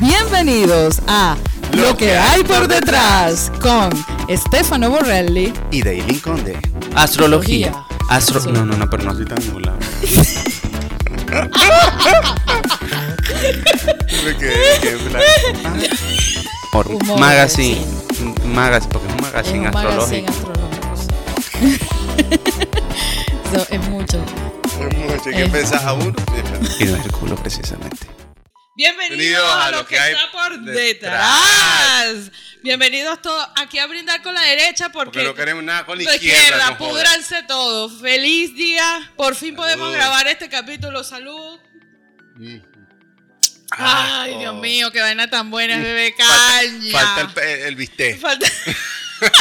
Bienvenidos a Lo que hay por detrás con Stefano Borrelli y Dailin Conde. Astrología. Astro no, no, no, pero no estoy tan en blanco. Por Humor, magazine. Magazine, porque es un magazine Es un magazine astrológico. astrológico. Eso es mucho. ¿Qué Eh. pensás aún? Y no es el culo, precisamente. Bienvenidos Bienvenidos a, a lo que, que está por detrás. detrás. Bienvenidos todos aquí a brindar con la derecha porque, Porque no queremos nada con la izquierda. no todos. Feliz día. Por fin podemos grabar este capítulo. Salud. Mm. Ay, Dios mío, qué vaina tan buena, bebé Falta, caña. falta el, el bistec. Falta-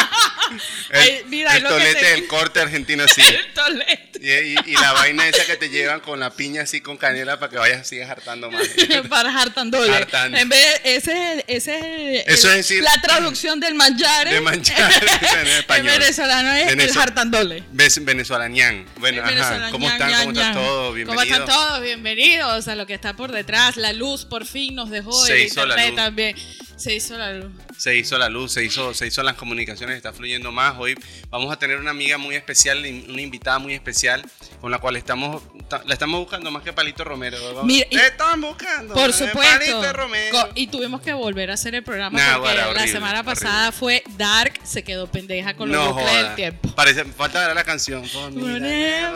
El, mira, el tolete te- del corte argentino así. el tolete. Y, y- y la vaina esa que te llevan con la piña así con canela para que vayas sigas hartando más. Para hartandole. Hartando. En vez, ese es, el- ese es, el- Eso el- es decir- la traducción del manjar. De manjar en español. En venezolano es el hartandole. Ves- Venezolanian. Bueno, El ajá. ¿Cómo están? ñan, ¿Cómo están todos? ¿Cómo Bienvenidos. están todos? Bienvenidos a lo que está por detrás. La luz por fin nos dejó. Se el hizo la luz. también. Se hizo la luz. Se hizo la luz, se hizo, se hizo las comunicaciones, está fluyendo más. Hoy vamos a tener una amiga muy especial, una invitada muy especial, con la cual estamos, ta- la estamos buscando más que Palito Romero. Mira, y- ¡Te están buscando! Por supuesto. Palito Romero. Y tuvimos que volver a hacer el programa Nah, porque la horrible, semana horrible. pasada fue Dark, se quedó pendeja con los no bucles del tiempo. Parece, falta ver la canción. Forever,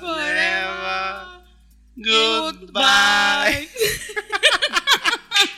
forever, goodbye.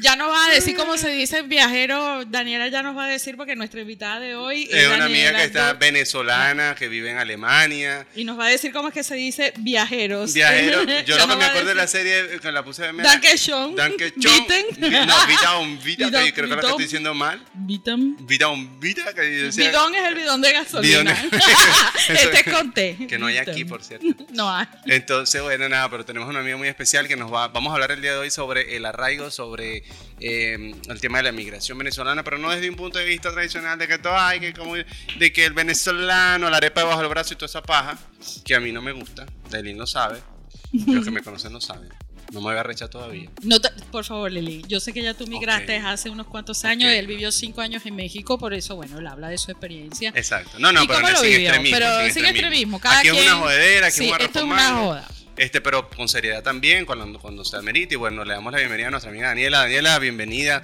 ya nos va a decir cómo se dice viajero. Daniela ya nos va a decir porque nuestra invitada de hoy Es una amiga que está venezolana, que vive en Alemania. Y nos va a decir cómo es que se dice viajeros. Viajero, yo que me acuerdo de la serie que la puse de Danke schön. Danke schön. Bitten. Vi- No, Vida on que creo que es lo que estoy diciendo mal. Bitam. Vida on Vida, que Bidón es el bidón de gasolina. Bidón este es con T. Que no hay aquí, por cierto. No hay. Entonces, bueno, nada, pero tenemos una amiga muy especial que nos va, vamos a hablar el día de hoy sobre el arraigo, sobre eh, el tema de la migración venezolana, pero no desde un punto de vista tradicional de que todo hay, que como, de que el venezolano, la arepa debajo del brazo y toda esa paja, que a mí no me gusta, Dailin lo sabe, los que me conocen lo saben, no me voy a rechar todavía. No te- por favor, Lili. Yo sé que ya tú migraste Ok. hace unos cuantos años. Ok. Él vivió cinco años en México, por eso, bueno, él habla de su experiencia. Exacto. No, no, ¿Y pero cómo lo sin vivió? extremismo. Pero sin extremismo, cada aquí es quien- una jodedera, aquí Sí, es un esto es una joda. Este, pero con seriedad también, cuando, cuando se amerite. Y bueno, le damos la bienvenida a nuestra amiga Daniela. Daniela, bienvenida.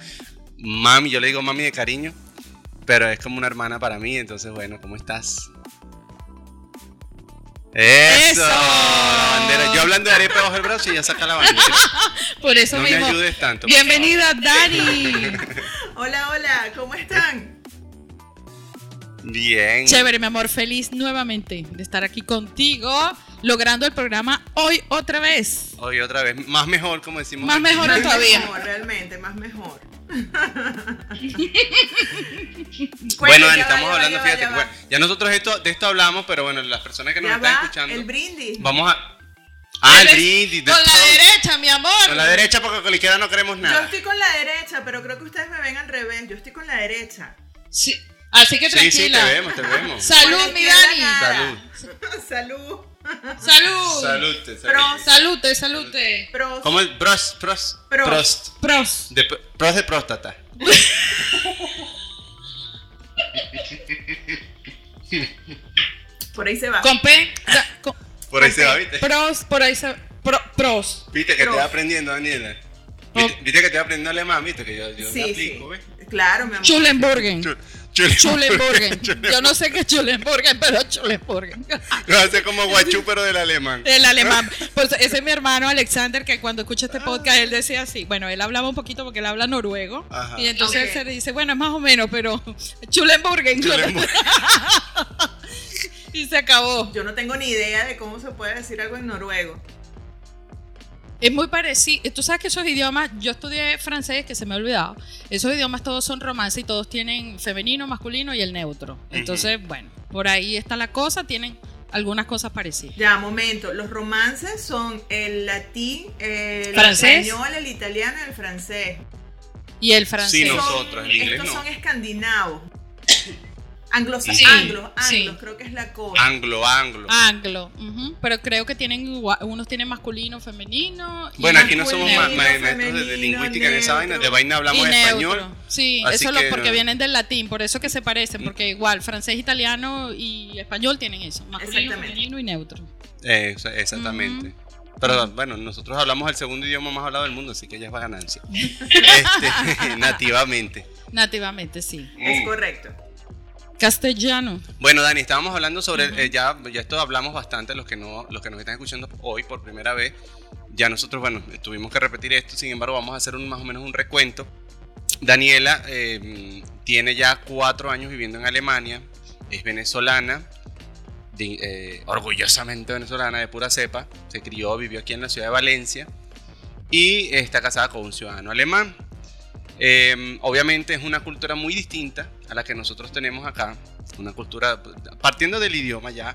Mami, yo le digo mami de cariño, pero es como una hermana para mí. Entonces, bueno, ¿cómo estás? ¡Eso! ¡Eso! La bandera. Yo hablando de arepa bajo el brazo y ya saca la bandera. Por eso No me mismo. ayudes tanto. Bienvenida, Dani. Hola, hola, ¿cómo están? Bien. Chévere, mi amor. Feliz nuevamente de estar aquí contigo, logrando el programa hoy otra vez. Hoy otra vez. Más mejor, como decimos. Más aquí. mejor Más todavía. mejor, realmente, más mejor. Bueno, Dani, estamos hablando, va, fíjate, ya va. bueno, ya nosotros esto, de esto hablamos, pero bueno, las personas que nos Ya están va, escuchando, el brindis. vamos a... Ah, el brindis. Con la derecha, mi amor. Con la derecha porque con la izquierda no queremos Yo nada. estoy con la derecha, pero creo que ustedes me ven al revés. Yo estoy con la derecha. Sí. Así que Sí, sí, tranquila. te vemos, te vemos. Salud, mi Dani. Salud. Salud. Salud. Salute, salud. Salute, salute. Pros. ¿Cómo el prost, prost, Prost. prost? Pros. De, prost de próstata. Por ahí se va. Con P. da- con- Por ahí se va, ¿viste? Pros, por ahí se. pro- pros. Viste que te Prost. va aprendiendo, Daniela. ¿Viste, que te va aprendiendo alemán, viste que yo, yo Sí, me sí. aplico, ¿ves? Claro, mi amor. Schulenburgen. Chul- chul- Schulenburgen. chul- Yo no sé qué es Schulenburgen, pero Schulenburgen. Va a ser como guachú, pero del alemán. El alemán. Pues ese es mi hermano Alexander, que cuando escucha este podcast, él decía así. Bueno, él hablaba un poquito porque él habla noruego. Ajá. Y entonces él se dice, bueno, es más o menos, pero Schulenburgen. Schulenburgen. y se acabó. Yo no tengo ni idea de cómo se puede decir algo en noruego. Es muy parecido. Tú sabes que esos idiomas, yo estudié francés, que se me ha olvidado. Esos idiomas todos son romance y todos tienen femenino, masculino y el neutro. Entonces, bueno, por ahí está la cosa. Tienen algunas cosas parecidas. Ya, momento. Los romances son el latín, el ¿Francés? español, el italiano y el francés. Y el francés. Sí, no. Nosotros, el inglés estos no. son escandinavos. Anglos, Sí, anglos, sí. creo que es la cosa. Anglo, anglo. Anglo, pero creo que tienen igual- unos tienen masculino, femenino. y bueno, aquí no somos ma- maestros de, lingüística en esa vaina, de vaina hablamos Y neutro. español. Sí, eso es porque vienen del latín, por eso que se parecen, porque igual francés, italiano y español tienen eso, masculino, femenino y neutro. Eh, exa- exactamente. Pero bueno, nosotros hablamos el segundo idioma más hablado del mundo, así que ya es va ganancia. Este, nativamente. Nativamente, sí. Es Mm. correcto. Castellano. Bueno, Dani, estábamos hablando sobre, eh, ya, ya esto hablamos bastante, los que, no, los que nos están escuchando hoy por primera vez, ya nosotros, bueno, tuvimos que repetir esto, sin embargo, vamos a hacer un, más o menos un recuento. Daniela eh, tiene ya cuatro años viviendo en Alemania, es venezolana, de- eh, orgullosamente venezolana, de pura cepa, se crió, vivió aquí en la ciudad de Valencia y está casada con un ciudadano alemán. Obviamente es una cultura muy distinta a la que nosotros tenemos acá. Una cultura, partiendo del idioma ya,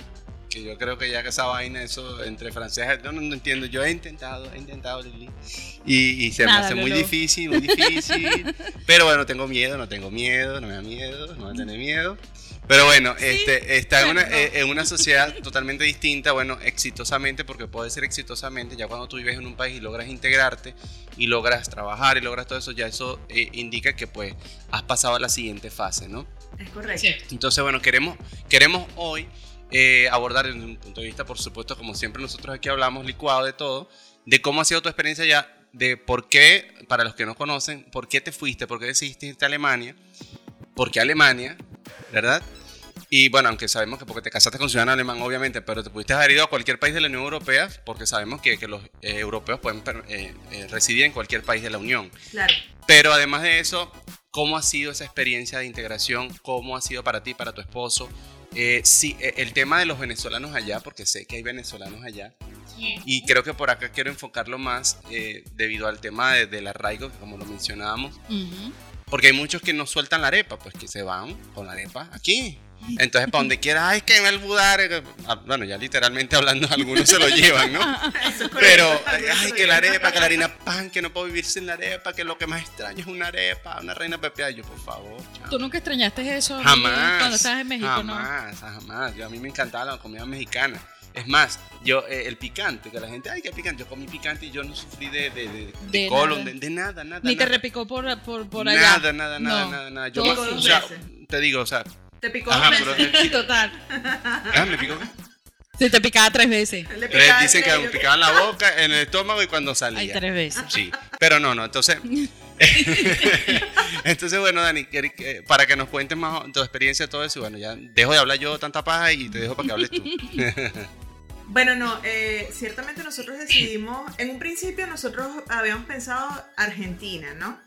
que yo creo que ya que esa vaina, eso entre franceses, yo no, no entiendo. Yo he intentado, he intentado, Lili, y, y se me hace muy difícil, muy difícil. pero bueno, tengo miedo, no tengo miedo, no me da miedo, no me tener miedo. Pero bueno, este, está en una, eh, en una sociedad totalmente distinta, bueno, exitosamente, porque puede ser exitosamente, ya cuando tú vives en un país y logras integrarte y logras trabajar y logras todo eso, ya eso eh, indica que pues has pasado a la siguiente fase, ¿no? Es correcto. Entonces, bueno, queremos, queremos hoy eh, abordar desde un punto de vista, por supuesto, como siempre nosotros aquí hablamos licuado de todo, de cómo ha sido tu experiencia ya, de por qué, para los que no conocen, por qué te fuiste, por qué decidiste irte a Alemania, por qué Alemania, ¿verdad? Y bueno, aunque sabemos que porque te casaste con ciudadano alemán, obviamente, pero te pudiste haber ido a cualquier país de la Unión Europea, porque sabemos que, que los eh, europeos pueden eh, eh, residir en cualquier país de la Unión. Claro. Pero además de eso, ¿cómo ha sido esa experiencia de integración? ¿Cómo ha sido para ti, para tu esposo? Eh, sí, eh, el tema de los venezolanos allá, porque sé que hay venezolanos allá, y creo que por acá quiero enfocarlo más eh, debido al tema de- del arraigo, que como lo mencionábamos, Ujú. Porque hay muchos que no sueltan la arepa, pues que se van con la arepa aquí. Entonces, para donde quiera, ay, que me el budare. Ah, Bueno, ya literalmente hablando, algunos se lo llevan, ¿no? Pero, ay, que la arepa, que la harina pan, que no puedo vivir sin la arepa, que lo que más extraño es una arepa, una reina pepeada. Yo, por favor, chao. ¿Tú nunca extrañaste eso Jamás. cuando estabas en México, no? jamás, jamás. Yo, a mí me encantaba la comida mexicana. Es más, yo, eh, el picante, que la gente, ay, qué picante. Yo comí picante y yo no sufrí de, de, de, de De colon, nada. de, de nada, nada. Ni te repicó por, por, por allá. Nada, nada, nada, No. nada, nada. Yo Todo me- sí. o sea, veces. te digo, o sea, Te picó Ajá, dos pero veces. te- Total. ah, me picó. Se te picaba tres veces. Le Pero picaba dicen que me picaban la boca, en el estómago y cuando salía. Hay tres veces. Sí, pero no, no, entonces... entonces, bueno, Dani, para que nos cuentes más tu experiencia, todo eso, y bueno, ya dejo de hablar yo tanta paja y te dejo para que hables tú. Bueno, no, eh, ciertamente nosotros decidimos, en un principio nosotros habíamos pensado Argentina, ¿no?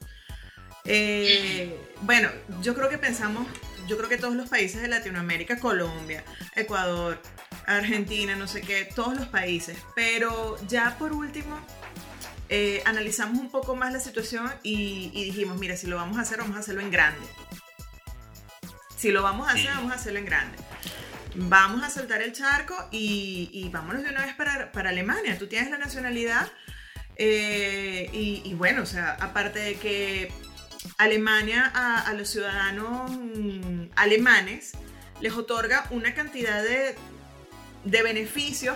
Eh, bueno, yo creo que pensamos, yo creo que todos los países de Latinoamérica, Colombia, Ecuador, Argentina, no sé qué, todos los países, pero ya por último eh, analizamos un poco más la situación y, y dijimos, mira, si lo vamos a hacer, vamos a hacerlo en grande. Si lo vamos a hacer, vamos a hacerlo en grande. Vamos a saltar el charco y, y vámonos de una vez para, para Alemania. Tú tienes la nacionalidad eh, y, y bueno, o sea, aparte de que Alemania a, a los ciudadanos mm, alemanes les otorga una cantidad de, de beneficios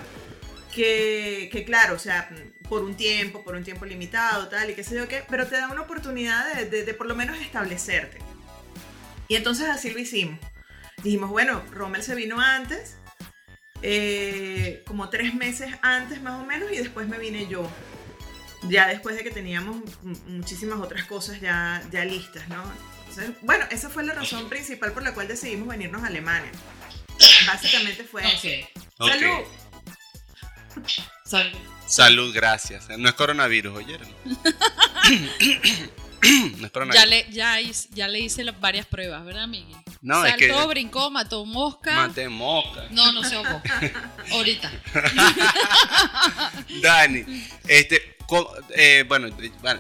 que, que, claro, o sea, por un tiempo, por un tiempo limitado, tal, y qué sé yo qué, pero te da una oportunidad de, de- de por lo menos establecerte. Y entonces así lo hicimos. Dijimos, bueno, Rommel se vino antes, eh, como tres meses antes más o menos, y después me vine yo. Ya después de que teníamos muchísimas otras cosas ya, ya listas, ¿no? Entonces, bueno, esa fue la razón principal por la cual decidimos venirnos a Alemania. Básicamente fue eso. Ok. ¡Salud! Salud. Salud, gracias. No es coronavirus, ¿oyeron? no es coronavirus. Ya le, ya, hice- ya le hice las varias pruebas, ¿verdad, Miguel? No, es Saltó, que- brincó, mató mosca. Mate moca. No, no se ahogó. Ahorita. Dani, este, eh, bueno,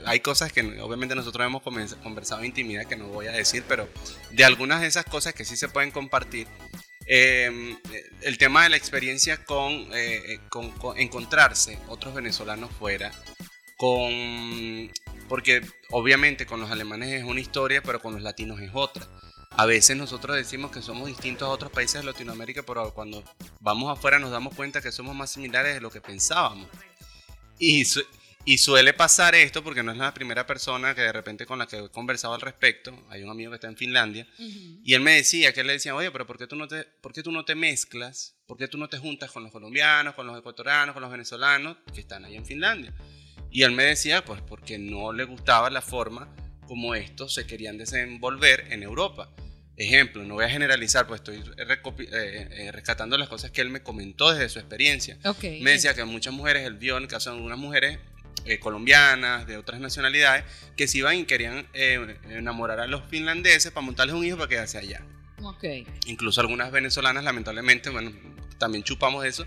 hay cosas que obviamente nosotros hemos conversado en intimidad que no voy a decir, pero de algunas de esas cosas que sí se pueden compartir. Eh, el tema de la experiencia con, eh, eh, con- con encontrarse otros venezolanos fuera, con porque obviamente con los alemanes es una historia, pero con los latinos es otra. a veces nosotros decimos que somos distintos a otros países de Latinoamérica, pero cuando vamos afuera nos damos cuenta que somos más similares de lo que pensábamos. Y, y suele pasar esto porque no es la primera persona que de repente con la que he conversado al respecto. Hay un amigo que está en Finlandia y él me decía que él le decía, oye, pero ¿por qué, tú no te, ¿por qué tú no te mezclas? ¿Por qué tú no te juntas con los colombianos, con los ecuatorianos, con los venezolanos que están ahí en Finlandia? Y él me decía, pues porque no le gustaba la forma como estos se querían desenvolver en Europa. Ejemplo, no voy a generalizar, pues estoy eh, eh, rescatando las cosas que él me comentó desde su experiencia. me decía que muchas mujeres, él vio en el caso de algunas mujeres eh, colombianas, de otras nacionalidades, que se iban y querían eh, enamorar a los finlandeses para montarles un hijo para quedarse allá. Okay. Incluso algunas venezolanas, lamentablemente, bueno, también chupamos eso.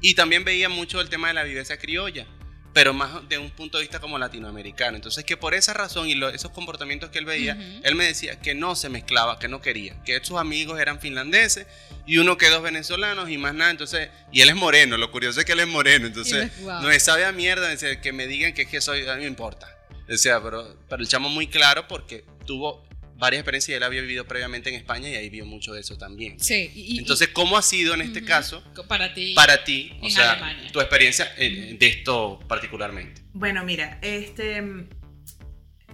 Y también veía mucho el tema de la viveza criolla pero más de un punto de vista como latinoamericano. Entonces, que por esa razón y esos comportamientos que él veía, él me decía que no se mezclaba, que no quería, que sus amigos eran finlandeses y uno que dos venezolanos y más nada. Entonces, y él es moreno, lo curioso es que él es moreno, entonces no me sabe a mierda que me digan que es que soy, a mí me importa. O sea, pero, pero el chamo muy claro porque tuvo varias experiencias y él había vivido previamente en España y ahí vio mucho de eso también. Sí. Entonces, ¿cómo ha sido en este caso para ti, para ti o sea, tu experiencia de esto particularmente? Bueno, mira, este,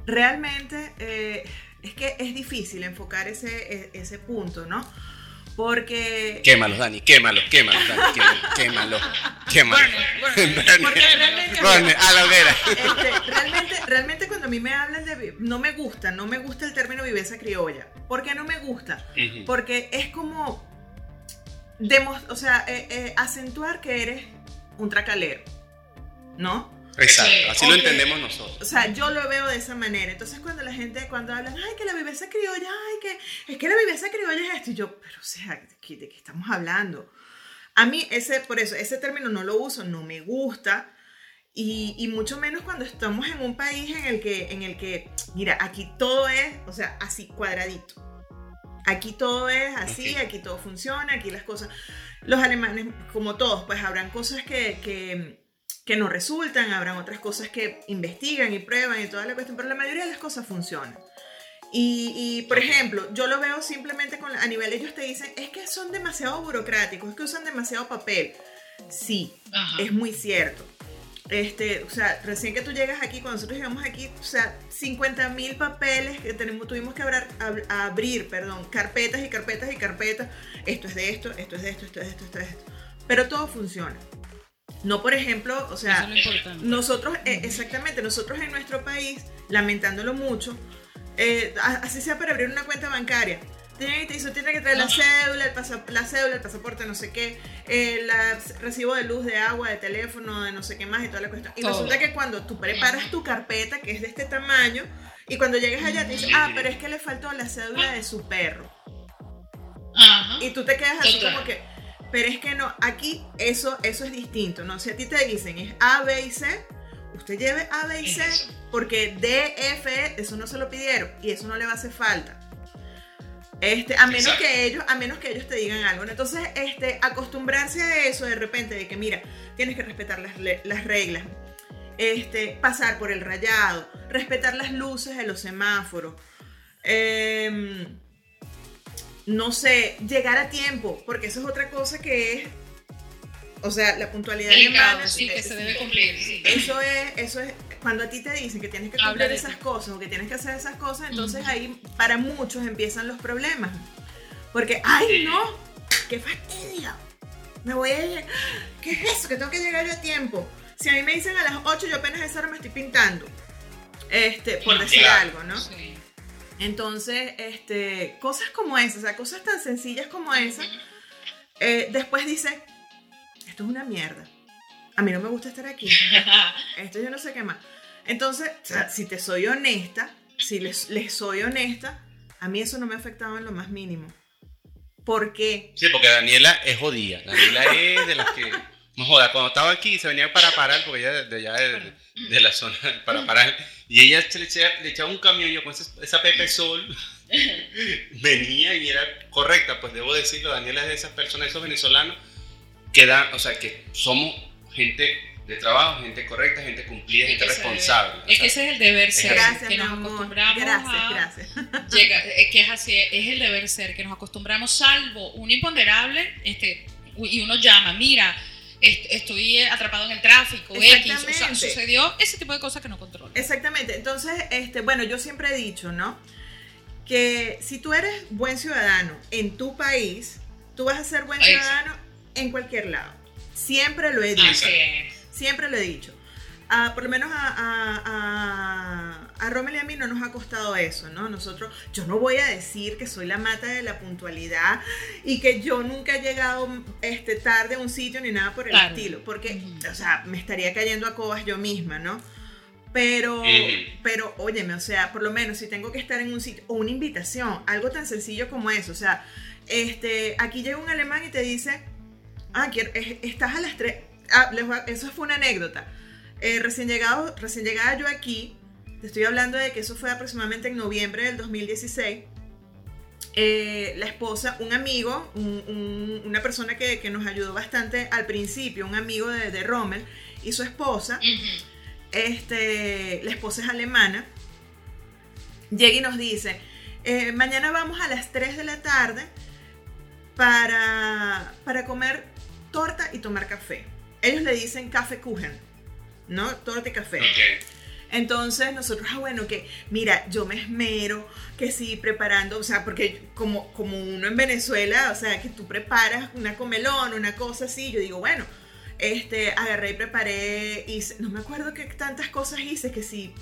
realmente eh, es que es difícil enfocar ese, e, ese punto, ¿no? Porque. Quémalos, Dani, quémalos, quémalos, Dani, quémalos, quémalos. Bueno, porque realmente. a la hoguera. Este, realmente, realmente, cuando a mí me hablan de. No me gusta, no me gusta el término viveza criolla. ¿Por qué no me gusta? Porque es como. Demos, o sea, eh, eh, acentuar que eres un tracalero. ¿No? Exacto, así lo entendemos nosotros. O sea, yo lo veo de esa manera. Entonces, cuando la gente, cuando hablan, ay, que la viveza criolla, ay, que es que la viveza criolla es esto, y yo, pero o sea, ¿de qué, de qué estamos hablando? A mí, ese, por eso, ese término no lo uso, no me gusta. Y, y, mucho menos cuando estamos en un país en el que, en el que, mira, aquí todo es, o sea, así cuadradito. Aquí todo es así, aquí todo funciona, aquí las cosas. Los alemanes, como todos, pues habrán cosas que, que que no resultan, habrán otras cosas que investigan y prueban y toda la cuestión, pero la mayoría de las cosas funcionan. Y, por ejemplo, yo lo veo simplemente con, a nivel, ellos te dicen, es que son demasiado burocráticos, es que usan demasiado papel. Sí, es muy cierto. Este, o sea, recién que tú llegas aquí, cuando nosotros llegamos aquí, o sea, 50 mil papeles que tenemos, tuvimos que abrir, abrir, perdón, carpetas y carpetas y carpetas. Esto es de esto, esto es de esto, esto es de esto, esto es de esto. Pero todo funciona. No, por ejemplo, o sea, nosotros, eh, exactamente, nosotros en nuestro país, lamentándolo mucho, eh, así sea para abrir una cuenta bancaria, tiene, tiene que traer la cédula, el la cédula, el pasaporte, no sé qué, el recibo de luz, de agua, de teléfono, de no sé qué más y toda la cuestión. Y resulta que cuando tú preparas tu carpeta, que es de este tamaño, y cuando llegas allá te dicen, ah, pero es que le faltó la cédula de su perro. Y tú te quedas así como que, pero es que no, aquí eso, eso es distinto, ¿no? Si a ti te dicen es A, B y C, usted lleve A, B y C, porque D, F, E, eso no se lo pidieron y eso no le va a hacer falta. Este, a menos que ellos, a menos que ellos te digan algo. Entonces, este, acostumbrarse a eso de repente, de que mira, tienes que respetar las, las reglas, este, pasar por el rayado, respetar las luces de los semáforos. Eh, no sé, llegar a tiempo, porque eso es otra cosa que es, o sea, la puntualidad alemana. Sí, que se debe cumplir. Eso es, eso es, cuando a ti te dicen que tienes que cumplir esas cosas o que tienes que hacer esas cosas, entonces ahí para muchos empiezan los problemas. Porque, ay, no, qué fastidio. Me voy a ir. ¿Qué es eso? Que tengo que llegar yo a tiempo. Si a mí me dicen a las 8, yo apenas a esa hora me estoy pintando. Este, por decir algo, ¿no? Sí. Entonces, este, cosas como esas, o sea, cosas tan sencillas como esas, eh, después dice, esto es una mierda. A mí no me gusta estar aquí. Esto yo no sé qué más. Entonces, si te soy honesta, si les, les, soy honesta, a mí eso no me ha afectado en lo más mínimo. ¿Por qué? Sí, porque Daniela es jodida. Daniela es de las que... No joda, cuando estaba aquí se venía para parar, porque ella de allá de, de, la zona para parar y ella se le, echaba, un camión, yo con esa, Pepe Sol, venía y era correcta, pues debo decirlo, Daniela es de esas personas, esos venezolanos, que dan, o sea, que somos gente de trabajo, gente correcta, gente cumplida, Es gente responsable. Es que ese es el deber ser. Gracias, que nos amor. acostumbramos Gracias, a. gracias. llega- es que es así, es el deber ser, que nos acostumbramos, salvo un imponderable, este, y uno llama, mira, est- estoy atrapado en el tráfico, X, o sea, sucedió ese tipo de cosas que no controlo. Exactamente. Entonces, este, bueno, yo siempre he dicho, ¿no? Que si tú eres buen ciudadano en tu país, tú vas a ser buen Exacto. ciudadano en cualquier lado. Siempre lo he dicho. Así es. Siempre lo he dicho. Ah, por lo menos a, a, a, a Rommel y a mí no nos ha costado eso, ¿no? Nosotros, yo no voy a decir que soy la mata de la puntualidad y que yo nunca he llegado este, tarde a un sitio ni nada por el Claro. estilo, porque, o sea, me estaría cayendo a cobas yo misma, ¿no? Pero, pero, óyeme, o sea, por lo menos si tengo que estar en un sitio, o una invitación, algo tan sencillo como eso, o sea, este, aquí llega un alemán y te dice, ah, quiero, es- estás a las 3, ah, les voy a- eso fue una anécdota. Eh, recién, llegado, recién llegada yo aquí, te estoy hablando de que eso fue aproximadamente en noviembre del 2016. eh, la esposa, un amigo, un- un- una persona que, que nos ayudó bastante al principio, un amigo de, de Rommel y su esposa, Ujú. este, la esposa es alemana, llega y nos dice, eh, mañana vamos a las 3 de la tarde para, para comer torta y tomar café. Ellos le dicen café kuchen, ¿no? Torta y café. Ok. Entonces nosotros, ah, bueno, que mira, yo me esmero, que sí, preparando, o sea, porque como, como uno en Venezuela, o sea, que tú preparas una comelón, una cosa así, yo digo, bueno, este, agarré y preparé, hice, no me acuerdo qué tantas cosas hice, que sí,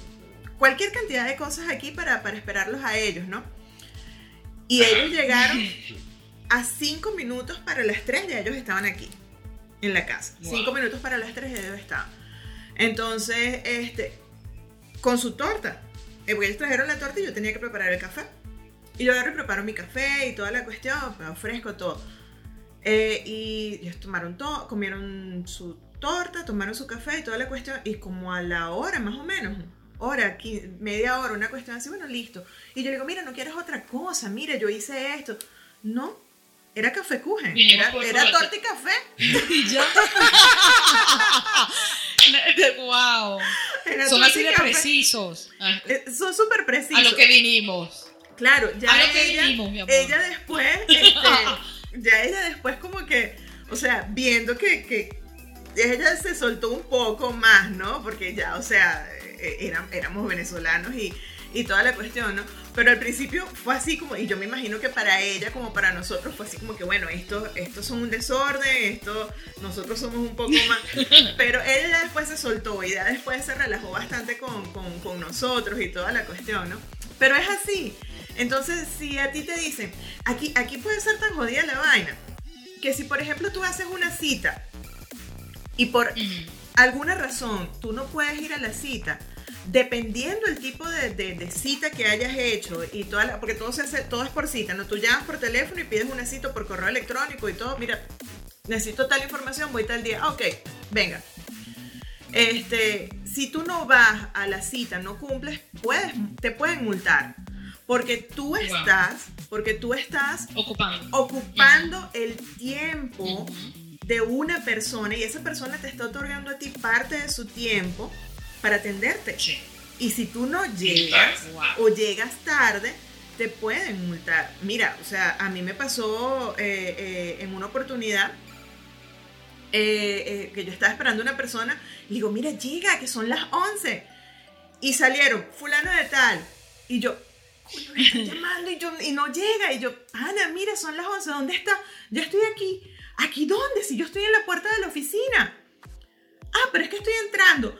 cualquier cantidad de cosas aquí para, para esperarlos a ellos, ¿no? Y ellos llegaron a cinco minutos para las tres, ya ellos estaban aquí, en la casa. Wow. Cinco minutos para las tres, ya ellos estaban. Entonces, este, con su torta. Eh, porque ellos trajeron la torta y yo tenía que preparar el café. Y yo y preparo mi café y toda la cuestión, me ofrezco todo. Eh, y ellos tomaron todo, comieron su torta, tomaron su café y toda la cuestión. Y como a la hora más o menos, hora, media hora, una cuestión así, bueno, listo. Y yo digo, mira, no quieres otra cosa, mira, yo hice esto. No, era café Vinimos era, era torta. torta y café. Y ya. wow. Era Son así de precisos. Ah, Eh, Son súper precisos. A lo que vinimos. Claro, ya A lo que ella, vinimos, mi amor. ella después, este, ya ella después como que, o sea, viendo que, que ella se soltó un poco más, ¿no? Porque ya, o sea, eh, eran- éramos venezolanos y, y toda la cuestión, ¿no? Pero al principio fue así como, y yo me imagino que para ella como para nosotros fue así como que, bueno, esto, estos son un desorden, esto, nosotros somos un poco más, pero ya después se soltó y ya después se relajó bastante con, con, con nosotros y toda la cuestión, ¿no? Pero es así. Entonces, si a ti te dicen, aquí, aquí puede ser tan jodida la vaina, que si por ejemplo tú haces una cita y por alguna razón tú no puedes ir a la cita, dependiendo el tipo de, de- de cita que hayas hecho y toda la- porque todo se hace, todo es por cita, ¿no? Tú llamas por teléfono y pides una cita por correo electrónico y todo, mira, necesito tal información, voy tal día, ah, ok, venga. Este, si tú no vas a la cita, no cumples, puedes, te pueden multar. Porque tú estás, porque tú estás Ocupando. ocupando el tiempo de una persona y esa persona te está otorgando a ti parte de su tiempo para atenderte. Sí. Y si tú no llegas Wow. o llegas tarde, te pueden multar. Mira, o sea, a mí me pasó eh, eh, en una oportunidad eh, que yo estaba esperando a una persona y digo, mira, llega, que son las 11. Y salieron, fulano de tal. Y yo, me están llamando y, yo, y no llega. Y yo, Ana, mira, son las 11, ¿dónde está? Yo estoy aquí. ¿Aquí dónde? Si yo estoy en la puerta de la oficina. Ah, pero es que estoy entrando.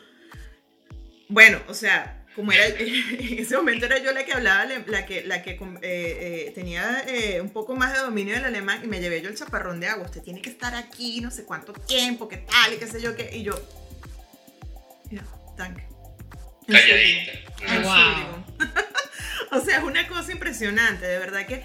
Bueno, o sea, como era, en ese momento era yo la que hablaba, la que, la que eh, eh, tenía eh, un poco más de dominio del alemán y me llevé yo el chaparrón de agua. Usted tiene que estar aquí, no sé cuánto tiempo, qué tal, y qué sé yo qué. Y yo, ya, tanque. Calladita. En Wow. o sea, es una cosa impresionante, de verdad que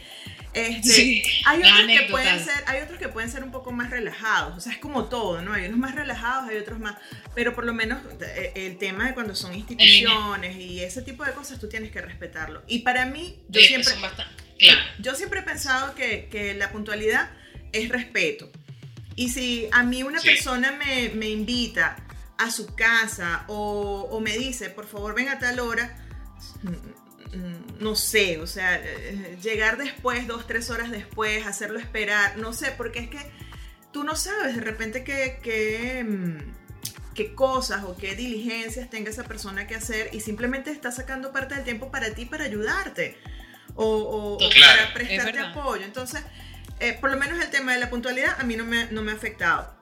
este, Sí, hay otros que pueden ser, hay otros que pueden ser un poco más relajados, o sea, es como todo, ¿no? Hay unos más relajados, hay otros más, pero por lo menos eh, el tema de cuando son instituciones y ese tipo de cosas tú tienes que respetarlo. Y para mí, yo Sí, siempre bastante- Claro. yo siempre he pensado que, que la puntualidad es respeto. Y si a mí una Sí. persona me, me invita a su casa o, o me dice, por favor ven a tal hora, no sé, o sea, eh, llegar después, dos, tres horas después, hacerlo esperar, no sé, porque es que tú no sabes de repente qué, qué, mm, qué cosas o qué diligencias tenga esa persona que hacer y simplemente está sacando parte del tiempo para ti, para ayudarte o, o- o Claro. para prestarte apoyo. Entonces, eh, por lo menos el tema de la puntualidad a mí no me, no me ha afectado.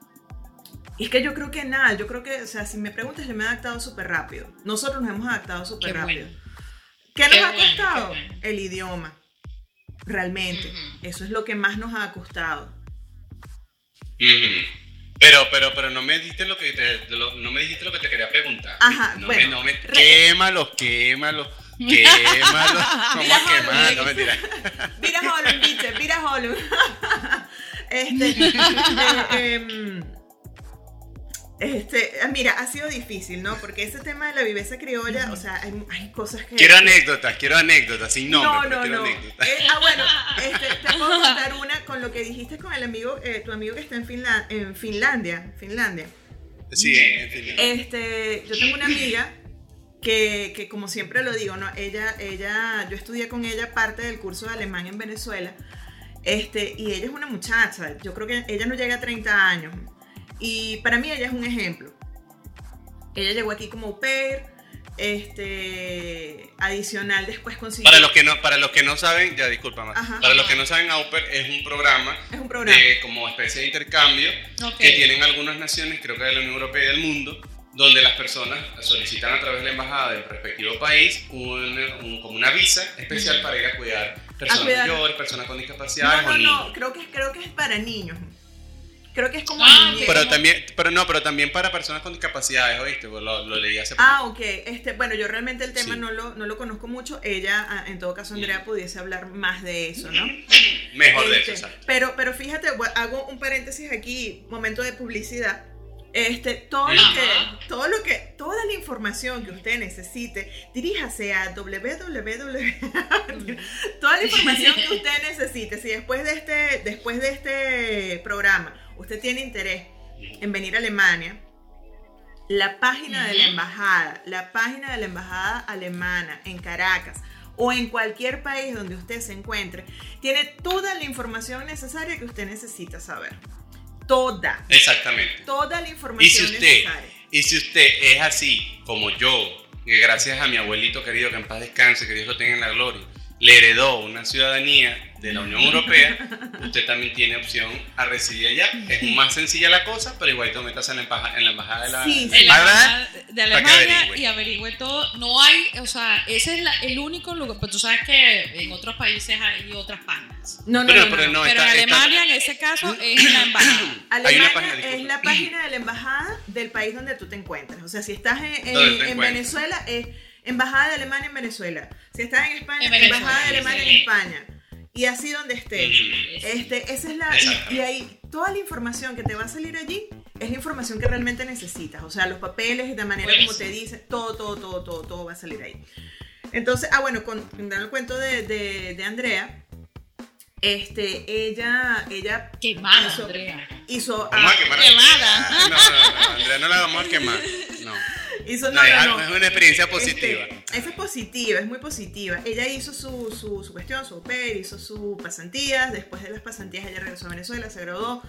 Y es que yo creo que nada, yo creo que, o sea, si me preguntas, yo me he adaptado súper rápido. Nosotros nos hemos adaptado súper rápido. bueno. ¿Qué nos Qué ha bueno, costado? bueno. El idioma. Realmente. Eso es lo que más nos ha costado. Pero, pero, pero no me dijiste lo que te, lo- no me dijiste lo que te quería preguntar. Ajá, no bueno, Me, no me, re- quémalo, quémalo, quémalo. ¿Cómo Mira, quemar? No mentira. Mira Holland, biche, mira Holland. este, eh, em, este, ah, mira, ha sido difícil, ¿no? Porque ese tema de la viveza criolla, o sea, hay, hay cosas que... Quiero anécdotas, quiero anécdotas, sin nombre, no, pero no, quiero no. anécdotas. Eh, ah, bueno, este, te puedo contar una con lo que dijiste con el amigo, eh, tu amigo que está en, Finla- en Finlandia, Finlandia. Sí, en fin. Este, yo tengo una amiga que, que como siempre lo digo, ¿no? Ella, ella, yo estudié con ella parte del curso de alemán en Venezuela. Este, y ella es una muchacha, yo creo que ella no llega a 30 años. Y para mí ella es un ejemplo. Ella llegó aquí como au pair, este, adicional después consiguió... Para los que no, para los que no saben, ya disculpa, Mar. Ajá. para los que no saben, Auper es un programa Es un programa. de como especie de intercambio Ok. que tienen algunas naciones, creo que de la Unión Europea y del mundo, donde las personas solicitan a través de la embajada del respectivo país un- un- como una visa especial para ir a cuidar personas cuidar. mayores, personas con discapacidades No, o no, niños. no, creo que, creo que es para niños. Creo que es como... Ah. Pero también, pero no, pero también para personas con discapacidades, ¿oíste? Pues Lo, lo leí hace poco. Ah, ok. Este, bueno, yo realmente el tema Sí. no, lo, no lo conozco mucho. Ella, ah, en todo caso, Andrea pudiese hablar más de eso, ¿no? Mejor de Este, eso, exacto. pero, pero fíjate, hago un paréntesis aquí, momento de publicidad. Este, todo lo que, todo lo que, toda la información que usted necesite, diríjase a www. toda la información que usted necesite. Si después de este, después de este programa usted tiene interés en venir a Alemania, la página de la embajada, la página de la embajada alemana en Caracas o en cualquier país donde usted se encuentre, tiene toda la información necesaria que usted necesita saber. Toda, Exactamente. toda la Y información si usted, necesaria. y si usted es así como yo, que gracias a mi abuelito querido, que en paz descanse, que Dios lo tenga en la gloria, le heredó una ciudadanía de la Unión Europea, usted también tiene opción a residir allá. Es más sencilla la cosa, pero igualito metas en la embajada, en la embajada de la Sí, En la ¿Verdad? embajada de Para que Alemania averigüe. y averigüe todo. No hay, o sea, ese es la- el único lugar. Pero tú sabes que en otros países hay otras páginas. No, no, Pero- no, no, pero no. no, Pero está- en está- Alemania, en ese caso, es en la embajada. Alemania página, es la página de la embajada del país donde tú te encuentras. O sea, si estás en, en- en. Venezuela, es embajada de Alemania en Venezuela. Si estás en España, En Venezuela, embajada de Alemania en sí. España. Y así donde estés. Este, esa es la y, y ahí toda la información que te va a salir allí es la información que realmente necesitas, o sea, los papeles de manera como te dicen, todo, todo, todo, todo, todo va a salir ahí. Entonces, ah, bueno, con, dando el cuento de, de, de Andrea, este, ella, ella Quemada, Eso. Andrea. hizo, ah. Quemada. Ah, No, no, no, Andrea, no la vamos a quemar. No. Hizo, No, no, es no, algo- no. es una experiencia positiva. Este, esa es positiva, es muy positiva. Ella hizo su, su, su cuestión, su pair, hizo sus pasantías. Después de las pasantías, ella regresó a Venezuela, se graduó,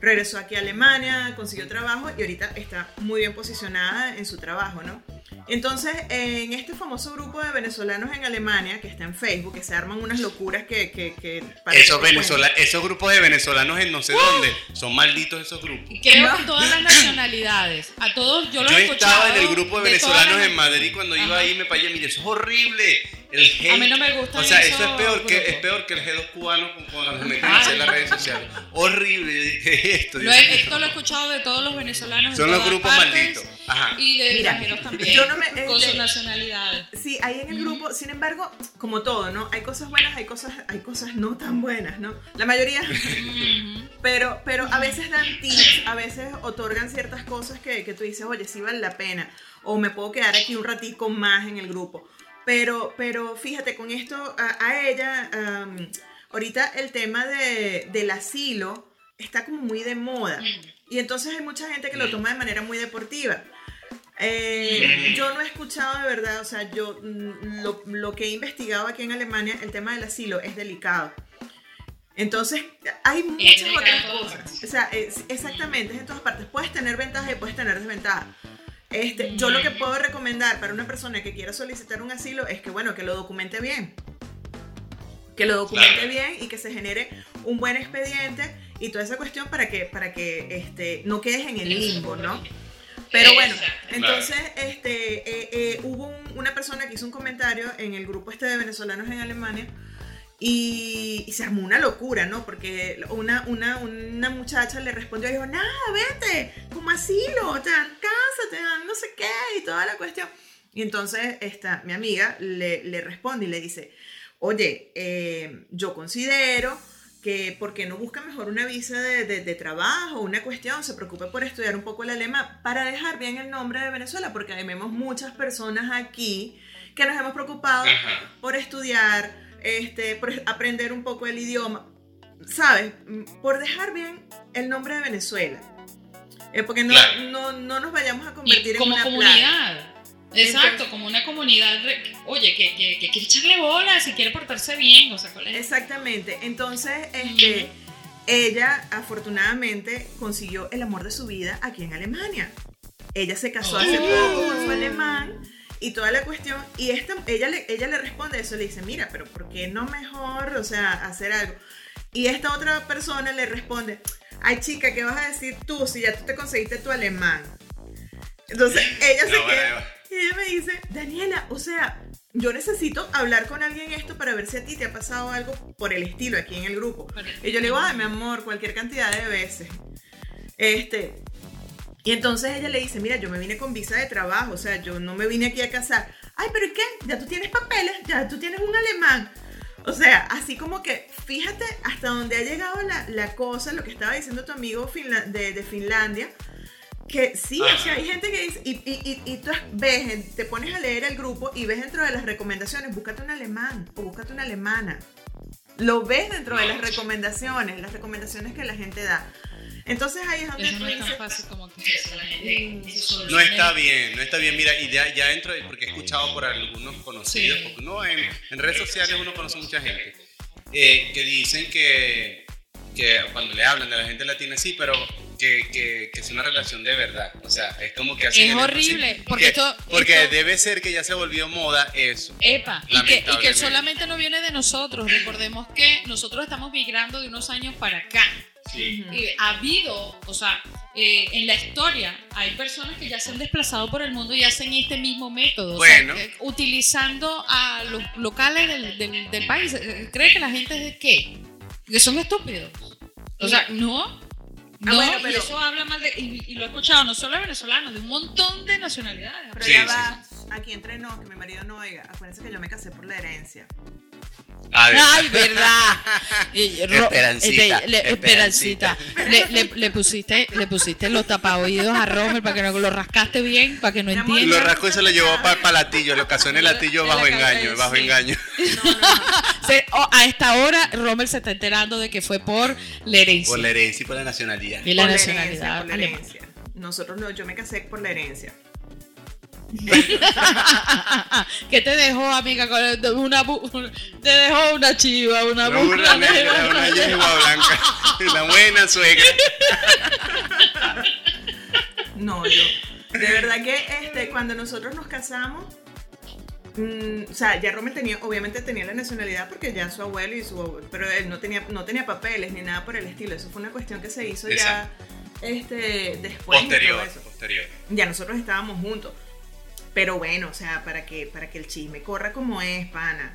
regresó aquí a Alemania, consiguió trabajo y ahorita está muy bien posicionada en su trabajo, ¿no? Entonces, en este famoso grupo de venezolanos en Alemania, que está en Facebook, que se arman unas locuras que... que, que Esos, que te venezola- esos grupos de venezolanos en no sé dónde son malditos esos grupos. Y creo que todas las nacionalidades. A todos, yo lo Yo he escuchado. estaba en el grupo de venezolanos en Madrid cuando iba ahí me payé, mire, eso es horrible. El hate. A mí no me gustan O sea, eso esos es peor que es peor que el G2 cubano cuando se meten hacer las redes sociales. Horrible. Yo dije, ¿qué es esto? Lo he- esto lo he escuchado de todos los venezolanos. en Son los todas grupos partes, malditos. Ajá. Y de Mira, extranjeros también. yo no me- con este- sus nacionalidades. Sí, ahí en el grupo, sin embargo, como todo, ¿no? Hay cosas buenas, hay cosas, hay cosas no tan buenas, ¿no? La mayoría, pero, pero a veces dan tips, a veces otorgan ciertas cosas que, que tú dices, oye, sí vale la pena, o me puedo quedar aquí un ratico más en el grupo. Pero, pero fíjate, con esto, a, a ella, am, ahorita el tema de, del asilo está como muy de moda. Y entonces hay mucha gente que lo toma de manera muy deportiva. Eh, yo no he escuchado de verdad, o sea, yo mm, lo, lo que he investigado aquí en Alemania, el tema del asilo es delicado. Entonces, hay muchas otras cosas. O sea, es- exactamente, es en todas partes. Puedes tener ventajas y puedes tener desventajas. Este, yo lo que puedo recomendar para una persona que quiera solicitar un asilo es que, bueno, que lo documente bien. Que lo documente Claro. bien y que se genere un buen expediente y toda esa cuestión para que, para que este, no quedes en el limbo, ¿no? Pero bueno, entonces este, eh, eh, hubo un- una persona que hizo un comentario en el grupo este de venezolanos en Alemania y, y se armó una locura, ¿no? Porque una, una, una muchacha le respondió y dijo, nada, vete, como asilo, te dan casa, te dan no sé qué y toda la cuestión. Y entonces esta, mi amiga le, le responde y le dice, oye, eh, yo considero que porque no busca mejor una visa de, de- de trabajo, una cuestión, se preocupe por estudiar un poco el alemán para dejar bien el nombre de Venezuela, porque vemos muchas personas aquí que nos hemos preocupado Ajá. por estudiar, este, aprender un poco el idioma, ¿sabes? Mm, Por dejar bien el nombre de Venezuela. Eh, porque no, Claro. no, no nos vayamos a Y convertir en como una plaga. comunidad. Exacto, Entonces- como una comunidad, re- oye, que, que, que quiere echarle bolas y quiere portarse bien, o sea, ¿cuál es? Exactamente. Entonces, este, ella afortunadamente consiguió el amor de su vida aquí en Alemania. Ella se casó hace Oh. poco con su alemán y toda la cuestión. Y esta, ella, le, ella le responde eso, le dice, mira, pero ¿por qué no mejor, o sea, hacer algo? Y esta otra persona le responde, ay chica, ¿qué vas a decir tú si ya tú te conseguiste tu alemán? Entonces ella se No, queda... Y ella me dice, Daniela, o sea, yo necesito hablar con alguien esto para ver si a ti te ha pasado algo por el estilo aquí en el grupo. Y yo le digo, ay, mi amor, cualquier cantidad de veces. Este. Y entonces ella le dice, mira, yo me vine con visa de trabajo, o sea, yo no me vine aquí a casar. Ay, pero ¿y qué? Ya tú tienes papeles, ya tú tienes un alemán. O sea, así como que, fíjate hasta dónde ha llegado la, la cosa, lo que estaba diciendo tu amigo Finla- de, de Finlandia, que sí, o sea, hay gente que dice, y, y, y, y tú ves, te pones a leer el grupo y ves dentro de las recomendaciones, búscate un alemán o búscate una alemana. Lo ves dentro de las recomendaciones, las recomendaciones que la gente da. Entonces ahí es donde no es tan dices, fácil como que No está bien, no está bien. Mira, y ya, ya dentro, de- porque he escuchado por algunos conocidos, Sí. porque uno en, en redes sociales uno conoce mucha gente, eh, que dicen que, que cuando le hablan de la gente latina, sí, pero que, que, que es una relación de verdad. O sea, es como que hacen Es horrible, que- porque esto- porque esto- debe ser que ya se volvió moda eso. Epa, y que, y que solamente no viene de nosotros. Recordemos que nosotros estamos migrando de unos años para acá. Sí. Y ha habido, o sea, eh, en la historia hay personas que ya se han desplazado por el mundo y hacen este mismo método, o sea, Bueno. eh, utilizando a los locales del, del- del país. Eh, ¿Cree que la gente es de qué? Que son estúpidos. O sea, no. No, bueno, y pero- eso habla mal de. Y, y lo he escuchado no solo de venezolanos, de un montón de nacionalidades. pero Sí, ya sí, va, aquí entre nos, que mi marido no oiga, acuérdense que yo me casé por la herencia. A ver. Ay, verdad. Y, ro- Esperancita, este, le- esperancita. Le, le- le pusiste, le pusiste los tapaoídos a Romer para que no lo rascaste bien, para que no entienda. lo rascó y se lo llevó para latillo, lo casó en el latillo la bajo cabeza, engaño, bajo sí. engaño. No, no, no. Se- oh, a esta hora, Romer se está enterando de que fue por la herencia. Por la herencia y por la nacionalidad. y la Por nacionalidad. herencia, por la herencia. Nosotros no, yo me casé por la herencia. ¿Qué te dejó, amiga? Una, bu- te dejó una chiva, una Una burra negra, una yegua blanca. La buena suegra. No, yo. De verdad que este, cuando nosotros nos casamos, mm, o sea, ya Rommel tenía, obviamente tenía la nacionalidad porque ya su abuelo y su abuelo, pero él no tenía, no tenía papeles ni nada por el estilo. Eso fue una cuestión que se hizo ya este, después. Posterior, posterior. Ya nosotros estábamos juntos. Pero bueno, o sea, para que, para que el chisme corra como es, pana.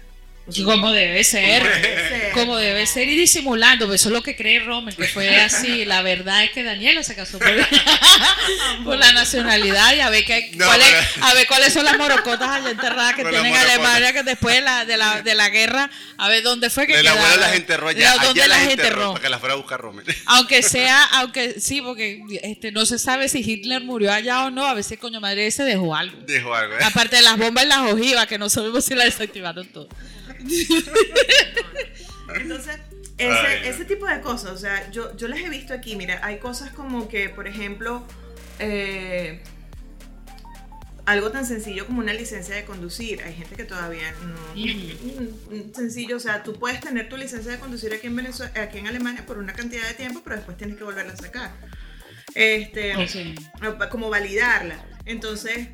Como debe ser. Como debe ser. Y disimulando, pues eso es lo que cree Romer, que fue así. La verdad es que Daniela se casó por, por la nacionalidad y a ver, qué, No, a ver cuáles son las morocotas allá enterradas que tienen en. Alemania, que después de la, de la, de la guerra, a ver dónde fue que De la las enterró ya. ¿Dónde Allá las las enterró? para que las fuera a buscar Rommel. Aunque sea, aunque sí, porque este, no se sabe si Hitler murió allá o no, a veces coño madre ese dejó algo. Dijo algo, ¿eh? Aparte de las bombas y las ojivas, que no sabemos si las desactivaron todas. Entonces, ese, tipo de cosas, o sea, yo, yo las he visto aquí, mira, hay cosas como que, por ejemplo, eh, algo tan sencillo como una licencia de conducir. Hay gente que todavía no. Sencillo, o sea, tú puedes tener tu licencia de conducir aquí en Venezuela, aquí en Alemania por una cantidad de tiempo, pero después tienes que volverla a sacar. Este, como validarla. Entonces,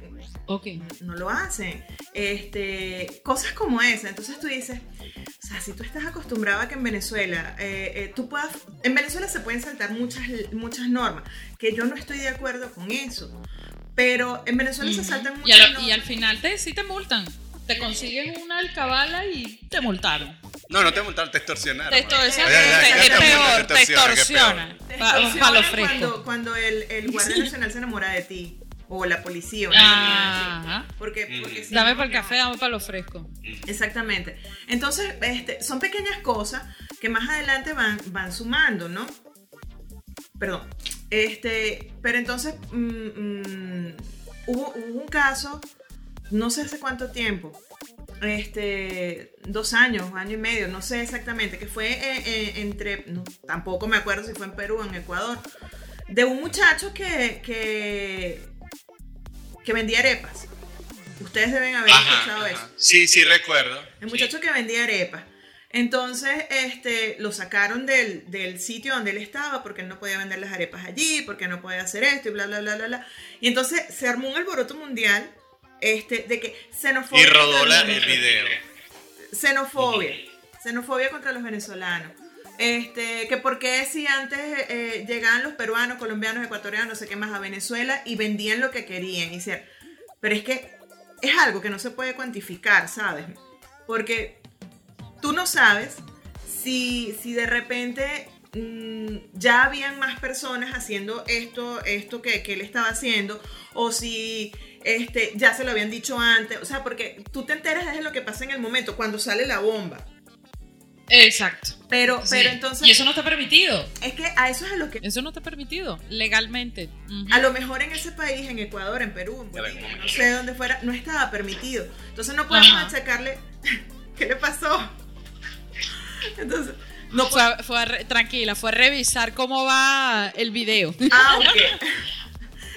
Ok. no lo hacen. Este, cosas como esa. Entonces tú dices, o sea, si tú estás acostumbrado a que en Venezuela, eh, eh, tú puedas, en Venezuela se pueden saltar muchas, muchas normas, que yo no estoy de acuerdo con eso. Pero en Venezuela se saltan y, muchas a lo- normas. y al final te, sí te multan. Te consiguen una alcabala y te multaron. No, no te montaron, te extorsionaron. Te extorsionan, te- extorsionan, extorsionan. Te Pa- extorsionan Palo fresco. cuando, cuando el, el guardia nacional se enamora de ti. O la policía. una vaina así. Ajá. Porque, Mm. Dame para el café, dame para lo fresco. Exactamente. Entonces, este, son pequeñas cosas que más adelante van, van sumando, ¿no? Perdón. Este, pero entonces mm, mm, hubo, hubo un caso, no sé hace cuánto tiempo, este, dos años, año y medio, no sé exactamente, que fue eh, eh, entre, no, tampoco me acuerdo si fue en Perú o en Ecuador, de un muchacho que, que, que vendía arepas. Ustedes deben haber escuchado Ajá, eso. ajá. Sí, sí, recuerdo. El muchacho que vendía arepas. Entonces, este, lo sacaron del, del sitio donde él estaba porque él no podía vender las arepas allí, porque no podía hacer esto y bla, bla, bla, bla, bla. Y entonces se armó un alboroto mundial este, de que xenofobia. Y rodó el video. Xenofobia. Xenofobia contra los venezolanos. Este, que por qué si antes eh, llegaban los peruanos, colombianos, ecuatorianos, no sé qué más a Venezuela y vendían lo que querían. Y pero es que es algo que no se puede cuantificar, ¿sabes? Porque tú no sabes si, si de repente mm, ya habían más personas haciendo esto, esto que, que él estaba haciendo, o si este, ya se lo habían dicho antes, o sea, porque tú te enteras de lo que pasa en el momento, cuando sale la bomba. Exacto. Pero, Sí. pero entonces, Y eso no está permitido. es que a eso es a lo que... Eso no está permitido legalmente. A lo mejor en ese país, en Ecuador, en Perú, en Bolivia, no sé dónde fuera, no estaba permitido. Entonces no podemos Ajá. achacarle... ¿Qué le pasó? Entonces, no Fue a- fue a re- tranquila, fue a revisar cómo va el video. Ah, ok.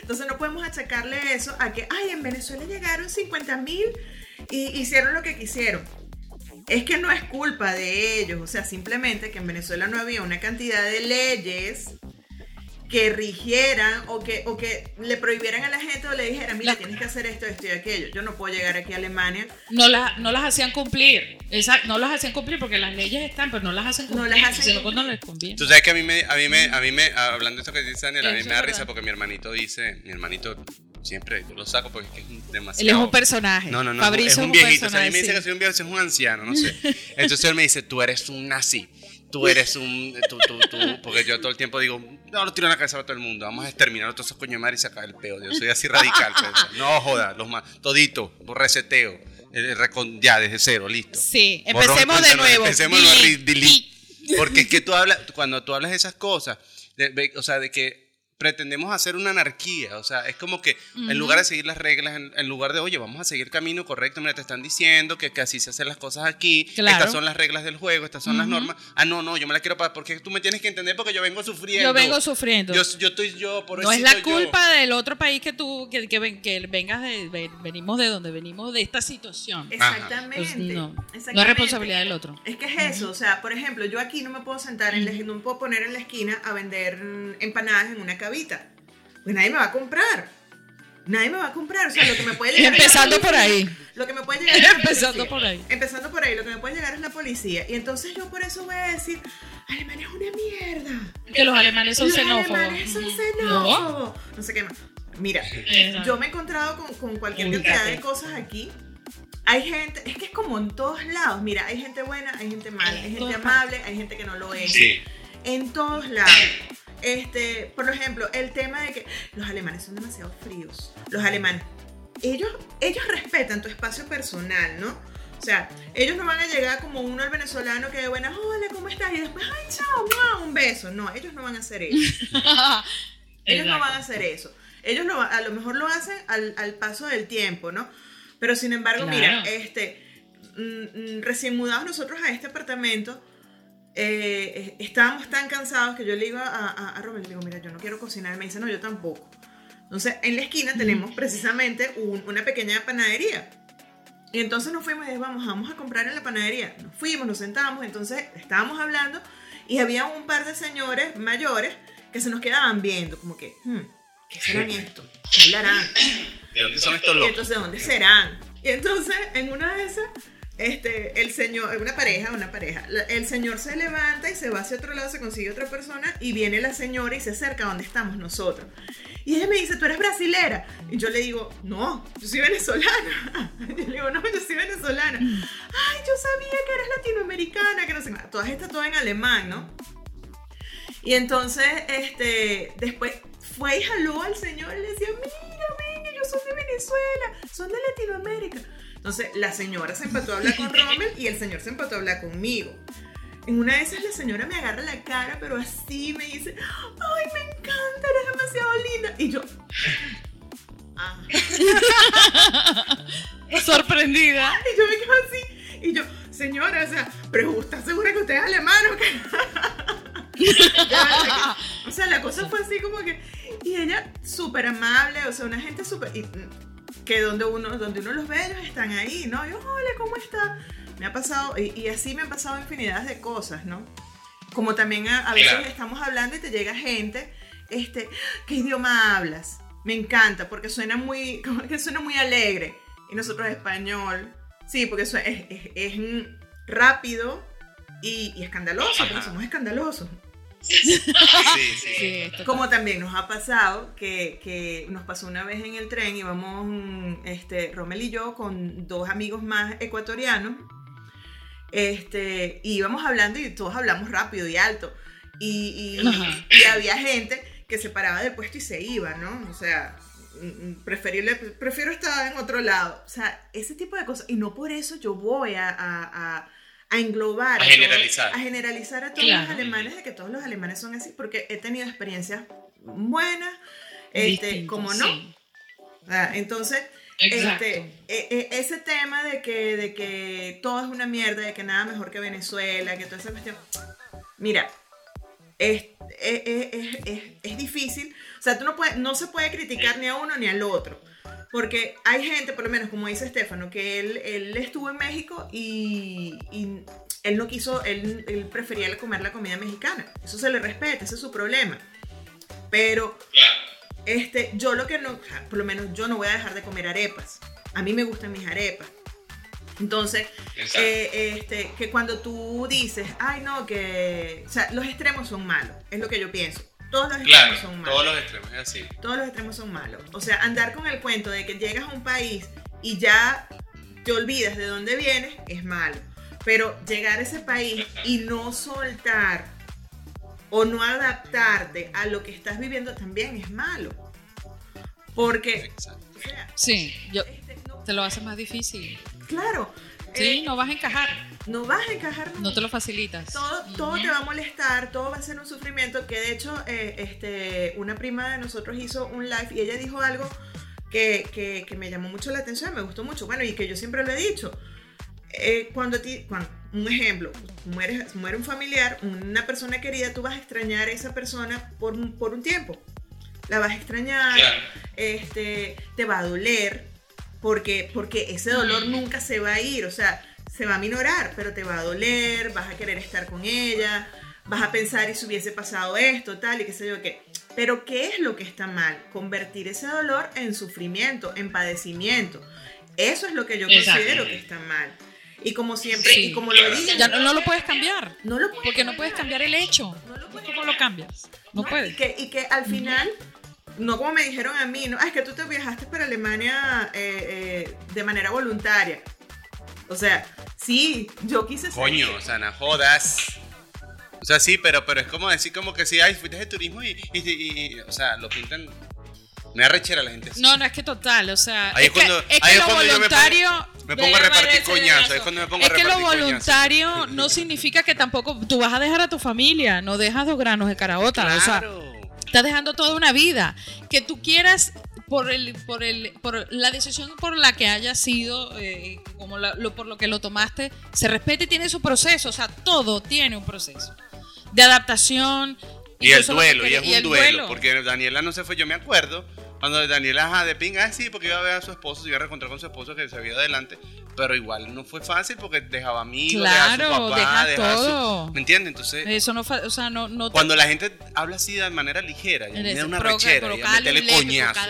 Entonces no podemos achacarle eso a que, ay, en Venezuela llegaron 50 mil y hicieron lo que quisieron. Es que no es culpa de ellos, o sea, simplemente que en Venezuela no había una cantidad de leyes que rigieran o que, o que le prohibieran a la gente o le dijeran, mira, La- tienes que hacer esto, esto y aquello. Yo no puedo llegar aquí a Alemania. No, la- no las hacían cumplir. Esa- no las hacían cumplir porque las leyes están, pero no las hacen No cumplir. las hacen cumplir. cuando les conviene. Tú sabes que a mí me, a mí me, a mí me, hablando de esto que dice Daniel, a mí Eso me da risa porque mi hermanito dice, mi hermanito siempre yo lo saco porque es que es Él es demasiado. un personaje. No, no, no, Fabricio es un viejito. O sea, a mí me dice sí. que soy un viejo, es un anciano, no sé. Entonces él me dice, tú eres un nazi. Tú eres un. Tú, tú, tú, porque yo todo el tiempo digo, no lo tiro en la cabeza a todo el mundo. Vamos a exterminar a todos esos coño de madre y sacar el peo. Yo soy así radical. pues. No joda, los más. Todito, reseteo. el recon- ya, desde cero, listo. Sí, Borrón empecemos de nuevo. Empecemos de nuevo, Delete, delete. Porque es que tú hablas, cuando tú hablas de esas cosas, de- de- o sea, de que pretendemos hacer una anarquía, o sea, es como que en lugar de seguir las reglas, en, en lugar de, oye, vamos a seguir el camino correcto, mira, te están diciendo que, que así se hacen las cosas aquí, Claro. estas son las reglas del juego, estas son las normas, ah, no, no, yo me la quiero pagar, porque tú me tienes que entender porque yo vengo sufriendo. Yo vengo sufriendo. Yo, yo estoy yo, por no es la culpa del otro país que tú, que, que, ven- que vengas de, ven- venimos de donde venimos de esta situación. Exactamente. Pues no, no es responsabilidad del otro. Es que es eso, o sea, por ejemplo, yo aquí no me puedo sentar, en la, no me puedo poner en la esquina a vender mm, empanadas en una Pues nadie me va a comprar. Nadie me va a comprar, o sea, lo que me puede llegar es la Empezando por policía. ahí. Lo que me puede llegar es Empezando policía. por ahí. Empezando por ahí, lo que me puede llegar es la policía. Y entonces yo por eso voy a decir, Alemania es una mierda. Que los alemanes son Los xenófobos. alemanes son xenófobos. No sé qué más. Mira, Exacto. yo me he encontrado con, con cualquier cantidad de cosas aquí. Hay gente, es que es como en todos lados. Mira, hay gente buena, hay gente mala, hay gente amable, hay gente que no lo es. Sí. En todos lados. Este, por ejemplo, el tema de que los alemanes son demasiado fríos. Los alemanes, ellos, ellos respetan tu espacio personal, ¿no? O sea, ellos no van a llegar como uno al venezolano que de buenas, hola, ¿cómo estás? Y después, ay, chao, mua, un beso. No, ellos no van a hacer eso. Ellos no van a hacer eso. Ellos lo, a lo mejor lo hacen al, al paso del tiempo, ¿no? Pero sin embargo, Claro. mira, este, mm, mm, recién mudados nosotros a este apartamento, eh, eh, estábamos tan cansados que yo le digo a, a, a Romel, le digo, mira, yo no quiero cocinar. Y me dice, no, yo tampoco. Entonces, en la esquina tenemos precisamente un- una pequeña panadería. Y entonces nos fuimos y dijimos, vamos, vamos a comprar en la panadería. Nos fuimos, nos sentamos, entonces estábamos hablando y había un par de señores mayores que se nos quedaban viendo, como que, hmm, ¿qué serán esto? ¿Qué hablarán? ¿De dónde son estos Y locos? entonces, ¿dónde serán? Y entonces, en una de esas, este, el señor, una pareja, una pareja, el señor se levanta y se va hacia otro lado, se consigue otra persona y viene la señora y se acerca a donde estamos nosotros. Y ella me dice, ¿tú eres brasilera? Y yo le digo, no, yo soy venezolana. Yo le digo, no, yo soy venezolana. Ay, yo sabía que eres latinoamericana, que no sé qué. Todas estas todo en alemán, ¿no? Y entonces, este, después fue y jaló al señor y le decía, mira, venga, yo soy de Venezuela, son de Latinoamérica. Entonces, la señora se empató a hablar con Rommel y el señor se empató a hablar conmigo. En una de esas la señora me agarra la cara, pero así me dice, ay, me encanta, eres demasiado linda. Y yo, ah. Sorprendida. Y yo me quedo así. Y yo, señora, o sea, pero ¿estás segura que usted es alemán o qué? O sea, que- o sea, la cosa fue así como que. Y ella, súper amable, o sea, una gente súper. Que donde uno, donde uno los ve, ellos están ahí, ¿no? Yo, hola, ¿cómo está? Me ha pasado, y, y así me han pasado infinidad de cosas, ¿no? Como también a, a veces Claro. estamos hablando y te llega gente, este, ¿qué idioma hablas? Me encanta porque suena muy, como que suena muy alegre. Y nosotros español, sí, porque eso es, es- es, rápido y, y escandaloso, porque somos escandalosos. Sí, sí. Sí, esto Como también nos ha pasado que, que nos pasó una vez en el tren, íbamos mm, este, Romel y yo con dos amigos más ecuatorianos, este, y íbamos hablando y todos hablamos rápido y alto. Y, y- Ajá. y había gente que se paraba del puesto y se iba, ¿no? O sea, mm, mm, preferible, prefiero estar en otro lado. O sea, ese tipo de cosas. Y no por eso yo voy a, a- a- a englobar, A generalizar. a generalizar a todos Claro. los alemanes de que todos los alemanes son así, porque he tenido experiencias buenas, este, distinto, como no. sí. Ah, Entonces, Exacto. este, e- e- ese tema de que, de que todo es una mierda, de que nada mejor que Venezuela, que toda esa cuestión. Mira, es, es, es- es- es difícil. O sea, tú no, puedes, no se puede criticar ni a uno ni al otro. Porque hay gente, por lo menos como dice Estefano, que él, él estuvo en México y, y él no quiso, él, él prefería comer la comida mexicana. Eso se le respeta, ese es su problema. Pero este, yo lo que no, por lo menos yo no voy a dejar de comer arepas. A mí me gustan mis arepas. Entonces, eh, este, que cuando tú dices, ay no, que, o sea, los extremos son malos, es lo que yo pienso. Todos los extremos Claro, son malos. todos los extremos, es así. Todos los extremos son malos. O sea, andar con el cuento de que llegas a un país y ya te olvidas de dónde vienes es malo. Pero llegar a ese país y no soltar o no adaptarte a lo que estás viviendo también es malo. Porque, Exacto. o sea, Sí, yo, este, no- te lo hace más difícil. claro, Sí, eh, no vas a encajar, no vas a encajar no te lo facilitas. todo, todo te va a molestar, todo va a ser un sufrimiento. Que de hecho, eh, este, una prima de nosotros hizo un live y ella dijo algo que, que- que me llamó mucho la atención, me gustó mucho. Bueno, y que yo siempre lo he dicho. Eh, cuando, a ti, cuando, un ejemplo, muere, muere un familiar, una persona querida, tú vas a extrañar a esa persona por, un- por un tiempo. La vas a extrañar, Claro. este, te va a doler, porque, porque ese dolor nunca se va a ir, o sea, se va a minorar, pero te va a doler, vas a querer estar con ella, vas a pensar y si hubiese pasado esto, tal, y qué sé yo qué. Pero ¿qué es lo que está mal? Convertir ese dolor en sufrimiento, en padecimiento. Eso es lo que yo considero que está mal. Y como siempre, Sí. y como lo digo, Ya no, no lo puedes cambiar, no lo puedes porque no puedes cambiar el hecho. No lo puedes ¿Cómo lo cambias? No No, puedes. Y que, y que al final, no como me dijeron a mí, no, ah, es que tú te viajaste para Alemania eh, eh, de manera voluntaria. O sea, sí, yo quise salir. Coño, o sea, no jodas. O sea, sí, pero, pero es como decir como que sí, ay, fuiste de turismo y, y, y- y- o sea, lo pintan... Me da rechera la gente así. No, no, es que total, o sea, Ahí es, es cuando- que, es ahí que es lo cuando yo me pongo- voluntario... me pongo a repartir parece coñazo, dedazo. es cuando me pongo a Es que lo coñazo. voluntario no significa que tampoco tú vas a dejar a tu familia, no dejas dos granos de caraota, o sea, Claro. Estás dejando toda una vida. Que tú quieras por el por el por la decisión por la que haya sido eh, como la- lo, por lo que lo tomaste se respete y tiene su proceso. O sea todo tiene un proceso de adaptación. Y el que duelo, y es un duelo, porque Daniela no se fue, yo me acuerdo, Cuando Daniela ajá, de pinga, ah, sí, porque iba a ver a su esposo, se iba a reencontrar con su esposo que se había adelante, pero igual no fue fácil porque dejaba amigos, dejaba a Claro, su papá, deja dejaba a su- todo. ¿Me entiendes? Entonces, Eso no, o sea, no, no te- cuando la gente habla así de manera ligera, ya me una rechera, ya metele coñazo.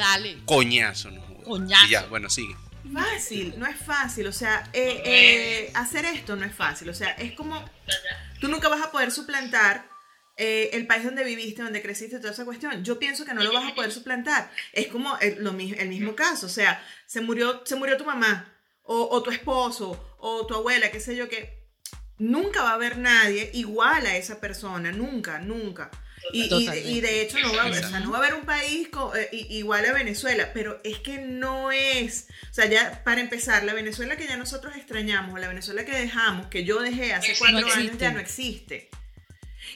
Coñazo, no. Coñazo. Y ya, bueno, sigue. Fácil, no es fácil. O sea, eh, eh, hacer esto no es fácil. O sea, es como. Tú nunca vas a poder suplantar eh, el país donde viviste, donde creciste, toda esa cuestión. Yo pienso que no lo vas a poder suplantar. Es como el, lo el mismo caso. O sea, se murió, se murió tu mamá, o, o tu esposo, o tu abuela, qué sé yo, que nunca va a haber nadie igual a esa persona. Nunca, nunca. Y, y, Totalmente. y de hecho no va, a haber- o sea, no va a haber un país eh, igual a Venezuela, pero es que no es, o sea, ya para empezar, la Venezuela que ya nosotros extrañamos, la Venezuela que dejamos, que yo dejé hace cuatro No años, ya no existe.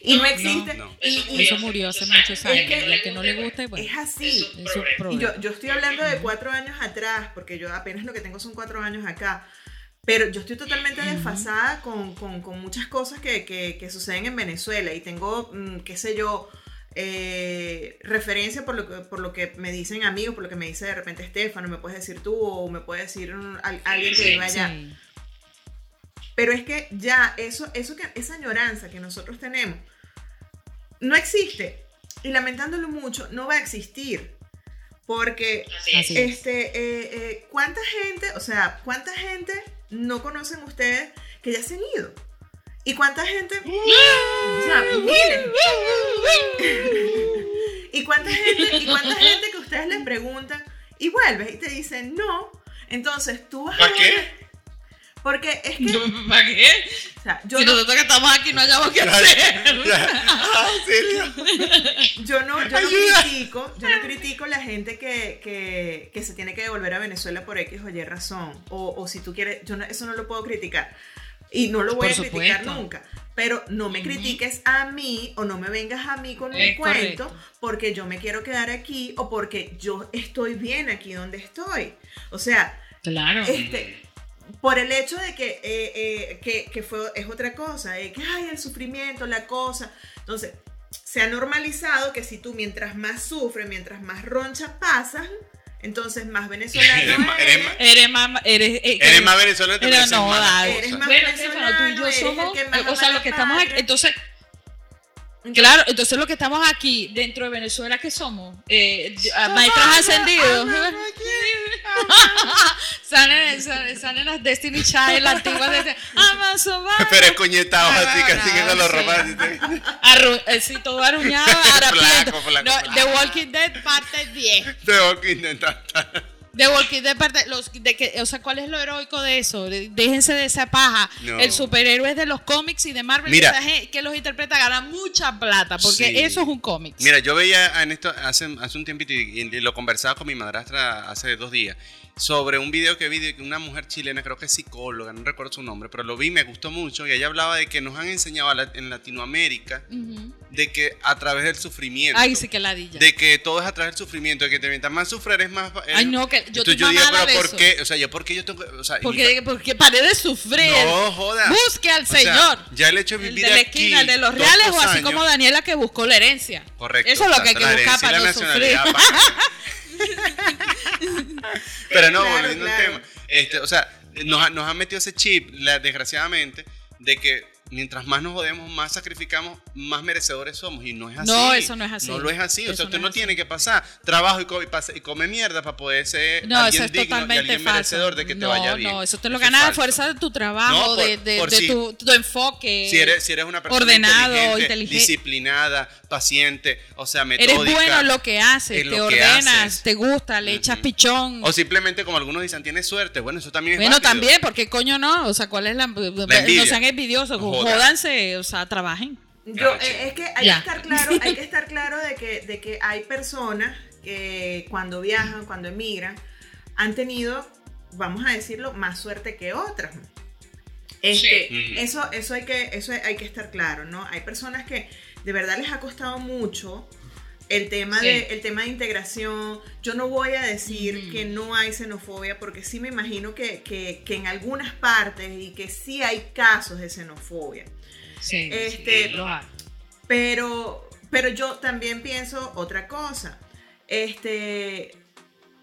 Y no, No, existe. no. Y, Eso y Eso murió hace muchos años. que- y al que no le gusta, bueno, es así. Es su Y yo, yo estoy hablando de cuatro años atrás, porque yo apenas lo que tengo son cuatro años acá. Pero yo estoy totalmente desfasada con, con- con muchas cosas que, que- que suceden en Venezuela y tengo, mm, qué sé yo, eh, referencia por lo, que, por lo que me dicen amigos, por lo que me dice de repente Estefano, me puedes decir tú o me puede decir un- al- alguien que viva allá. Sí. Pero es que ya eso, eso que, esa añoranza que nosotros tenemos no existe. Y lamentándolo mucho, no va a existir. Porque Así es. Así es. este, eh, eh, ¿cuánta gente, o sea, cuánta gente no conocen ustedes que ya se han ido? ¿Y cuánta gente? O sea, miles. ¿Y cuánta gente, y cuánta gente que ustedes les preguntan y vuelves y te dicen no? Entonces tú vas a ¿Para qué? Porque es que, ¿Para qué? o sea, yo si no, nosotros que estamos aquí no hayamos que hacer. Auxilio. yo no, yo no critico, yo no critico la gente que, que, que se tiene que devolver a Venezuela por X o Y razón. O, o si tú quieres, yo no- eso no lo puedo criticar. Y no lo voy Por a criticar supuesto. nunca. Pero no me critiques a mí o no me vengas a mí con un Es cuento correcto. porque yo me quiero quedar aquí o porque yo estoy bien aquí donde estoy. O sea, Claro. este, por el hecho de que, eh, eh, que, que fue, es otra cosa, eh, que hay el sufrimiento, la cosa. Entonces, se ha normalizado que si tú mientras más sufres, mientras más roncha pasas, entonces más venezolano Eres más- eres, eres más- Eres más. Eres, Eres más venezolano Pero no, eres más tú y venezolano, yo eres el somos. que más O sea, lo que estamos aquí. Entonces, claro, entonces lo que estamos aquí dentro de Venezuela, ¿qué somos? Eh, a- maestros ascendidos. salen, salen, salen las Destiny Child, las antiguas de Amazon. Pero es coñetado así, casi que te- Arru eh, sí, todo aruñado, harapiento. Flaco, flaco, No, flaco. The Walking Dead parte 10. Tengo que intentar. The Walking Dead parte los de que, o sea, ¿cuál es lo heroico de eso? De- déjense de esa paja. No. El superhéroe es de los cómics y de Marvel Mira. que los interpreta gana mucha plata porque Sí. eso es un cómic. Mira, yo veía en esto hace, hace un tiempito y, y lo conversaba con mi madrastra hace dos días sobre un video que vi de una mujer chilena, creo que es psicóloga, no recuerdo su nombre, pero lo vi, me gustó mucho y ella hablaba de que nos han enseñado a la- en Latinoamérica de que a través del sufrimiento, Ay, sí que ladilla. de que todo es a través del sufrimiento, de que te mientras más sufres eres más... Ay, no, que yo estoy digo, mamada pero de ¿por eso. qué? O sea, yo por qué yo tengo que- o sea, Porque, porque paré de sufrir. No, joda. Busque al O sea, Señor. ya el hecho de el vivir de la aquí esquina, el de los reales, o así años- como Daniela que buscó la herencia. Correcto. Eso es lo que hay que buscar para no sufrir. pana. Pero no, Claro, volviendo al tema. Este, o sea, nos, nos han metido ese chip, la- desgraciadamente, de que mientras más nos jodemos, más sacrificamos, más merecedores somos. Y no es así. No, eso no es así. No lo es así. O Eso sea, no usted no, así. tiene que pasar trabajo y, co- y y come mierda para poder ser No, alguien eso es digno y totalmente alguien falso. merecedor de que te no, vaya bien. no, eso te lo Eso es ganas a fuerza de tu trabajo, No, por- de, de- por de si- tu, tu enfoque. Si eres, si eres una persona ordenado, inteligente, inteligente. disciplinada, paciente, o sea, metódica. Eres bueno en lo que haces, te que ordenas, haces. te gusta, le echas pichón. O simplemente, como algunos dicen, tienes suerte. Bueno, eso también es bueno, válido. también, porque coño no, o sea, ¿cuál es la, envidia. no sean envidiosos, No. Jódanse, o sea, trabajen. Yo, eh, es que hay Ya. que estar claro, hay que estar claro de que, de que hay personas que cuando viajan, cuando emigran, han tenido, vamos a decirlo, más suerte que otras. Este, Sí. Eso, eso hay que, eso hay que estar claro, ¿no? Hay personas que de verdad les ha costado mucho el tema, Sí. de, el tema de integración. Yo no voy a decir que no hay xenofobia, porque sí me imagino que, que, que en algunas partes y que sí hay casos de xenofobia. Sí, Este, lo hay. Pero, pero yo también pienso otra cosa. Este,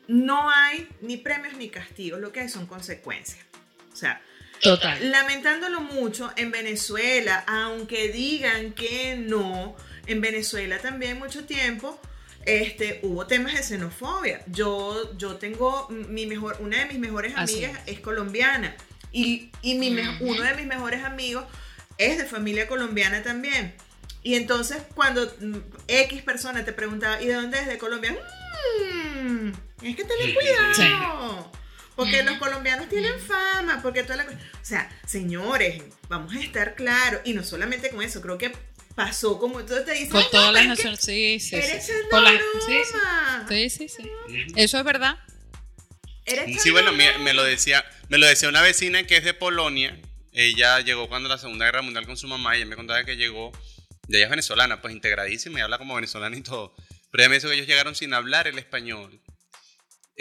no hay ni premios ni castigos, lo que hay son consecuencias. O sea, Total. lamentándolo mucho, en Venezuela, aunque digan que no, en Venezuela también mucho tiempo este, hubo temas de xenofobia. Yo, yo tengo mi mejor, una de mis mejores Así amigas es colombiana y, y mi uno de mis mejores amigos es de familia colombiana también. Y entonces cuando X persona te preguntaba, ¿y de dónde es de Colombia? Mm, es que tener cuidado. Porque los colombianos tienen fama, porque toda la cosa. O sea, señores, vamos a estar claros. Y no solamente con eso, creo que pasó como tú te dices. Con "Ay, no, todas las naciones. Sí, sí, Eres sí. broma. sí, sí, sí, sí. Eso es verdad. Eres Sí, bueno, me lo decía, me lo decía una vecina que es de Polonia. Ella llegó cuando la Segunda Guerra Mundial con su mamá y ella me contaba que llegó, de ella es venezolana, pues integradísima y habla como venezolana y todo. Pero ella me dijo que ellos llegaron sin hablar el español.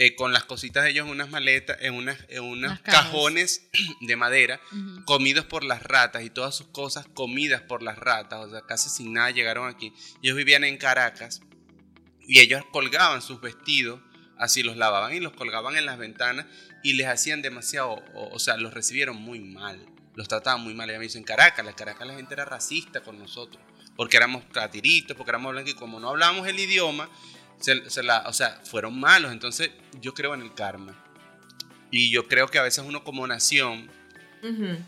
Eh, con las cositas de ellos en unas maletas, en, unas, en unos Unas cajones de madera, comidos por las ratas y todas sus cosas comidas por las ratas. O sea, casi sin nada llegaron aquí. Ellos vivían en Caracas y ellos colgaban sus vestidos, así los lavaban y los colgaban en las ventanas y les hacían demasiado, o, o sea, los recibieron muy mal, los trataban muy mal. Ella me dice, en Caracas, en Caracas la gente era racista con nosotros, porque éramos catiritos, porque éramos blancos y como no hablábamos el idioma, se, se la, o sea, fueron malos. Entonces yo creo en el karma. Y yo creo que a veces uno como nación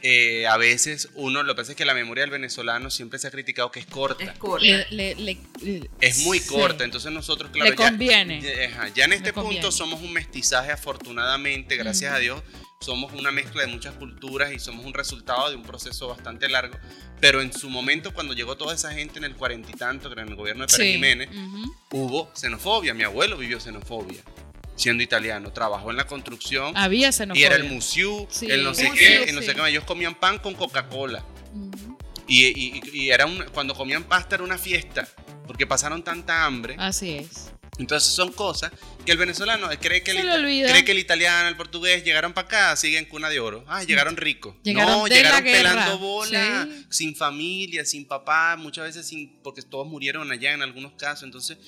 eh, a veces uno, lo que pasa es que la memoria del venezolano siempre se ha criticado que es corta. Es corta. Le- le- le- le- Es muy sí. corta, entonces nosotros, claro, Le ya- conviene. ya, ajá, ya en este punto somos un mestizaje, afortunadamente, gracias a Dios, somos una mezcla de muchas culturas y somos un resultado de un proceso bastante largo. Pero en su momento, cuando llegó toda esa gente en el cuarenta y tanto, que era en el gobierno de Pérez Sí. Jiménez, hubo xenofobia. Mi abuelo vivió xenofobia, siendo italiano, trabajó en la construcción. Había y xenofobia. era el musiu, Sí. el no sé Musiu, qué, y no sé qué. Ellos comían pan con Coca-Cola. Ujú. Y, y- y era un- cuando comían pasta era una fiesta, porque pasaron tanta hambre. Así es. Entonces son cosas que el venezolano cree que, el, cree que el italiano, el portugués llegaron para acá, siguen cuna de oro. Ah, llegaron ricos. Llegaron no, de llegaron la pelando bola, Sí. sin familia, sin papá, muchas veces sin, porque todos murieron allá en algunos casos. Entonces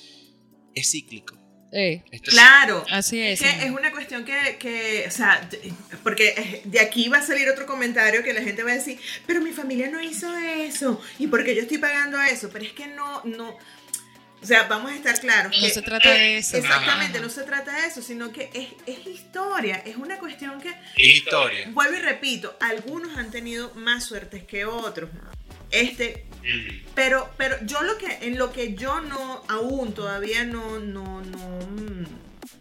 es cíclico. Eh, es Claro. así es. Es que es una cuestión que, que, o sea, porque de aquí va a salir otro comentario que la gente va a decir, pero mi familia no hizo eso, y porque yo estoy pagando eso, pero es que no, no, o sea, vamos a estar claros. No que, se trata de eso. Exactamente, Ajá. no se trata de eso, sino que es, es historia, es una cuestión que, historia. vuelvo y repito, algunos han tenido más suertes que otros. Este, pero, pero yo lo que, en lo que yo no, aún todavía no, no, no, mm,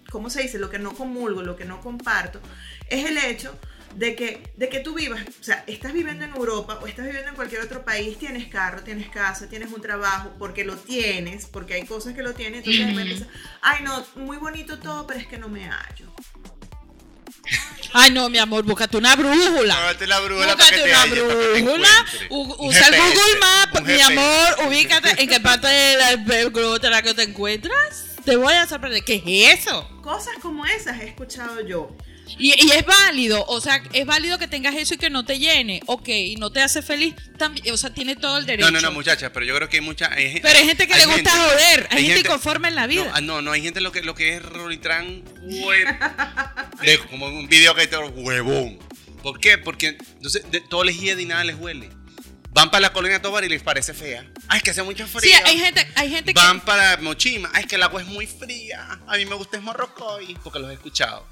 ¿cómo se dice? Lo que no comulgo, lo que no comparto, es el hecho de que, de que tú vivas, o sea, estás viviendo en Europa o estás viviendo en cualquier otro país, tienes carro, tienes casa, tienes un trabajo, porque lo tienes, porque hay cosas que lo tienes, entonces después empiezas, ay no, muy bonito todo, pero es que no me hallo. Ay, no, mi amor, búscate una brújula. Búscate la brújula para que Búscate te una brújula. Usa el Google Maps, mi amor. Ubícate en qué parte del globo la que te encuentras. Te voy a sorprender. ¿Qué es eso? Cosas como esas he escuchado yo. Y, y es válido, o sea, es válido que tengas eso y que no te llene, ok, y no te hace feliz, también, o sea, tiene todo el derecho. No, no, no, muchachas, pero yo creo que hay mucha. hay- Pero hay gente que le gusta gente- joder, hay, gente, inconforme en la No, vida. ah, no, no, hay gente lo que, lo que es Rolitran como un video que te huevón. ¿Por qué? Porque entonces de, todo les y nada les huele. Van para la colonia Tobar y les parece fea. Ay, es que hace mucho frío. sí, hay gente, hay gente que... Van para Mochima. Ay, es que el agua es muy fría. A mí me gusta es Morrocoy, porque los he escuchado.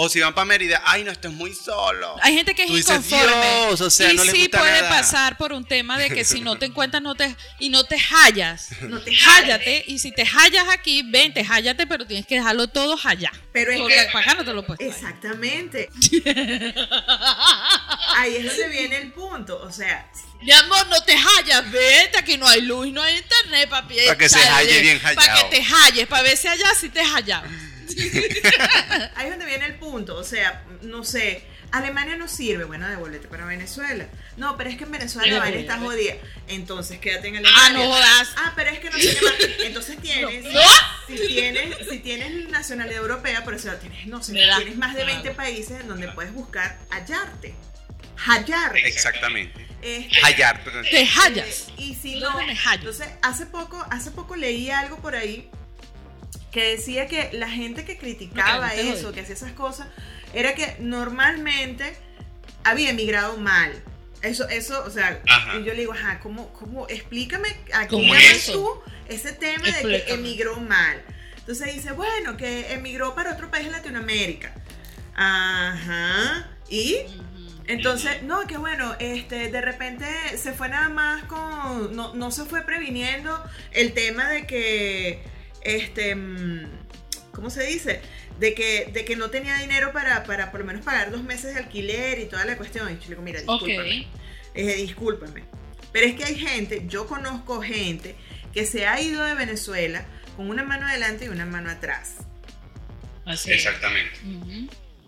O si van para Mérida, ay, no, esto es muy solo. Hay gente que es Tú dices, inconforme. "Dios", o sea, y no les sí gusta puede nada. pasar por un tema de que si no te encuentras no te, y no te hallas. No te Hállate. Y si te hallas aquí, vente, hállate, pero tienes que dejarlo todo allá. Pero es Porque que- para acá no te lo puedes. Exactamente. Ahí es donde viene el punto. O sea, Mi amor, no te hallas, vete, aquí no hay luz, no hay internet, papi. Pa' que se halle bien Para hallado. que te halles, para ver si allá sí te hallas. Ahí es donde viene el punto. O sea, no sé. Alemania no sirve, bueno, devuélvete para Venezuela. No, pero es que en Venezuela la vaina está jodida. Entonces quédate en Alemania. Ah, no jodas. Ah, pero es que no qué más. Entonces tienes, No. si tienes, si tienes nacionalidad europea, por eso tienes, no sé, ¿Verdad? tienes más de 20 Claro. países en donde puedes buscar hallarte. Hallarte. Exactamente. Este, Hallar. pero- Te hallas. Eh, y si ¿Dónde no, me hallo? entonces hace poco, hace poco leí algo por ahí que decía que la gente que criticaba no eso, que hacía esas cosas, era que normalmente había emigrado mal. Eso, eso, o sea, Ajá. yo le digo, ajá, ¿cómo, cómo, explícame, aquí ¿Cómo llamas eso? tú ese tema de que emigró mal. Entonces dice, bueno, que emigró para otro país de Latinoamérica. Ajá. Y entonces, no, que bueno, este, de repente se fue nada más con, no, no se fue previniendo el tema de que, este, mm, ¿cómo se dice? De que, de que no tenía dinero para, para por lo menos pagar dos meses de alquiler y toda la cuestión. Y yo le digo, mira, discúlpame. Discúlpame. Pero es que hay gente, yo conozco gente que se ha ido de Venezuela con una mano adelante y una mano atrás. Así es. Exactamente.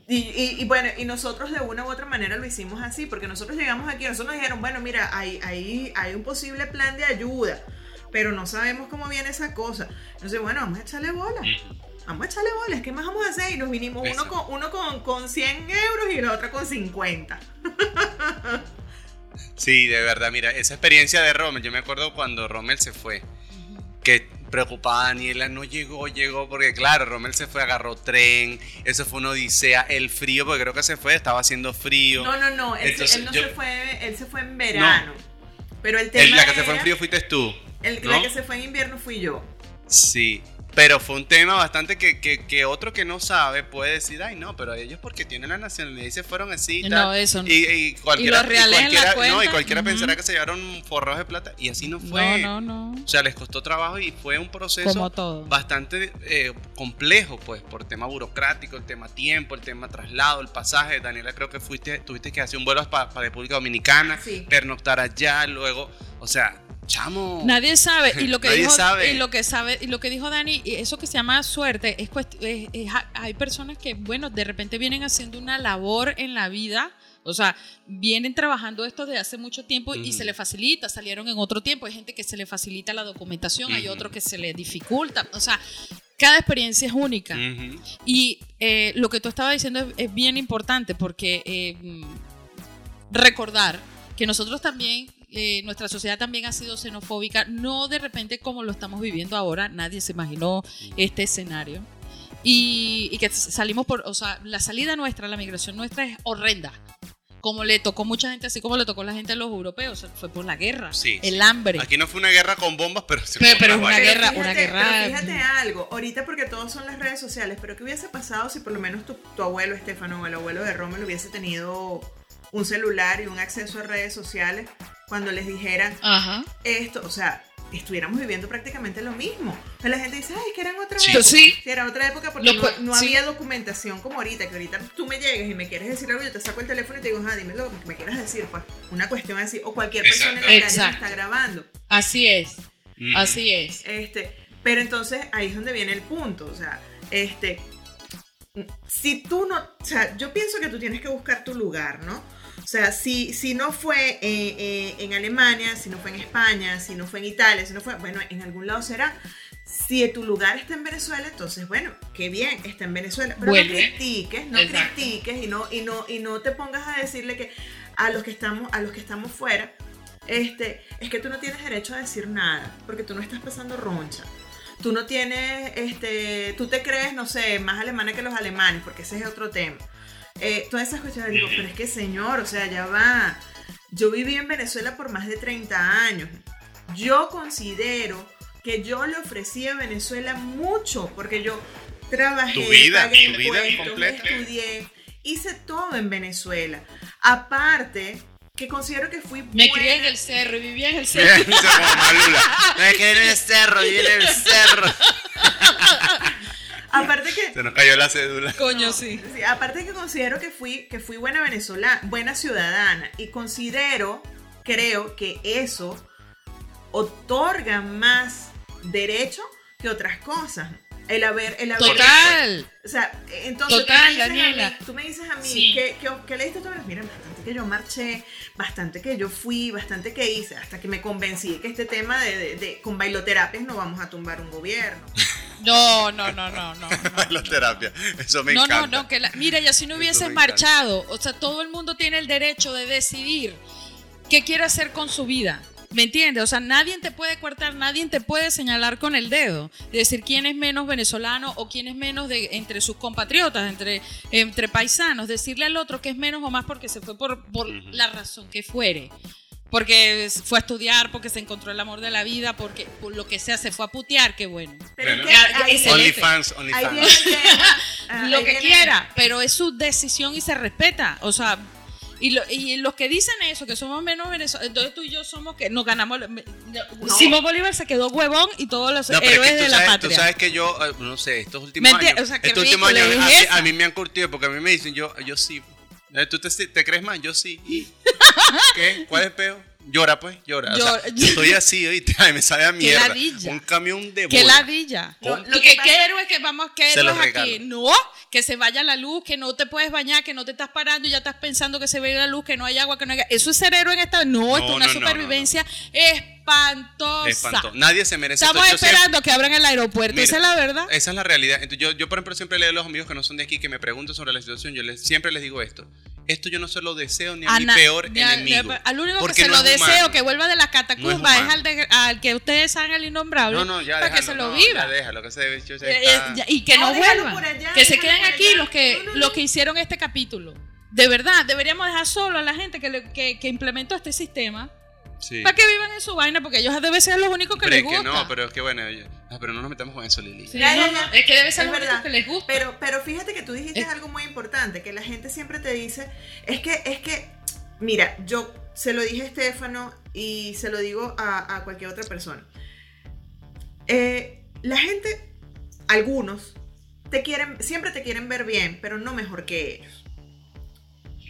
Y- y bueno, y nosotros de una u otra manera lo hicimos así, porque nosotros llegamos aquí, nosotros nos dijeron, bueno, mira, hay, hay, hay un posible plan de ayuda, pero no sabemos cómo viene esa cosa. Entonces, bueno, vamos a echarle bola. Vamos a echarle bolas, ¿qué más vamos a hacer? Y nos vinimos uno, con, uno con, con 100 euros y la otra con 50. Sí, de verdad, mira, esa experiencia de Rommel, yo me acuerdo cuando Rommel se fue, que preocupada Daniela, no llegó, llegó, porque claro, Rommel se fue, agarró tren, eso fue una odisea, el frío, porque creo que se fue, estaba haciendo frío. No, no, no, él, se- Entonces, él no yo- se fue, él se fue en verano. Pero el tema El- la que se fue en frío fuiste tú. El- ¿no? La que se fue en invierno fui yo. Sí, pero fue un tema bastante que, que, que otro que no sabe puede decir, ay no, pero ellos porque tienen la nacionalidad y se fueron así y No, tal". eso no. Y, y cualquiera, los reales en la cualquiera- no, y cualquiera pensará que se llevaron forros de plata y así no fue. No, no, no. O sea, les costó trabajo y fue un proceso Como todo. bastante eh, complejo, pues, por tema burocrático, el tema tiempo, el tema traslado, el pasaje. Daniela, creo que fuiste, tuviste que hacer un vuelo para República Dominicana, Sí. pernoctar allá, luego, o sea, chamo. Nadie sabe y lo que dijo sabe. y lo que sabe y lo que dijo Dani eso que se llama suerte es, cuest- es- es- hay personas que bueno de repente vienen haciendo una labor en la vida o sea vienen trabajando esto desde hace mucho tiempo y se le facilita salieron en otro tiempo. Hay gente que se le facilita la documentación hay otro que se le dificulta o sea cada experiencia es única. Y eh, lo que tú estabas diciendo es, es bien importante porque eh, mm, recordar que nosotros también, eh, nuestra sociedad también ha sido xenofóbica, no de repente como lo estamos viviendo ahora, nadie se imaginó este escenario. Y, y que salimos por, o sea, la salida nuestra, la migración nuestra es horrenda. Como le tocó mucha gente, así como le tocó la gente a los europeos, fue por la guerra, Sí, el sí. hambre. Aquí no fue una guerra con bombas, pero se Pero- fue pero una guerra- Pero una fíjate- guerra- pero fíjate algo, ahorita porque todos son las redes sociales, pero ¿qué hubiese pasado si por lo menos tu, tu abuelo Estefano o el abuelo de Rommel hubiese tenido un celular y un acceso a redes sociales cuando les dijeran Ajá. esto? O sea, estuviéramos viviendo prácticamente lo mismo. O sea, la gente dice, ay, es que eran otra Sí. época. Sí. era otra época porque Lo no, cu- no sí. había documentación como ahorita, que ahorita tú me llegas y me quieres decir algo, yo te saco el teléfono y te digo, ah, dime lo que me quieras decir, pues. Una cuestión así, o cualquier persona en la calle está grabando. Así es, Ujú. así es. Este, pero entonces ahí es donde viene el punto, o sea, este, si tú no, o sea, yo pienso que tú tienes que buscar tu lugar, ¿no? O sea, si, si no fue eh, eh, en Alemania, si no fue en España, si no fue en Italia, si no fue, bueno, en algún lado será. Si tu lugar está en Venezuela, entonces, bueno, qué bien, está en Venezuela. Pero Vuelve. no critiques, no Exacto. critiques y no, y, no, y no te pongas a decirle que a los que estamos, a los que estamos fuera, este, es que tú no tienes derecho a decir nada, porque tú no estás pasando roncha. Tú no tienes, este, tú te crees, no sé, más alemana que los alemanes, porque ese es otro tema. Eh, todas esas cuestiones, digo, pero es que señor, o sea, ya va. Yo viví en Venezuela por más de 30 años. Yo considero que yo le ofrecí a Venezuela mucho, porque yo trabajé, Tu vida, pagué tu vida impuestos, estudié, hice todo en Venezuela. Aparte, que considero que fui Me buena- crié en el cerro y vivía en el cerro. Me quedé en el cerro, y en el cerro. Aparte que Se nos cayó la cédula. Coño, sí. Sí, aparte que considero que fui, que fui buena venezolana, buena ciudadana y considero, creo que eso otorga más derecho que otras cosas. El haber, el haber. Total. O sea, entonces Total, tú, me dices a Daniela. mí, tú me dices a mí Sí. que, que, que leíste todo. Mira, bastante que yo marché, bastante que yo fui, bastante que hice, hasta que me convencí que este tema de, de- de- con bailoterapias no vamos a tumbar un gobierno. No, no, no, no, no. no. La terapia. Eso me No, no, encanta. no, que la- mira, y así no hubieses marchado. O sea, todo el mundo tiene el derecho de decidir qué quiere hacer con su vida. ¿Me entiendes? O sea, nadie te puede cortar, nadie te puede señalar con el dedo, de decir quién es menos venezolano o quién es menos de entre sus compatriotas, entre, entre paisanos, decirle al otro que es menos o más porque se fue por, por la razón que fuere. Porque fue a estudiar, porque se encontró el amor de la vida, porque por lo que sea se fue a putear, qué bueno. Pero tema, ah, lo que quiera, pero es su decisión y se respeta. O sea, y, lo- y los que dicen eso, que somos menos venezolanos, entonces tú y yo somos que nos ganamos. me- Simón Bolívar se quedó huevón y todos los No, es héroes que de la sabes, patria. tú sabes que yo, eh, no sé, estos últimos años, O sea, qué estos últimos ridículo años a, a mí me han curtido porque a mí me dicen, yo, yo sí. Eh, ¿Tú te, te crees más? Yo sí. ¿Qué? ¿Cuál es el peo? Llora, pues, llora. O sea, Llora. estoy así, ¿oíste? Ay, me sabe a mierda. ladilla. Un camión de Qué bola. ladilla. Lo- ¿Y lo qué, que pasa- qué héroes que vamos, qué héroes aquí? No, que se vaya la luz, que no te puedes bañar, que no te estás parando y ya estás pensando que se ve la luz, que no hay agua, que no hay Eso es ser héroe en esta. No, esto es No, una no, no, no, supervivencia espantosa. Espanto. Nadie se merece Estamos esto. Yo siempre- esperando que abran el aeropuerto. Mira, Esa es la verdad. Esa es la realidad. Entonces, yo, yo, por ejemplo, siempre le digo a los amigos que no son de aquí que me preguntan sobre la situación. Yo les, siempre les digo esto. Esto yo no se lo deseo ni a, mi na- peor ni a- enemigo. Al único que se no lo es deseo humano. que vuelva de la No catacumba es al, de- al que ustedes saben el innombrable. No, no, ya para que se lo no, viva. Ya déjalo, que se Eh, eh, ya- y que no, vuelvan. por allá, que se queden aquí allá. los que, No, no, los que hicieron este capítulo. De verdad, deberíamos dejar solo a la gente que, le- que, que implementó este sistema Sí. para que vivan en su vaina, porque ellos deben ser los únicos que Pero les es que gusta. no, pero es que bueno, ah, pero no nos metamos con eso, Lili. Sí, no, no, es que debe ser Es lo único verdad. que les gusta. Pero, pero fíjate que tú dijiste Es- algo muy importante, que la gente siempre te dice, es que, es que, mira, yo se lo dije a Estefano y se lo digo a, a cualquier otra persona. Eh, la gente, algunos, te quieren, siempre te quieren ver bien, pero no mejor que ellos.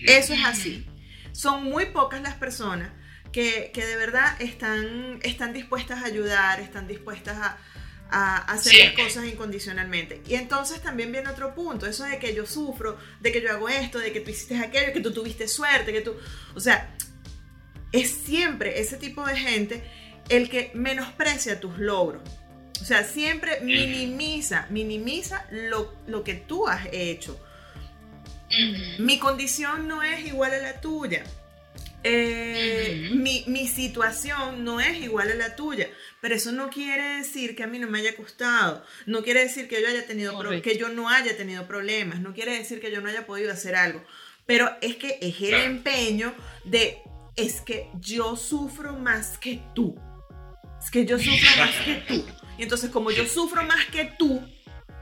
Eso es así. Son muy pocas las personas que, que de verdad están, están dispuestas a ayudar, están dispuestas a, a hacer Sí, las cosas incondicionalmente. Y entonces también viene otro punto, eso de que yo sufro, de que yo hago esto, de que tú hiciste aquello, que tú tuviste suerte, que tú... O sea, es siempre ese tipo de gente el que menosprecia tus logros. O sea, siempre minimiza, minimiza lo, lo que tú has hecho. Mi condición no es igual a la tuya. Eh, Ujú. mi, mi situación no es igual a la tuya, pero eso no quiere decir que a mí no me haya costado, no quiere decir que yo haya tenido pro- que yo no haya tenido problemas, no quiere decir que yo no haya podido hacer algo, pero es que es el Claro. empeño de es que yo sufro más que tú, es que yo sufro más que tú, y entonces como yo sufro más que tú,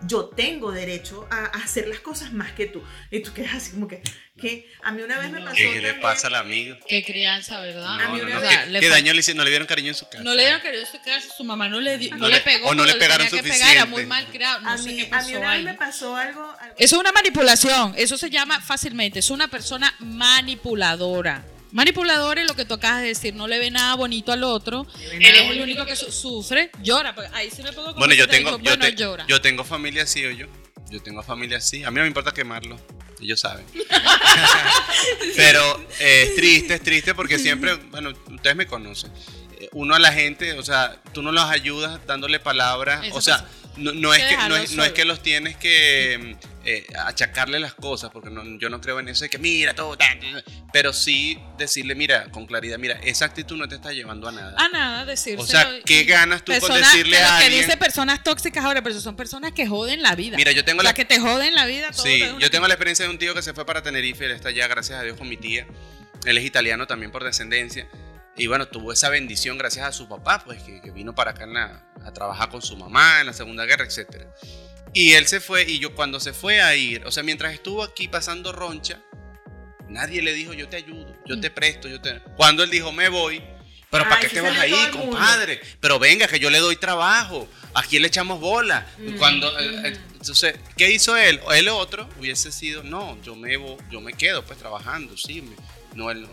yo tengo derecho a, a hacer las cosas más que tú. Y tú quedas así como que, que a mí una vez me pasó. ¿Qué, qué le pasa al amigo? Qué crianza, ¿verdad? A mí No, no, una no, vez- ¿Qué, le qué daño le hicieron? No le dieron cariño en su casa. No le dieron querido su casa, su mamá no le, di- no No le le- pegó. o no le pegaron que pegar, era suficiente. muy mal criado. No A sé mí, qué a mí pasó una vez ahí. me pasó algo. algo- Eso es una manipulación. Eso se llama fácilmente. Es una persona manipuladora. Manipuladora es lo que tú acabas de decir. No le ve nada bonito al otro. Él es el único que su- sufre. Llora. Pues Ahí sí me puedo Bueno, yo tengo, digo, yo, bueno, te- llora. yo tengo familia así o yo. Yo tengo familia así. A mí no me importa quemarlo. Ellos saben. Pero eh, es triste, es triste porque siempre, bueno, ustedes me conocen. Eh, Uno a la gente, o sea, tú no los ayudas dándole palabras. Eso o sea, pasa. No, no es que que, no, es, no es que los tienes que eh, achacarle las cosas, porque no- yo no creo en eso de que mira todo, tan, tan", pero sí decirle, mira, con claridad, mira, esa actitud no te está llevando a nada. A nada, decírselo. O sea, ¿qué ganas tú con decirle que a que alguien? dice personas tóxicas ahora, pero son personas que joden la vida. Mira, yo tengo o sea, la- que te joden la vida. todo Sí, yo tengo la experiencia de un tío que se fue para Tenerife, él está allá, gracias a Dios, con mi tía. Él es italiano también por descendencia. Y bueno, tuvo esa bendición gracias a su papá, pues que, que vino para acá a trabajar con su mamá en la Segunda Guerra, etc. Y él se fue, y yo cuando se fue a ir, o sea, mientras estuvo aquí pasando roncha, nadie le dijo, yo te ayudo, yo te presto, yo te... Cuando él dijo, me voy, pero ¿para Ay, qué te vas ahí, el compadre? Pero venga, que yo le doy trabajo, aquí le echamos bola. Mm, Cuando, eh, eh, entonces, ¿qué hizo él? Él otro hubiese sido, no, yo me, vo- yo me quedo pues trabajando, sí. me- no, él no.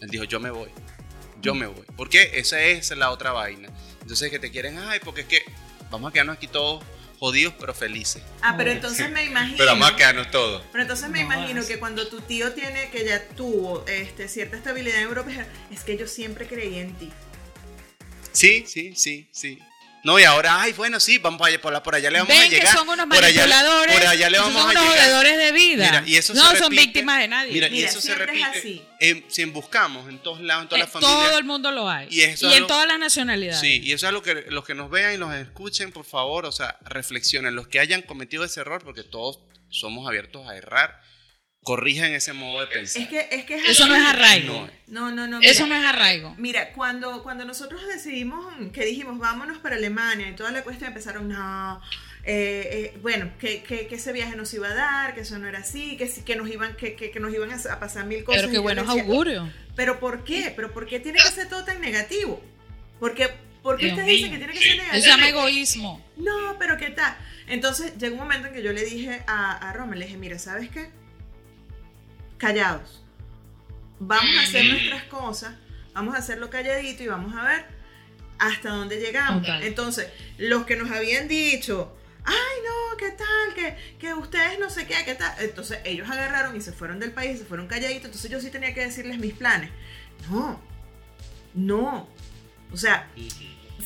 Él dijo, yo me voy, yo me voy. Porque esa es la otra vaina. Entonces, que te quieren, ay, porque es que vamos a quedarnos aquí todos jodidos, pero felices. Ah, pero entonces me imagino. Pero vamos a quedarnos todos. Pero entonces me No, imagino es- que cuando tu tío tiene, que ya tuvo este, cierta estabilidad en Europa, es que yo siempre creí en ti. Sí, sí, sí, sí. No, y ahora, ay, bueno, sí, vamos para allá, por, la- por allá le vamos a Ven que llegar. son unos por allá, manipuladores. por allá le vamos son a unos llegar. jodedores de vida. Mira, y eso se no son repite. víctimas de nadie. Mira, y Mira, eso se siempre es repite. así. eh, si buscamos en todos lados, en todas las familias. todo el mundo lo hay. Y eso Y, en lo- todas las nacionalidades. Sí, y eso es lo que los que nos vean y nos escuchen, por favor, o sea, reflexionen. Los que hayan cometido ese error, porque todos somos abiertos a errar, corrijan ese modo de pensar. Es que, es que es Eso no es arraigo. No. No, no, no. Eso no es arraigo. Mira, cuando, cuando nosotros decidimos, que dijimos, vámonos para Alemania y toda la cuestión empezaron, no, eh, eh, bueno, que, que, que ese viaje nos iba a dar, que eso no era así, que, sí- que, nos, iban, que, que, que nos iban a, pasar mil cosas. Pero qué buenos augurios. ¿Pero por qué? ¿Pero por qué tiene que ser todo tan negativo? Porque, ¿Por qué ustedes dicen que tiene que ser negativo? se llama egoísmo. No, pero ¿qué tal? Entonces llegó un momento en que yo le dije a, a Roma, le dije, mira, ¿sabes qué? Callados. Vamos a hacer nuestras cosas, vamos a hacerlo calladito y vamos a ver hasta dónde llegamos. Entonces, los que nos habían dicho, ay no, ¿qué tal? Que, que ustedes no sé qué, ¿qué tal? Entonces ellos agarraron y se fueron del país, se fueron calladitos, entonces yo sí tenía que decirles mis planes. No, no. O sea,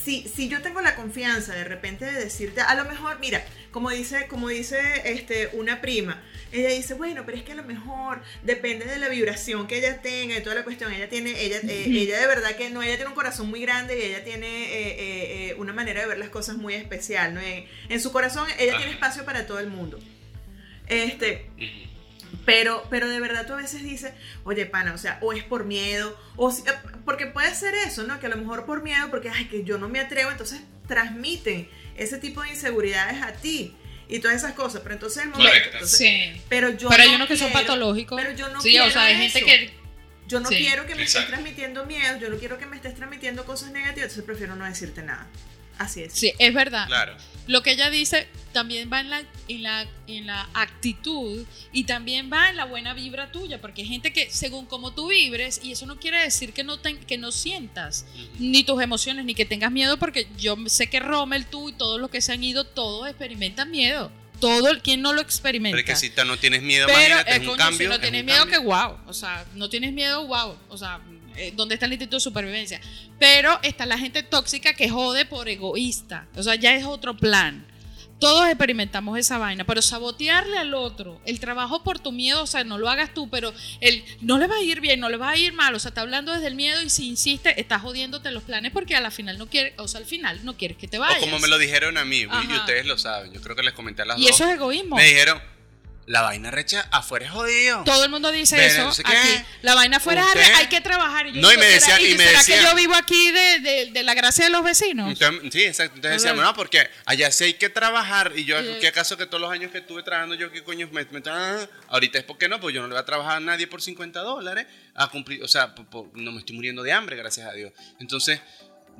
si, si yo tengo la confianza de repente de decirte, a lo mejor, mira, como dice, como dice este, una prima, ella dice, bueno, pero es que a lo mejor depende de la vibración que ella tenga y toda la cuestión. Ella tiene, ella, eh, ella de verdad que no, ella tiene un corazón muy grande y ella tiene eh, eh, una manera de ver las cosas muy especial. ¿no? En, en su corazón ella tiene Ajá. espacio para todo el mundo. Este, pero, pero de verdad tú a veces dices, oye, pana, o sea, o es por miedo, o si- porque puede ser eso, ¿no? Que a lo mejor por miedo, porque, ay, que yo no me atrevo, entonces transmiten ese tipo de inseguridades a ti y todas esas cosas, pero entonces el momento, entonces, Sí. pero yo Pero hay no unos que son quiero- patológicos. pero yo no sí, quiero o sea, hay gente que. Yo no Sí. quiero que me estés Exacto. transmitiendo miedo, yo no quiero que me estés transmitiendo cosas negativas, entonces prefiero no decirte nada. Así es. Sí, es verdad. Claro. Lo que ella dice también va en la, en, la, en la actitud y también va en la buena vibra tuya, porque hay gente que según como tú vibres, y eso no quiere decir que no, ten- que no sientas ni tus emociones, ni que tengas miedo, porque yo sé que Rommel, tú y todos los que se han ido, todos experimentan miedo. Todo el quien no lo experimenta. Pero es que si no tienes miedo, Pero, imagínate, eh, es un coño, cambio. si no es tienes miedo, cambio. que wow. O sea, no tienes miedo, wow. O sea, eh, ¿dónde está el instinto de supervivencia? Pero está la gente tóxica que jode por egoísta. O sea, ya es otro plan. Todos experimentamos esa vaina, pero sabotearle al otro, el trabajo por tu miedo, o sea, no lo hagas tú, pero el no le va a ir bien, no le va a ir mal, o sea, está hablando desde el miedo y si insiste, estás jodiéndote los planes porque a la final no quiere, o sea, al final no quieres que te vayas. O como me lo dijeron a mí, y ustedes lo saben, yo creo que les comenté a las y dos. eso es egoísmo. Me dijeron, la vaina recha afuera es jodido. Todo el mundo dice Pero eso no sé qué. aquí. La vaina fuera Usted- hay que trabajar. Y yo No, y me ¿será- decía- y me ¿será decía- que yo vivo aquí de, de- de la gracia de los vecinos? Entonces, sí, exacto. Entonces decíamos, no, porque allá sí hay que trabajar. Y yo. ¿qué acaso que todos los años que estuve trabajando yo, qué coño me, me- ah, Ahorita es porque no, pues yo no le voy a trabajar a nadie por 50 dólares a cumplir, o sea, no me estoy muriendo de hambre, gracias a Dios. Entonces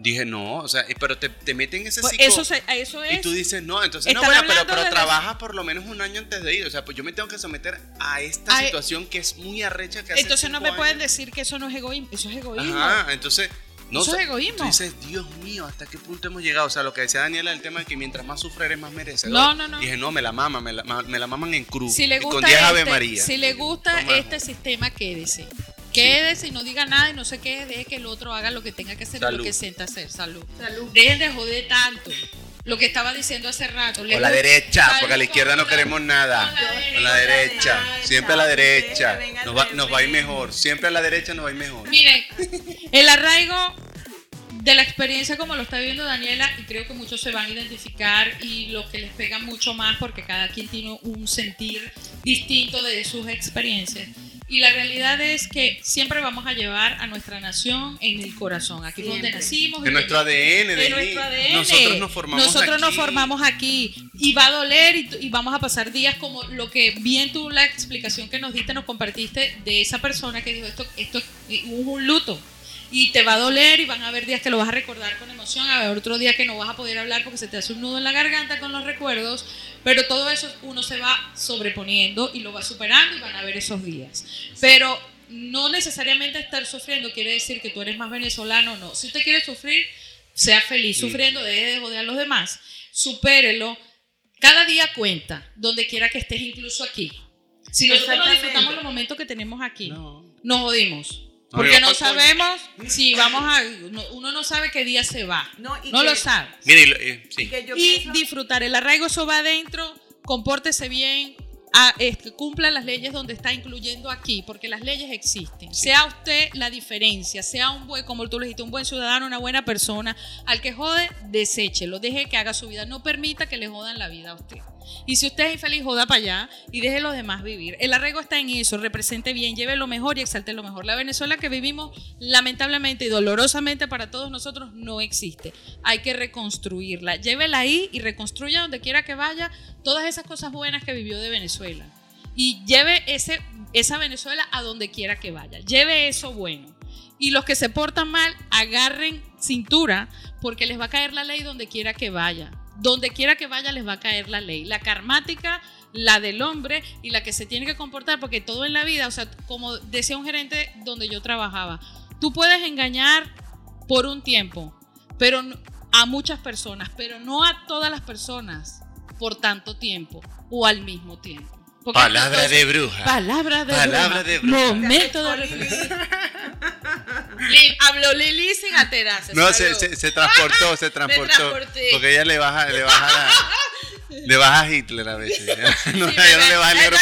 dije, no, o sea, pero te, te meten en ese Pues ciclo. eso, se- eso es. Y tú dices, no, entonces no, bueno, pero, pero trabajas por lo menos un año antes de ir. O sea, pues yo me tengo que someter a esta situación que es muy arrecha que hace Entonces no me pueden años. decir que eso no es egoísmo. Eso es egoísmo. Ajá, entonces. No, Eso es egoísmo. Tú dices, Dios mío, ¿hasta qué punto hemos llegado? O sea, lo que decía Daniela, el tema de que mientras más sufre eres más merecedor. No, no, no. Dije, no, me la mama, me la, me la maman en cruz. Si le y con gusta, 10 Ave este, María. si le gusta Toma. este sistema, quédese. Quédese y no diga nada y no se quede, deje que el otro haga lo que tenga que hacer y lo que sienta hacer. Salud. Salud. Dejen de joder tanto. Lo que estaba diciendo hace rato. O la derecha, Salud porque a la izquierda no con queremos nada. con la Con la derecha, derecha. siempre a la derecha. Nos va, nos va a ir mejor. Siempre a la derecha nos va a ir mejor. Miren, el arraigo de la experiencia como lo está viviendo Daniela, y creo que muchos se van a identificar y lo que les pega mucho más porque cada quien tiene un sentir distinto de sus experiencias. Y la realidad es que siempre vamos a llevar a nuestra nación en el corazón. Aquí donde nacimos. De y nuestro ADN, mí. nuestro ADN. Nosotros nos formamos Nosotros nos aquí. formamos aquí. Y va a doler y, y vamos a pasar días como lo que bien tú la explicación que nos diste, nos compartiste de esa persona que dijo esto, esto es un luto. Y te va a doler y van a haber días que lo vas a recordar con emoción, a haber otro día que no vas a poder hablar porque se te hace un nudo en la garganta con los recuerdos, pero todo eso uno se va sobreponiendo y lo va superando y van a haber esos días. Pero no necesariamente estar sufriendo quiere decir que tú eres más venezolano, no. Si usted quiere sufrir, sea feliz sufriendo, deje de joder a los demás, supérelo. Cada día cuenta, donde quiera que estés, incluso aquí. Si nosotros no disfrutamos los momentos que tenemos aquí, No. nos jodimos. Porque no sabemos si vamos a. no- Uno no sabe qué día se va. No, y No que- lo sabe. Mire, y eh, Y sí. que yo y pienso- disfrutar. El arraigo, eso va adentro, compórtese bien, a- este, cumpla las leyes donde está incluyendo aquí, porque las leyes existen. Sea usted la diferencia, sea un buen, como tú lo dijiste, un buen ciudadano, una buena persona. Al que jode, deséchelo, deje que haga su vida, no permita que le jodan la vida a usted. Y si usted es infeliz, joda para allá y deje a los demás vivir. El arraigo está en eso, represente bien, lleve lo mejor y exalte lo mejor. La Venezuela que vivimos, lamentablemente y dolorosamente para todos nosotros, no existe. Hay que reconstruirla. Llévela ahí y reconstruya donde quiera que vaya todas esas cosas buenas que vivió de Venezuela. Y lleve ese, esa Venezuela a donde quiera que vaya. Lleve eso bueno. Y los que se portan mal, agarren cintura porque les va a caer la ley donde quiera que vaya. Donde quiera que vaya les va a caer la ley. La karmática, la del hombre y la que se tiene que comportar, porque todo en la vida, o sea, como decía un gerente donde yo trabajaba, tú puedes engañar por un tiempo, pero a muchas personas, pero no a todas las personas por tanto tiempo o al mismo tiempo. Palabra de bruja. Palabra de Palabra bruja. de bruja. Momento de Lili, habló Lili sin alterarse. No, se, se, se transportó, se transportó. Porque ella le baja, le baja la- le baja a Hitler a veces. No, ella no le baja el negro.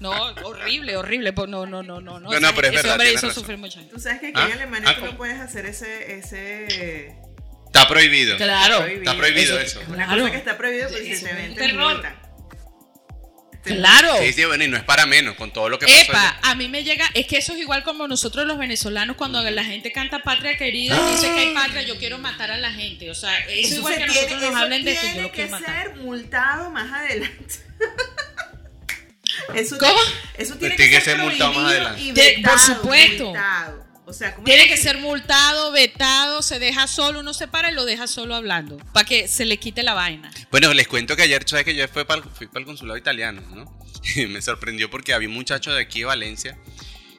No, horrible, horrible. pues No, no, no, no. No, no, pero es ese verdad, hombre tienes hizo sufrir gente. Tú sabes que aquí ¿Ah? en Alemania Ah, tú no ¿cómo? puedes hacer ese... Está prohibido. Claro. Está prohibido eso. una Claro. cosa que está prohibido porque Es si te un ven te terror. multan. Claro. Sí, sí, bueno, y no es para menos con todo lo que pasó. Epa, allá. a mí me llega, es que eso es igual como nosotros los venezolanos cuando la gente canta patria querida y dice que hay patria, yo quiero matar a la gente. O sea, eso, Eso igual se que tiene- nosotros nos eso hablen de esto, yo tiene lo que quiero matar. ser multado más adelante. eso ¿Cómo? Eso tiene, Tiene que, que ser ser multado más prohibido adelante. y De- por vetado, supuesto. vetado. O sea, ¿cómo Tiene es que ser multado, vetado, se deja solo, uno se para y lo deja solo hablando, para que se le quite la vaina. Bueno, les cuento que ayer, ¿sabes que yo fui para el, fui para el consulado italiano, ¿no? Y me sorprendió porque había un muchacho de aquí de Valencia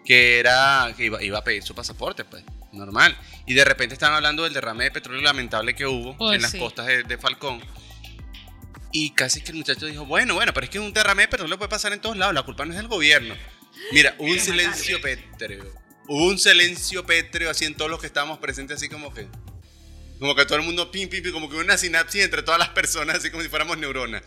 que era que iba, iba a pedir su pasaporte, pues, normal. Y de repente estaban hablando del derrame de petróleo lamentable que hubo Oh, en las costas de, de Falcón. Y casi que el muchacho dijo, bueno, bueno, pero es que un derrame de petróleo puede pasar en todos lados, la culpa no es del gobierno. Mira, un silencio pétreo. Hubo un silencio pétreo así en todos los que estábamos presentes, así como que... Como que todo el mundo pim, pim, pim, como que una sinapsis entre todas las personas, así como si fuéramos neuronas.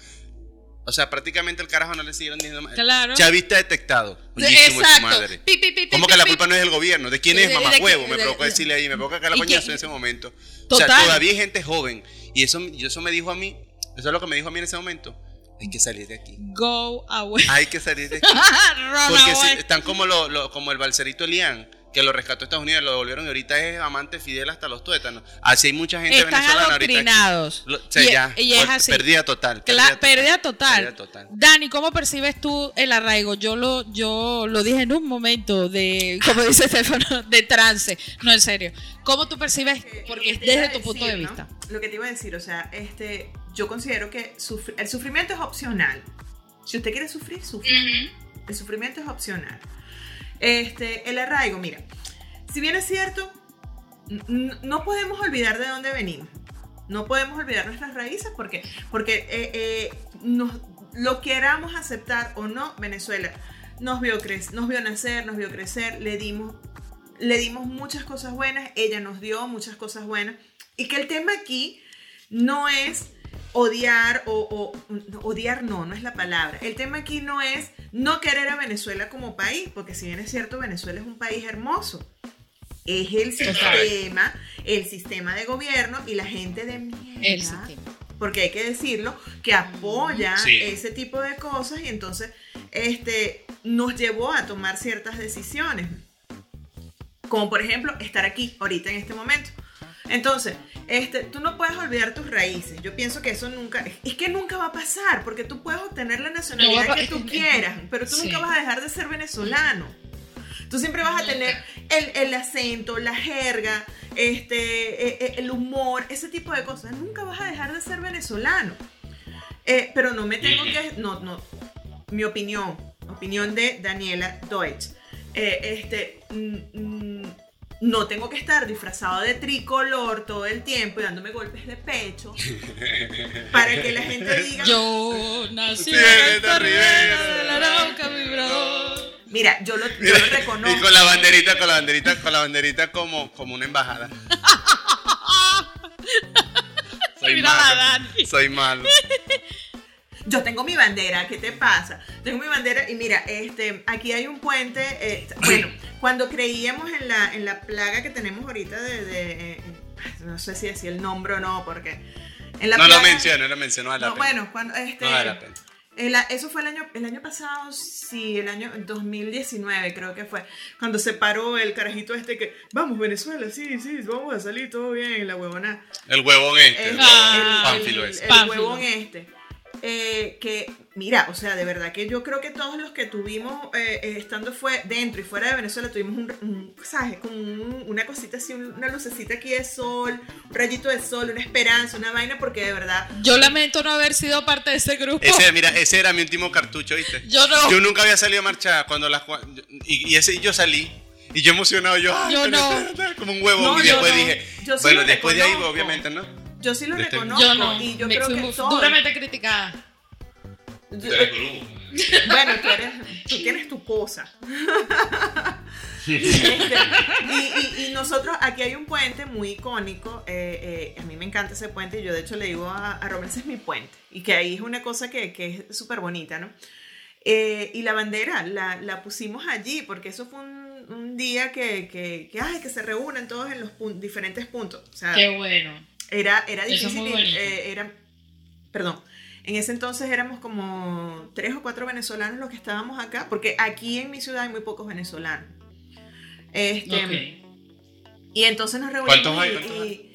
O sea, prácticamente el carajo no le siguieron diciendo más. Claro. Chavista detectado. Coñísimo de su madre. Pi, pi, pi, ¿Cómo que la culpa no es del gobierno? ¿De quién es mamá huevo? Me provocó decirle ahí, me provocó caer la ¿Y coñazo en ese momento. O sea, Total. todavía hay gente joven. Y eso, y eso me dijo a mí, eso es lo que me dijo a mí en ese momento. Hay que salir de aquí. Go away. Hay que salir de aquí. Run Porque si- están como, lo, lo- como el balserito Elian, que lo rescató Estados Unidos, lo devolvieron y ahorita es amante fidel hasta los tuétanos. Así hay mucha gente Están venezolana ahorita. aquí. adoctrinados. Lo- o sea, y, ya, y es así. Pérdida total. Pérdida total. Pérdida total. Dani, ¿cómo percibes tú el arraigo? Yo lo, yo lo dije en un momento de, como dice Estefano, de trance. No, en serio. ¿Cómo tú percibes? que- Porque iba desde tu punto de decir, ¿no? vista. Lo que te iba a decir, o sea, este, yo considero que sufri- el sufrimiento es opcional. Si usted quiere sufrir, sufre. Ujú. El sufrimiento es opcional. Este, el arraigo, mira, si bien es cierto, no podemos olvidar de dónde venimos. No podemos olvidar nuestras raíces porque, porque eh, eh, nos, lo queramos aceptar o no, Venezuela nos vio, cre- nos vio nacer, nos vio crecer, le dimos, le dimos muchas cosas buenas, ella nos dio muchas cosas buenas. Y que el tema aquí no es odiar o, o- no, odiar no, no es la palabra. El tema aquí no es no querer a Venezuela como país, porque si bien es cierto, Venezuela es un país hermoso. Es el sistema, el sistema de gobierno y la gente de mierda. El sistema. Porque hay que decirlo, que apoya Sí. ese tipo de cosas y entonces este, nos llevó a tomar ciertas decisiones. Como por ejemplo, estar aquí ahorita en este momento. Entonces, este, tú no puedes olvidar tus raíces. Yo pienso que eso nunca, es que nunca va a pasar, porque tú puedes obtener la nacionalidad No que tú quieras, pero tú Sí. nunca vas a dejar de ser venezolano. Tú siempre vas a tener el, el acento, la jerga, este, eh, eh, el humor, ese tipo de cosas. Nunca vas a dejar de ser venezolano. Eh, pero no me tengo que, no, no, mi opinión, opinión de Daniela Deutsch. Eh, este, mm, no tengo que estar disfrazado de tricolor todo el tiempo y dándome golpes de pecho para que la gente diga, Yo nací en esta ribera de la Arauca vibrador. mira, yo lo, yo lo y reconozco. con la banderita, con la banderita, con la banderita como, como una embajada. Soy Mira la malo. Dani. Soy malo. Yo tengo mi bandera, ¿qué te pasa? Tengo mi bandera y mira, este, aquí hay un puente. eh, bueno, cuando creíamos en la, en la plaga que tenemos ahorita de, de, eh, no sé si decir el nombre o no, porque en la No lo plaga- menciono, no lo menciono. No vale la No, pena. bueno, cuando este, No la pena. el a- eso fue el año, el año pasado, sí, el año 2019 creo que fue, cuando se paró el carajito este que, vamos Venezuela, sí, sí, vamos a salir todo bien, la huevona. El huevón este. El, el pánfilo el- el huevón este. Eh, que, mira, o sea, de verdad que yo creo que todos los que tuvimos, eh, eh, estando fue dentro y fuera de Venezuela, tuvimos un, un ¿sabes? Como un- una cosita así, un- una lucecita aquí de sol, un rayito de sol, una esperanza, una vaina, porque de verdad, Yo lamento no haber sido parte de ese grupo. Ese, mira, ese era mi último cartucho, ¿viste? Yo no. Yo nunca había salido a marchar cuando las y, y ese y yo salí y yo emocionado yo, ay, Yo no. como un huevo No, y después no. dije, Yo bueno, después de ahí obviamente, ¿no? Yo sí lo Este- reconozco. Yo no. Y yo me creo fui que todos- duramente criticada. yo- bueno, tú, eres, tú tienes tu cosa. Este, y, y- y nosotros, aquí hay un puente muy icónico. eh, eh, a mí me encanta ese puente y yo de hecho le digo a, a Román, ese es mi puente. Y que ahí es una cosa que, que es súper bonita, ¿no? Eh, y la bandera la, la pusimos allí porque eso fue un, un día que, que, que, ay, que se reúnen todos en los pun- diferentes puntos. O sea, Qué bueno. Era, era Eso es difícil. eh, era, perdón. En ese entonces éramos como tres o cuatro venezolanos los que estábamos acá, porque aquí en mi ciudad hay muy pocos venezolanos. Este, Ok. Y entonces nos reunimos ¿Cuántos hay? y, ¿Cuántos y,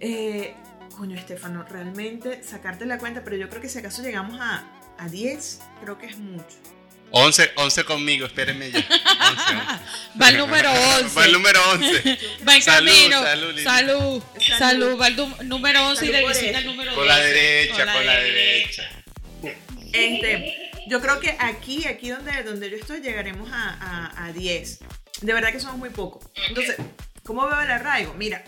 eh, coño, Estefano, realmente sacarte la cuenta, pero yo creo que si acaso llegamos a, a 10, creo que es mucho. 11, 11 conmigo, espérenme ya. 11, 11. Va el número 11. Va el número 11. Va en Salud, camino. salud. Salud. Salud. Salud. Va el número 11 y eso. el número Con la 12. derecha, con la derecha. Este, yo creo que aquí, aquí donde, donde yo estoy, llegaremos a, a, a 10. De verdad que somos muy pocos. Entonces, ¿cómo veo el arraigo? Mira,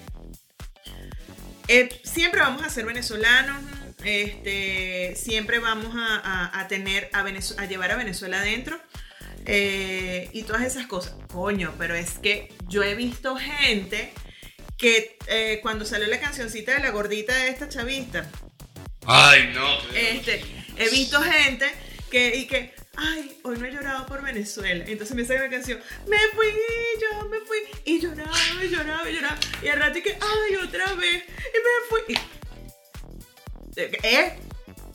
eh, siempre vamos a ser venezolanos, este, siempre vamos a, a- a tener, a, a llevar a Venezuela adentro. eh, y todas esas cosas. Coño, pero es que yo he visto gente que eh, cuando salió la cancioncita de la gordita de esta chavista, Ay, no. este, he visto gente que, y que, ay, hoy no he llorado por Venezuela. Entonces me sale la canción, me fui, yo me fui, y lloraba, y lloraba, y lloraba. Y al rato y que, ay, otra vez, y me fui. Y- ¿Eh?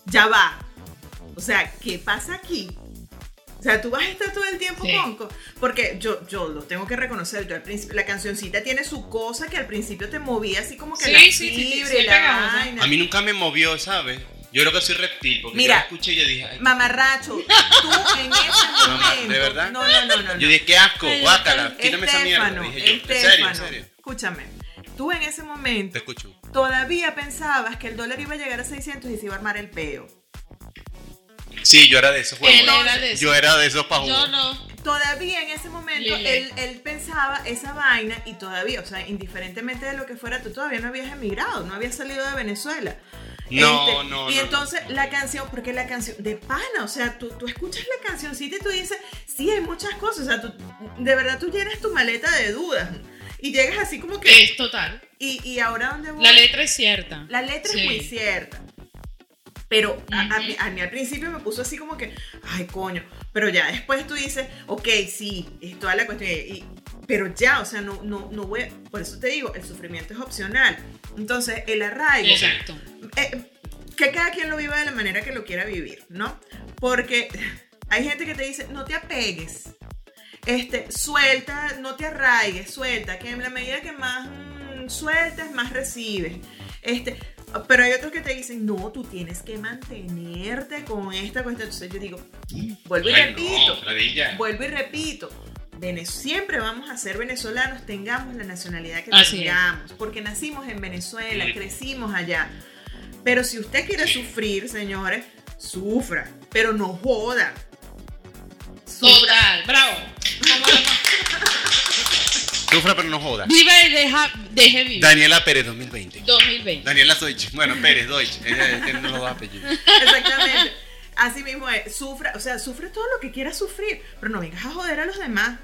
Ya va. O sea, ¿qué pasa aquí? O sea, tú vas a estar todo el tiempo Sí. con, Porque yo, yo lo tengo que reconocer. Yo al principio, la cancioncita tiene su cosa que al principio te movía así como que Sí, la sí, sí, sí, fibra sí, y la vaina. A mí nunca me movió, ¿sabes? Yo creo que soy reptil, porque Mira. yo la escuché y yo dije, ay, Mamarracho, tú en ese momento. ¿de verdad? No, no, no, no. yo dije, qué asco, guácala, quítame esa mierda. Estefano, Dije yo, en serio, Estefano, en serio. escúchame. Tú en ese Te momento escucho. Todavía pensabas que el dólar iba a llegar a 600 y se iba a armar el peo. Sí, yo era de esos Él huevos. era de eso. Yo era de esos. Yo no. Todavía en ese momento él, él pensaba esa vaina y todavía, o sea, indiferentemente de lo que fuera, tú todavía no habías emigrado, no habías salido de Venezuela. No, Este, no, Y no, entonces la canción, porque la canción de pana, o sea, tú, tú escuchas la cancioncita y tú dices, sí, hay muchas cosas, o sea, tú, de verdad tú llenas tu maleta de dudas y llegas así como que, Es total. y, y ahora dónde voy. La letra es cierta. La letra Sí. es muy cierta. Pero a, a mí, a mí al principio me puso así como que, ay, coño. Pero ya después tú dices, ok, sí, es toda la cuestión. y- pero ya, o sea, no, no, no voy. a- Por eso te digo, el sufrimiento es opcional. Entonces, el arraigo. Exacto. eh, que cada quien lo viva de la manera que lo quiera vivir, ¿no? Porque hay gente que te dice, no te apegues. Este, suelta, no te arraigues, suelta, que en la medida que más mm, sueltas, más recibes. Este, pero hay otros que te dicen, no, tú tienes que mantenerte con esta cuestión. Entonces yo digo, vuelvo y Ay, repito, no, vuelvo y repito. Siempre vamos a ser venezolanos, tengamos la nacionalidad que Así es. tengamos, porque nacimos en Venezuela, Sí. crecimos allá. Pero si usted quiere sufrir, señores, sufra, pero no joda. Total. Bravo. Sufra pero no joda. Vive y deja, deje vivir. Daniela Pérez 2020. 2020. Daniela Deutsch. Bueno, Pérez Deutsch. Ella tiene los dos apellidos. Exactamente. Así mismo es, sufra, o sea, sufre todo lo que quieras sufrir, pero no vengas a joder a los demás.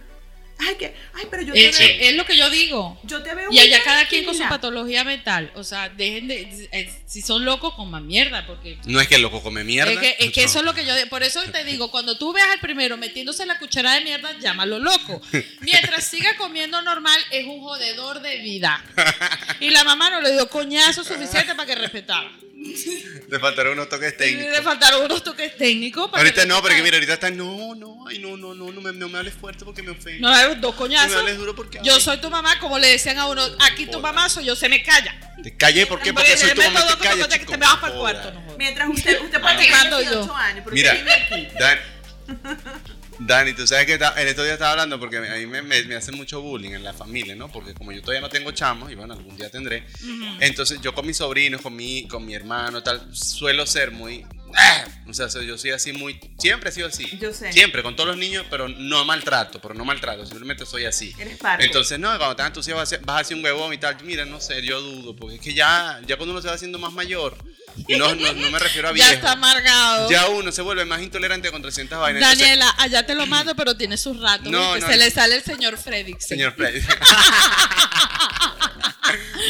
Ay, que, ay, pero yo te Es, veo, es- es lo que yo digo. yo te veo Y allá cada quien con su patología mental. O sea, dejen de. eh, si son locos, coman mierda. Porque. No es que el loco come mierda. Es que, es que No. eso es lo que yo. Por eso te digo, cuando tú veas al primero metiéndose la cuchara de mierda, llámalo loco. Mientras siga comiendo normal, es un jodedor de vida. Y la mamá no le dio coñazo suficiente para que respetara. Le faltaron unos toques técnicos. le faltaron unos toques técnicos. Para Ahorita que no, pero que mira, ahorita está, no, no, ay, no, no, no, no me, no me hables fuerte porque me ofende. No, hay dos no me coñazos. hables duro porque. Yo soy tu mamá, como le decían a uno, aquí tu mamá soy yo, se me calla. Te callé, ¿por qué? Porque soy tu mamá, te callas, que chico. te me vas para el cuarto, no. Mientras usted, usted puede tener Mando 18 yo. años, pero Mira, usted vive aquí. Dan, Dani, tú sabes que en estos días estaba hablando porque a mí me, me, me hacen mucho bullying en la familia, ¿no? Porque como yo todavía no tengo chamos, y bueno, algún día tendré, entonces yo con mis sobrinos, con mi, con mi hermano, tal, suelo ser muy... ¡ah! O sea, soy- yo soy así muy... Siempre he sido así. Yo sé. Siempre, con todos los niños, pero no maltrato, pero no maltrato, simplemente soy así. Eres parco. Entonces, no, cuando estás entusiasmado vas a ser- vas a hacer un huevón y tal. Mira, no sé, yo dudo, porque es que ya, ya cuando uno se va haciendo más mayor, y no, no, no me refiero a viejo, Ya está amargado. ya uno se vuelve más intolerante contra ciertas vainas. Entonces, Daniela, allá te lo mando, pero tiene sus ratos. No, se no. le sale el señor Fredix. Señor Play.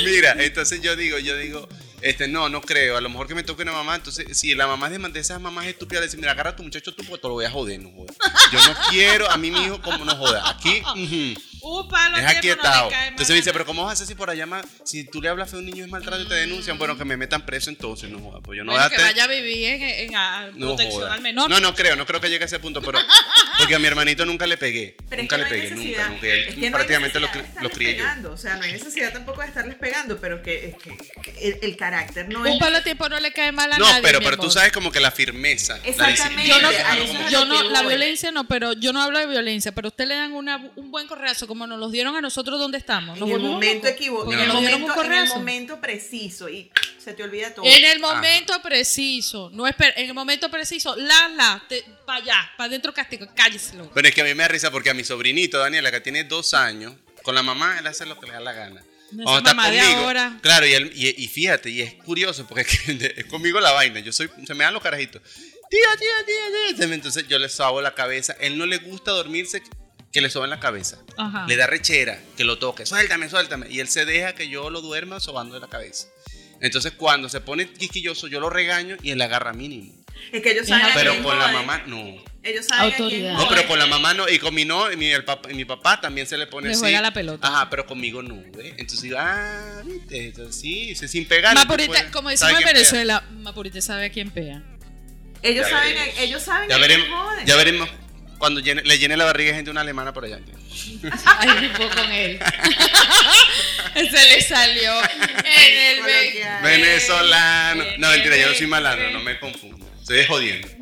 Mira, entonces yo digo, yo digo, este, no, no creo. A lo mejor que me toque una mamá, entonces, si la mamá es de, de esas mamás estúpidas, le dice, mira, agarra a tu muchacho tú, pues te lo voy a joder, no jodas. Yo no quiero a mí mi hijo como no joda. Aquí, ujú, Un palo es aquietado. no Entonces me dice, pero ¿cómo vas a hacer si por allá más, si tú le hablas feo a un niño es maltrato y te denuncian? Bueno, que me metan preso entonces, no joda. Pues yo no Bueno, que vaya a vivir en, en- a no protección joda. al menor. No, no creo, no creo que llegue a ese punto, pero porque a mi hermanito nunca le pegué. Pero es nunca que le no pegué, nunca, nunca. Él Es que no prácticamente lo, lo crié yo. O sea, no hay necesidad tampoco de estarles pegando, pero que, es que- el, el carácter no es. Un palo tiempo no le cae mal a No, nadie. pero, mi pero tú sabes como que la firmeza. la Exactamente. disciplina, Yo no, yo lo no, la violencia no, pero yo no hablo de violencia, pero usted le dan una, un buen correazo como nos los dieron a nosotros donde estamos. Nos En el momento equivocado. En, en el momento preciso y se te olvida todo. En el momento preciso, no esper- en el momento preciso, la, la, para allá, para adentro castigo, cálleselo. Pero es que a mí me da risa porque a mi sobrinito, Daniela, que tiene dos años, con la mamá él hace lo que le da la gana. No, está mamá de conmigo, ahora. claro, y, él- y, y fíjate, y es curioso porque es, que es conmigo la vaina. Yo soy, se me dan los carajitos. Tía, tía, tía, tía. Entonces yo le sobo la cabeza. Él no le gusta dormirse que le soben la cabeza. Ajá. Le da rechera que lo toque. Suéltame, suéltame. Y él se deja que yo lo duerma sobando la cabeza. Entonces cuando se pone quisquilloso, yo lo regaño y él agarra mínimo. Es que ellos saben. a Pero con la mamá no. Ellos saben. Autoridad. No, pero con la mamá no, y con mi no, y mi, el papá, y mi papá también se le pone Le así. juega la pelota. Ajá, pero conmigo no. Entonces digo, ah, viste, entonces sí, se- sin pegar. Mapurita, como decimos en Venezuela, Mapurita sabe a quién pega. Ellos Ya saben, veremos. ellos saben Ya veremos, ya veremos cuando llene- le llene la barriga gente una alemana por allá. Ay, tipo con él. Se le salió en el ve- Venezolano. en No, mentira, el yo no soy malandro, no me confundo. Estoy jodiendo.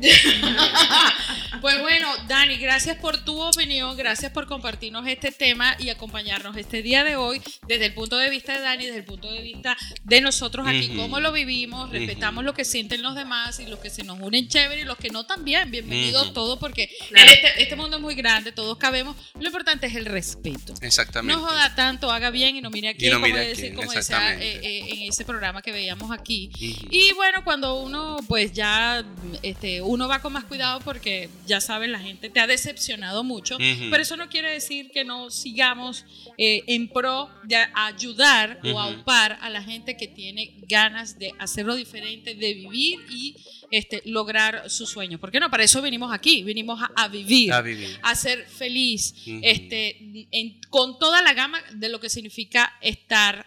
Pues bueno, Dani, gracias por tu opinión, gracias por compartirnos este tema y acompañarnos este día de hoy desde el punto de vista de Dani, desde el punto de vista de nosotros aquí, Ujú. cómo lo vivimos, respetamos lo que sienten los demás y los que se nos unen chévere y los que no también, bienvenidos todos porque Claro. este, este mundo es muy grande, todos cabemos, lo importante es el respeto. Exactamente. No joda tanto, haga bien y no mire aquí, no como, mire quién, como decía exactamente. eh, eh, en ese programa que veíamos aquí. Y bueno, cuando uno pues ya este, uno va con más cuidado porque ya saben, la gente te ha decepcionado mucho, pero eso no quiere decir que no sigamos eh, en pro de ayudar o Ujú. aupar a la gente que tiene ganas de hacerlo diferente, de vivir y este, lograr sus sueños. Porque no, para eso venimos aquí, vinimos a, a vivir A vivir. a ser feliz, este, en- con toda la gama de lo que significa estar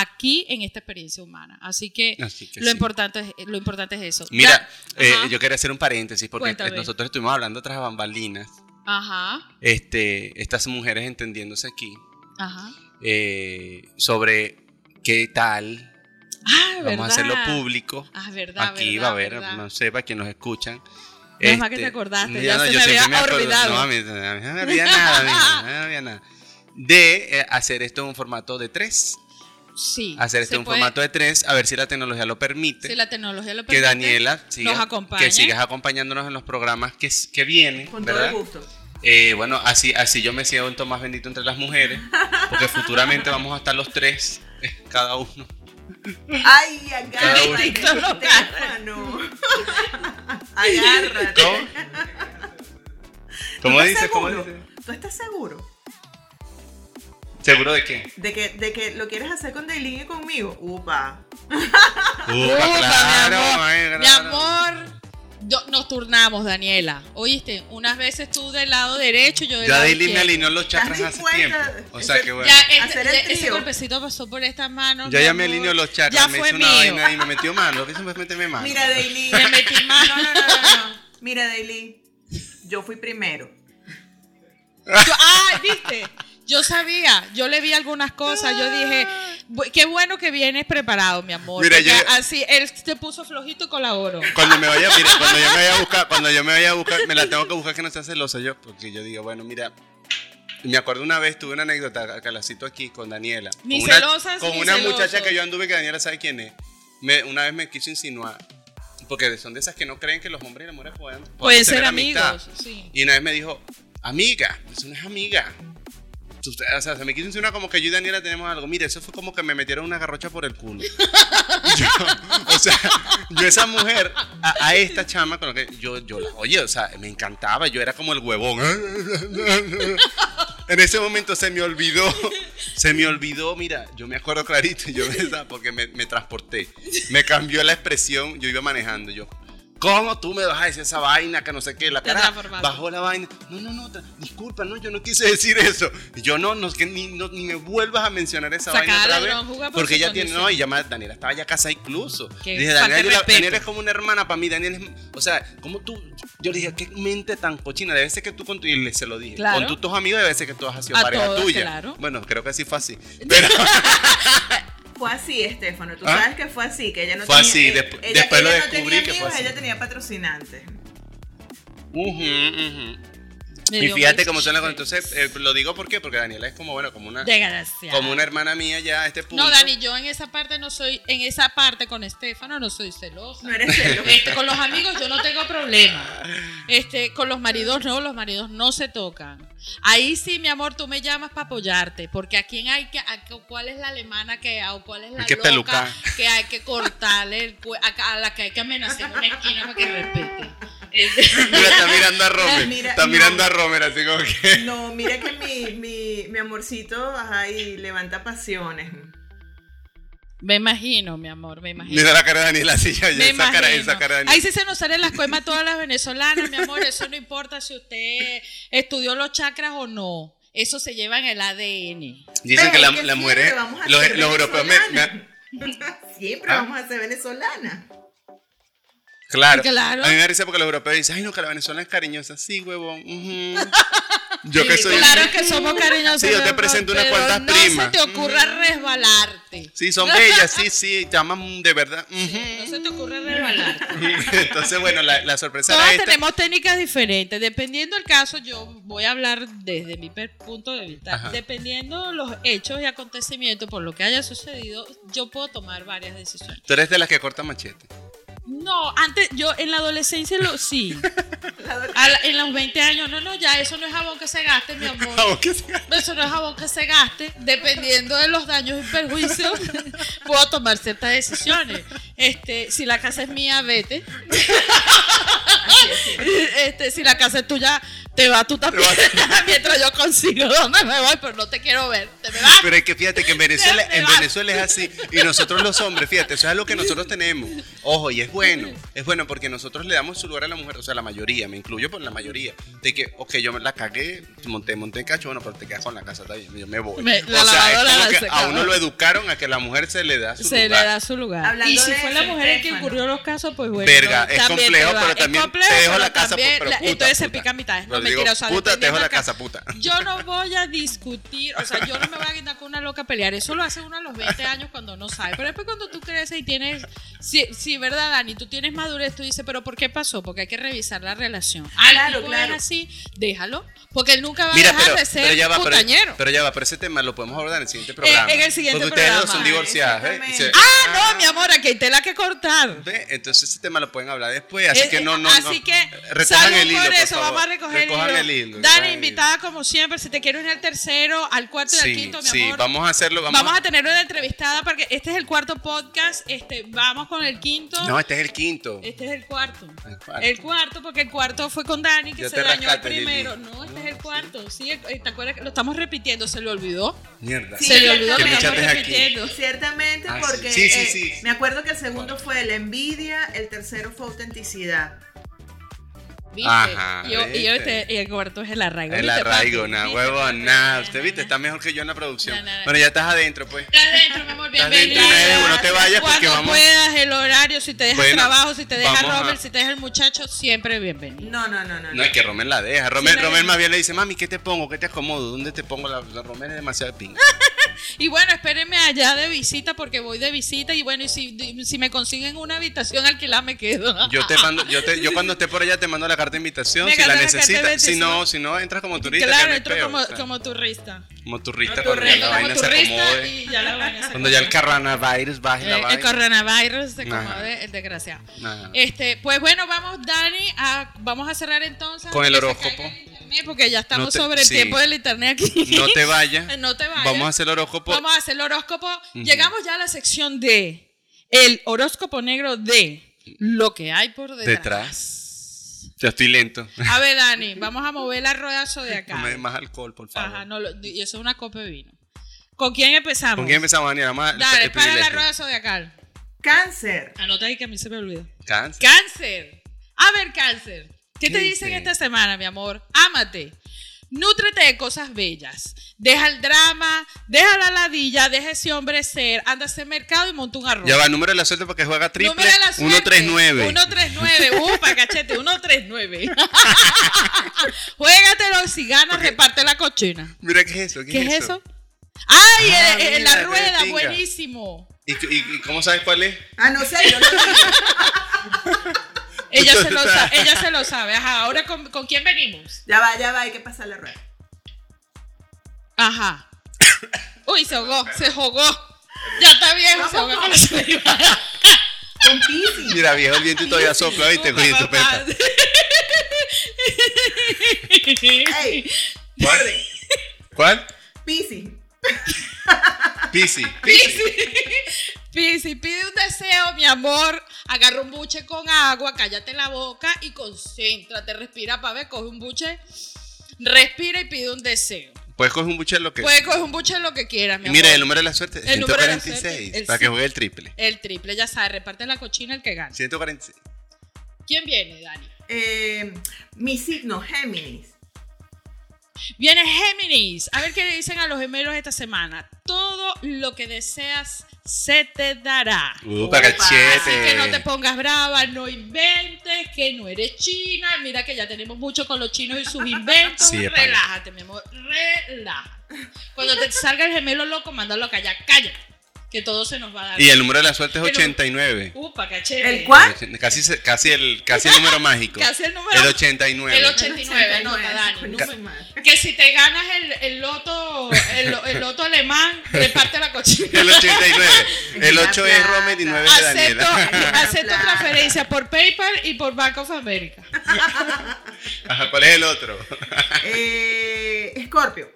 aquí en esta experiencia humana. Así que, Así que lo, sí. importante es, lo importante es eso. Mira, eh, yo quería hacer un paréntesis porque Cuéntame. nosotros estuvimos hablando tras bambalinas. Ajá, Este, estas mujeres entendiéndose aquí ajá. eh, sobre qué tal. Ah, Vamos verdad. a hacerlo público. Ah, verdad, Aquí verdad, va a haber, no sé, para quienes nos escuchan. Menos mal que te acordaste, ya se yo me siempre había olvidado. No, a mí, a mí no me nada, a mí no me olvida nada. De eh, hacer esto en un formato de tres. Sí. Hacer en un puede- formato de tres, a ver si la tecnología lo permite. Si la tecnología lo que permite, Daniela siga, nos acompañe. que sigas acompañándonos en los programas que, que vienen, Con todo ¿verdad? el gusto. Eh, bueno, así, así yo me siento más bendito entre las mujeres, porque futuramente vamos a estar los tres, eh, cada uno. Ay, Cada uno. agárrate. Agárrate. ¿Cómo? ¿Tú ¿Cómo dices? ¿Cómo dices? ¿Tú estás seguro ¿Seguro de qué? de que, de que lo quieres hacer con Dailin y conmigo? Upa. Upa, Upa, claro, mi amor. ay, Mi amor, yo- nos turnamos, Daniela. Oíste, unas veces tú del lado derecho, yo del Ya lado Daily me izquierdo. alineó los chakras ¿Estás hace tiempo. O sea que bueno. Ya, este, Hacer el ya ese golpecito pasó por estas manos. Yo ya me amor. alineo los chakras, Ya me fue hizo una mío. vaina y me metió mano. Lo que hizo fue meterme mano. Mira, Dailin. Me metí más. No, no, no, no, no. Mira, Dailin. Yo fui primero. Ay, viste. Yo sabía, yo le vi algunas cosas, yo dije, "Bu- qué bueno que vienes preparado, mi amor. Mira, yo- así, él se puso flojito y colaboro. Cuando me vaya, mira, cuando yo me vaya a buscar, cuando yo me vaya a buscar, me la tengo que buscar que no sea celosa yo, porque yo digo, bueno, mira, me acuerdo una vez, tuve una anécdota, que la cito aquí con Daniela. Ni con una, celosas, Con ni una celosos. muchacha que yo anduve, que Daniela sabe quién es. Me- una vez me quiso insinuar, porque son de esas que no creen que los hombres y las mujeres pueden, pueden ser amigos, sí. Y una vez me dijo, amiga, eso no es amiga. Usted- O sea, se me quiso insinuar como que yo y Daniela tenemos algo. Mire, eso fue como que me metieron una garrocha por el culo. O sea, yo esa mujer, a, esta chama con la que yo, yo la, oye, o sea, me encantaba, yo era como el huevón. En ese momento se me olvidó, se me olvidó, mira, yo me acuerdo clarito, yo porque me, me transporté, me cambió la expresión, yo iba manejando, yo, ¿cómo tú me vas a decir esa vaina que no sé qué? La cara bajó la vaina, no, no, no, disculpa, no, yo no quise decir eso, yo no, no, que ni, no, ni me vuelvas a mencionar esa vaina otra vez, por porque ella tiene, no, y ya Daniela estaba ya casada incluso, dije, Daniela, yo. Daniela es como una hermana para mí, Daniela es, o sea, como tú, yo le dije, qué mente tan cochina, debe ser que tú con tu, y se lo dije, Claro. con tus amigos debe ser que tú has sido A pareja todos, tuya. claro. Bueno, creo que sí fue así. Pero Fue así, Estefano. Tú ¿Ah? sabes que fue así, que ella no Fue tenía. así, eh, ella- después lo ella no tenía que fue así. Ella tenía patrocinantes. Me Y fíjate cómo son las cosas. Entonces, eh, lo digo ¿por qué? porque Daniela es como, bueno, como una, como una hermana mía ya a este punto. No, Dani, yo en esa parte no soy, en esa parte con Estefano no soy celosa. No eres celoso. Este, con los amigos yo no tengo problema. Este, con los maridos no, los maridos no se tocan. Ahí sí, mi amor, tú me llamas para apoyarte, porque a quién hay que, a cu- cuál es la alemana que, o cuál es la Hay que loca pelucar. que hay que cortarle, el a, a la que hay que amenazar en una esquina para que respete. Este, Mira, está mirando a Romer. Mira, está no. mirando a Romer, así como que. No, mira que mi, mi, mi amorcito, ajá, y levanta pasiones. me imagino, mi amor, me imagino. Mira la cara de Daniela, así, ya, ya, Me esa cara, imagino. esa cara de Daniela. Ahí sí se nos salen las coimas todas las venezolanas, mi amor. Eso no importa si usted estudió los chakras o no. Eso se lleva en el ADN. Dicen que la, que las siempre mujeres, vamos a los, los europeos me- Siempre ¿Ah? vamos a ser venezolanas. Claro. Claro. A mí me da risa porque los europeos dicen, ay, no, que la venezolana es cariñosa. Sí, huevón. Yo que soy. Claro que somos cariñosos. Sí, yo te presento unas cuantas no primas. se te ocurra resbalarte. Sí, son bellas, sí, sí, te aman de verdad. No se te ocurra resbalarte. Entonces, bueno, la, la sorpresa Todas era esta. tenemos técnicas diferentes. Dependiendo del caso, yo voy a hablar desde mi punto de vista. Ajá. Dependiendo los hechos y acontecimientos por lo que haya sucedido, yo puedo tomar varias decisiones. Tú eres de las que corta machete. No, antes, yo en la adolescencia lo sí. La en los 20 años, no, no, ya eso no es jabón que se gaste, mi amor. Ah, ¿qué se- Eso no es jabón que se gaste. Dependiendo de los daños y perjuicios, puedo tomar ciertas decisiones. Este, si la casa es mía, vete. Este, si la casa es tuya, te vas tú también. Mientras yo consigo dónde me voy, pero no te quiero ver. Te me vas. Pero es que fíjate que en Venezuela, en vas. Venezuela es así. Y nosotros los hombres, fíjate, eso es algo que nosotros tenemos. Ojo, y es bueno. Es bueno porque nosotros le damos su lugar a la mujer, o sea, la mayoría, me incluyo por la mayoría. De que, ok, yo me la cagué, monté, monté en cacho, bueno, pero te quedas con la casa, bien, yo me voy. Me- la o sea, es como que a uno lo educaron a que la mujer se le da su se lugar. le da su lugar. Hablando y si fue la mujer en quien Estefano. ocurrió los casos, pues bueno. Verga, es también complejo, pero Es también complejo, te dejo la casa, también pero la- puta, entonces se pica a mitad. No, Pero digo, mentira, o sea, puta, te dejo la casa, puta. Yo no voy a discutir, o sea, yo no me voy a guindar con una loca a pelear. Eso lo hace uno a los 20 años cuando no sabe. Pero después cuando tú creces y tienes, sí, sí, verdad, Dani, tú tienes madurez, tú dices, pero ¿por qué pasó? Porque hay que revisar la relación. Ah, Claro, tipo claro. es así, déjalo. Porque él nunca va Mira, a dejar pero, de ser pero ya va, pero, putañero. pero ya va, pero ese tema lo podemos abordar en el siguiente programa. en el siguiente Porque ustedes dos son programa. divorciados, ¿eh? Se- ah, no, mi amor, aquí hay tela que cortar. ¿Ve? Entonces ese tema lo pueden hablar después, así Eh, que no, no, Así no. Que Recojan salud el hilo, por eso, vamos a recoger Recojan el el hilo. Dani, el invitada como siempre, si te quiero ir al tercero, al cuarto y al quinto, mi sí, amor. vamos a hacerlo. Vamos, Vamos, a tener una entrevistada porque este es el cuarto podcast. Este, vamos con el quinto. No, este es el quinto. Este es el cuarto. El cuarto. El cuarto, porque el cuarto fue con Dani, que se dañó el Lili. primero. No, este es el cuarto. Sí, eh, ¿te acuerdas? que Lo estamos repitiendo, se le olvidó. Mierda. Sí, se le olvidó ¿Qué que lo estamos es aquí? repitiendo. Ciertamente, Ah, sí. porque Sí, sí, eh, sí. me acuerdo que el segundo fue la envidia, el tercero fue autenticidad. ¿Viste? Ajá, y, yo- y yo este- y el cuarto es el arraigo. El ¿viste, arraigo, nada, ¿Viste, huevo, papi? nada. Usted viste, está mejor que yo en la producción. No, no, no. Bueno, ya estás adentro, pues. Estás dentro, mi amor, Inés, no te vayas porque Cuando vamos- puedas, el horario, si te deja Bueno, trabajo, si te deja a- Robert, si te deja el muchacho, siempre bienvenido. No, no, no, no. No, es que Romer la deja. Romer, Sí, Romer más bien le dice, mami, ¿qué te pongo? ¿Qué te acomodo? ¿Dónde te pongo? La, la Romer es demasiado ping. Y bueno, espérenme allá de visita porque voy de visita y bueno, y si, si me consiguen una habitación alquilada me quedo. Yo te mando, yo te, yo cuando esté por allá te mando la carta de invitación Me si la la necesitas. Si no, si no, entras como turista. claro, entro peo, como, o sea, como turista. como turista cuando ya la vaina se acomode. y ya la vaina se Cuando ya el coronavirus baje la Eh, el vaina. coronavirus se Ajá. acomode, el desgraciado. Ajá. Este, pues bueno, vamos, Dani, a, vamos a cerrar entonces. Con el horóscopo. Internet, porque ya estamos No te- sobre el sí. tiempo del internet aquí. No te vayas. No te vayas. Vamos a hacer el horóscopo. Vamos a hacer el horóscopo. Llegamos ya a la sección de el horóscopo negro de lo que hay por detrás. Detrás. Ya estoy lento. A ver, Dani, vamos a mover la rueda de acá. No me des más alcohol, por favor. Ajá, no, lo- y eso es una copa de vino. ¿Con quién empezamos? ¿Con quién empezamos, Daniela? Vamos a- Dale, el para la rueda zodiacal. Cáncer. Anota ahí que a mí se me olvidó. Cáncer. Cáncer. A ver, cáncer. ¿Qué, ¿Qué te dicen dice? esta semana, mi amor? Ámate. Nútrete de cosas bellas. Deja el drama, deja la ladilla, deja ese hombre ser, anda a hacer mercado y monta un arroz. Ya va, número de la suerte porque juega triple. Número de la suerte. 139. 139. Upa, cachete, 139. Juégatelo, si ganas, reparte la cochina. Mira, ¿qué es eso? ¿Qué es eso? ¡Ay! Ah, mira, la rueda, buenísimo. ¿Y, y, y cómo sabes cuál es? Ah, no sé, yo lo digo. Ella se lo sabe, ella se lo sabe. Ajá, ahora ¿con, con quién venimos? Ya va, ya va, hay que pasar la rueda. Ajá. Uy, se ahogó, se ahogó. Ya está viejo, se ahogó con la saliva. Con Pisces. Mira, viejo, el viento todavía sopla, ¿viste? Con tu peta. Ey, ¿Cuál? ¿Cuál? Pisces. Pisi. Pisi, pide un deseo, mi amor. Agarra un buche con agua, cállate la boca y concéntrate. Respira para ver, coge un buche, respira y pide un deseo. Puedes coger un buche lo que. Puedes coger un buche lo que quieras, mi Y mira, amor. el número de la suerte. El número de la 146. suerte, el para que juegue el triple. El triple, ya sabes, reparte la cochina el que gana. 146. ¿Quién viene, Dani? Eh, mi signo, Géminis. Viene Géminis. A ver qué le dicen a los gemelos esta semana. Todo lo que deseas se te dará. Uh, para cachete. Así que no te pongas brava, no inventes, que no eres china. Mira que ya tenemos mucho con los chinos y sus inventos. Sí. Relájate, mi amor, relájate. Cuando te salga el gemelo loco, mándalo a callar. Cállate, que todo se nos va a dar. Y el número de la suerte es Pero- 89. Upa, cachete. ¿El cuál? Casi, el, casi el número mágico. Casi el número- El 89. El 89, anota, Dani. coño, número- su madre. Que si te ganas el, el loto, el, el loto alemán, reparte la cochina. El 89. El La 8 es. Romer y 9 es Daniela. acepto transferencia por PayPal y por Bank of America. Ajá, ¿cuál es el otro? Eh, Escorpio.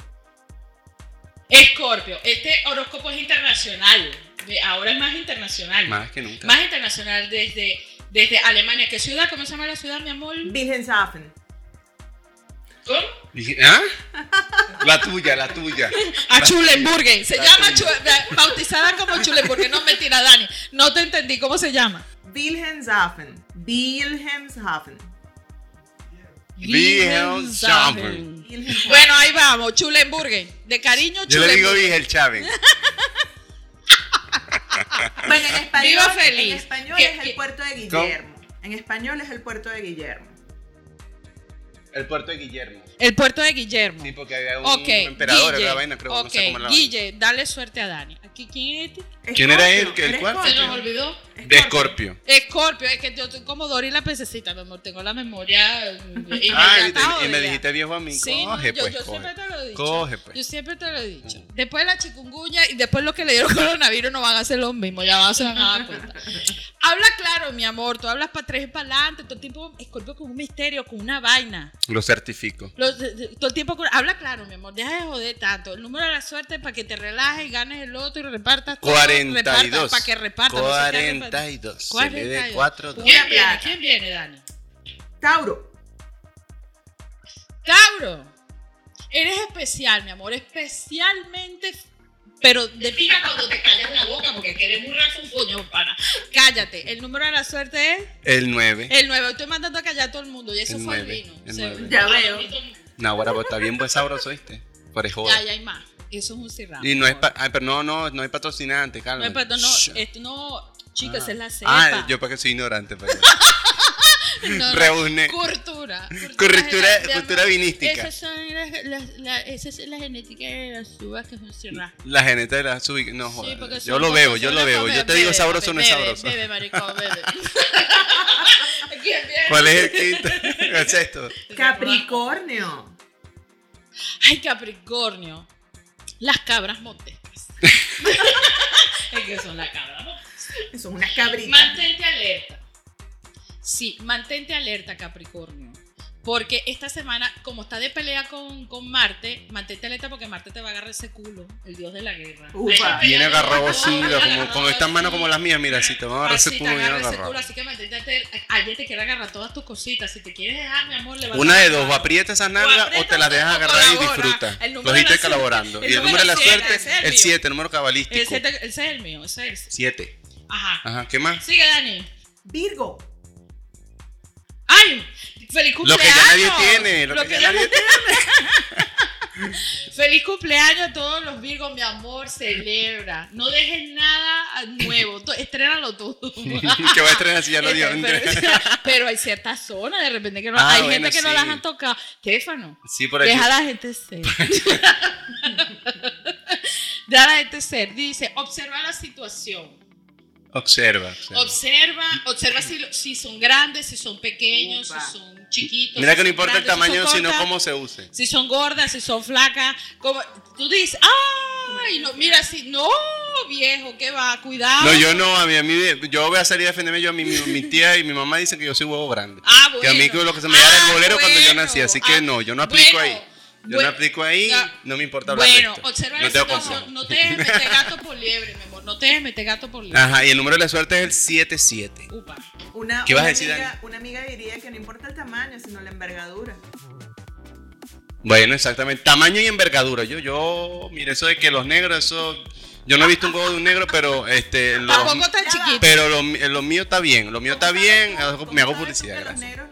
Escorpio, este horóscopo es internacional. De- Ahora es más internacional. Más que nunca. Más internacional desde, desde Alemania. ¿Qué ciudad? ¿Cómo se llama la ciudad, mi amor? Wilhelmshaven. ¿Cómo? ¿Ah? La tuya, la tuya. A Chulenburgen. Se La llama tuya. Chu- bautizada como Chulenburgen. No, mentira, Dani. No te entendí. ¿Cómo se llama? Wilhelmshaven. Wilhelmshaven. Wilhelmshaven. Wilhelmshaven. Bueno, ahí vamos. Chulenburgen. De cariño, Yo le digo. Vigel Chávez. Bueno, en español, Viva feliz. En español ¿Qué- es qué- el puerto de Guillermo. En español es el puerto de Guillermo. El puerto de Guillermo. El puerto de Guillermo. Sí, porque había un ok, emperador Guille, en la vaina, creo. ok, no sé cómo era la Guille, dale suerte a Dani. ¿Quién es este? ¿Quién era él? Escorpio, ¿Que el cuál? Se Escorpio. nos olvidó. De Escorpio. Escorpio, es que yo estoy como Dory la pececita, mi amor, tengo la memoria Ah, y, inmediata, te- y me dijiste viejo a mí. Sí, no, yo, pues, yo coge. siempre lo he dicho. Coge, pues. Yo siempre te lo he dicho. Después de la chikungunya y después lo que le dieron coronavirus no van a hacer lo mismo, ya van a se van a dar cuenta. Habla claro, mi amor, tú hablas para atrás y para adelante, todo el tiempo Escorpio con un misterio, con una vaina. Lo certifico. Lo- todo el tiempo con- habla claro, mi amor, deja de joder tanto. El número de la suerte es para que te relajes, ganes el otro y repartas todo, 42. repartas, para que repartas. no se quede repartido. 42. Se le dé 42. 4 Pura ¿Quién viene? ¿Quién viene, Dani? Tauro. Tauro, eres especial, mi amor, especialmente, pero de Defina cuando te callas la boca porque quieres burlar un coño, pana. cállate. El número de la suerte es El 9. el 9. Estoy mandando a callar a todo el mundo y eso El fue el vino. el. Ya veo. No, ahora pues, está bien buen sabroso, ¿viste? Por eso. Ya, ya hay más. Eso es un cirramo. Y no es ay, pero no, no, no hay patrocinante, No, calma. es perdón, no, Shh. esto no, chicos, Ah. es la cepa. Ah, yo para que soy ignorante, pues. No, no, reúne. Cultura. Cultura- cultura vinística. Esas son las, las- la- esa es la genética de las uvas que cirramo. La geneta de la sub... No, Sí, joder. porque yo lo veo, yo lo las veo. Yo te digo sabroso o no es sabroso. Bebe, maricón, bebe. ¿Cuál es el quinto? ¿Qué es esto? Capricornio. Ay, Capricornio. Las cabras montescas. Es que son la cabra. ¿no? Son unas cabritas. Mantente alerta. Sí, mantente alerta, Capricornio. Porque esta semana, como está de pelea con, con Marte, mantente alerta porque Marte te va a agarrar ese culo, el dios de la guerra. Upa. Viene agarrado así, como con estas manos como las mías, mira, si te van a agarrar Así ese culo, viene agarrado. así que mantente alerta. Alguien te quiere agarrar todas tus cositas. Si te quieres dejar, mi amor, le vas Una a de dos, o aprieta esas O nnalgas o aprieta te las o dejas agarrar y disfruta. Los estoy la colaborando. suerte- Y el número de la siete, suerte, el el mío. 7, el número cabalístico. Ese es el mío, ese es el 7. Ajá. Ajá, ¿qué más? Sigue, Dani. Virgo. ¡Ay! ¡Feliz Lo cumpleaños! que ya nadie tiene, lo, que, ya nadie tiene. Feliz cumpleaños a todos los Virgos, mi amor, celebra. No dejes nada nuevo, estrénalo todo. que va a estrenar si ya lo dio. pero, pero hay ciertas zonas de repente que no, Ah, hay bueno, gente que no las han tocado. Stefano, Sí, por deja a la gente ser. deja a la gente ser. Dice, observa la situación. Observa. observa. Observa, observa si, lo- si son grandes, si son pequeños, Upa. si son chiquitos. Mira si que no importa el si tamaño, sino cómo se use. si son gordas, si son flacas, como tú dices, ay, no, mira, si no, viejo, que va, cuidado. No, yo no, a mí, a mí, yo voy a salir a defenderme yo, a mí, mi, mi tía y mi mamá dicen que yo soy huevo grande. Ah, bueno. Que a mí que lo que se me da era Ah, el bolero cuando yo nací, así que Ah, no, yo no aplico bueno, ahí. Yo bueno, no aplico ahí, ya. no me importa hablar Bueno, observa no la tengo situación, complejo. no te dejes meter gato por liebre, mi amor, no te dejes meter gato por liebre. Ajá, y el número de la suerte es el 77. Upa. Una, ¿Qué vas a una decir, amiga, Dani? Una amiga diría que no importa el tamaño, sino la envergadura. Bueno, exactamente. Tamaño y envergadura. Yo, yo, mire, eso de que los negros, eso. Yo no he visto un huevo de un negro, pero este. Los, Tampoco tan chiquito. pero lo, lo mío está bien. Lo mío está ¿Cómo bien. Me hago publicidad, Los negros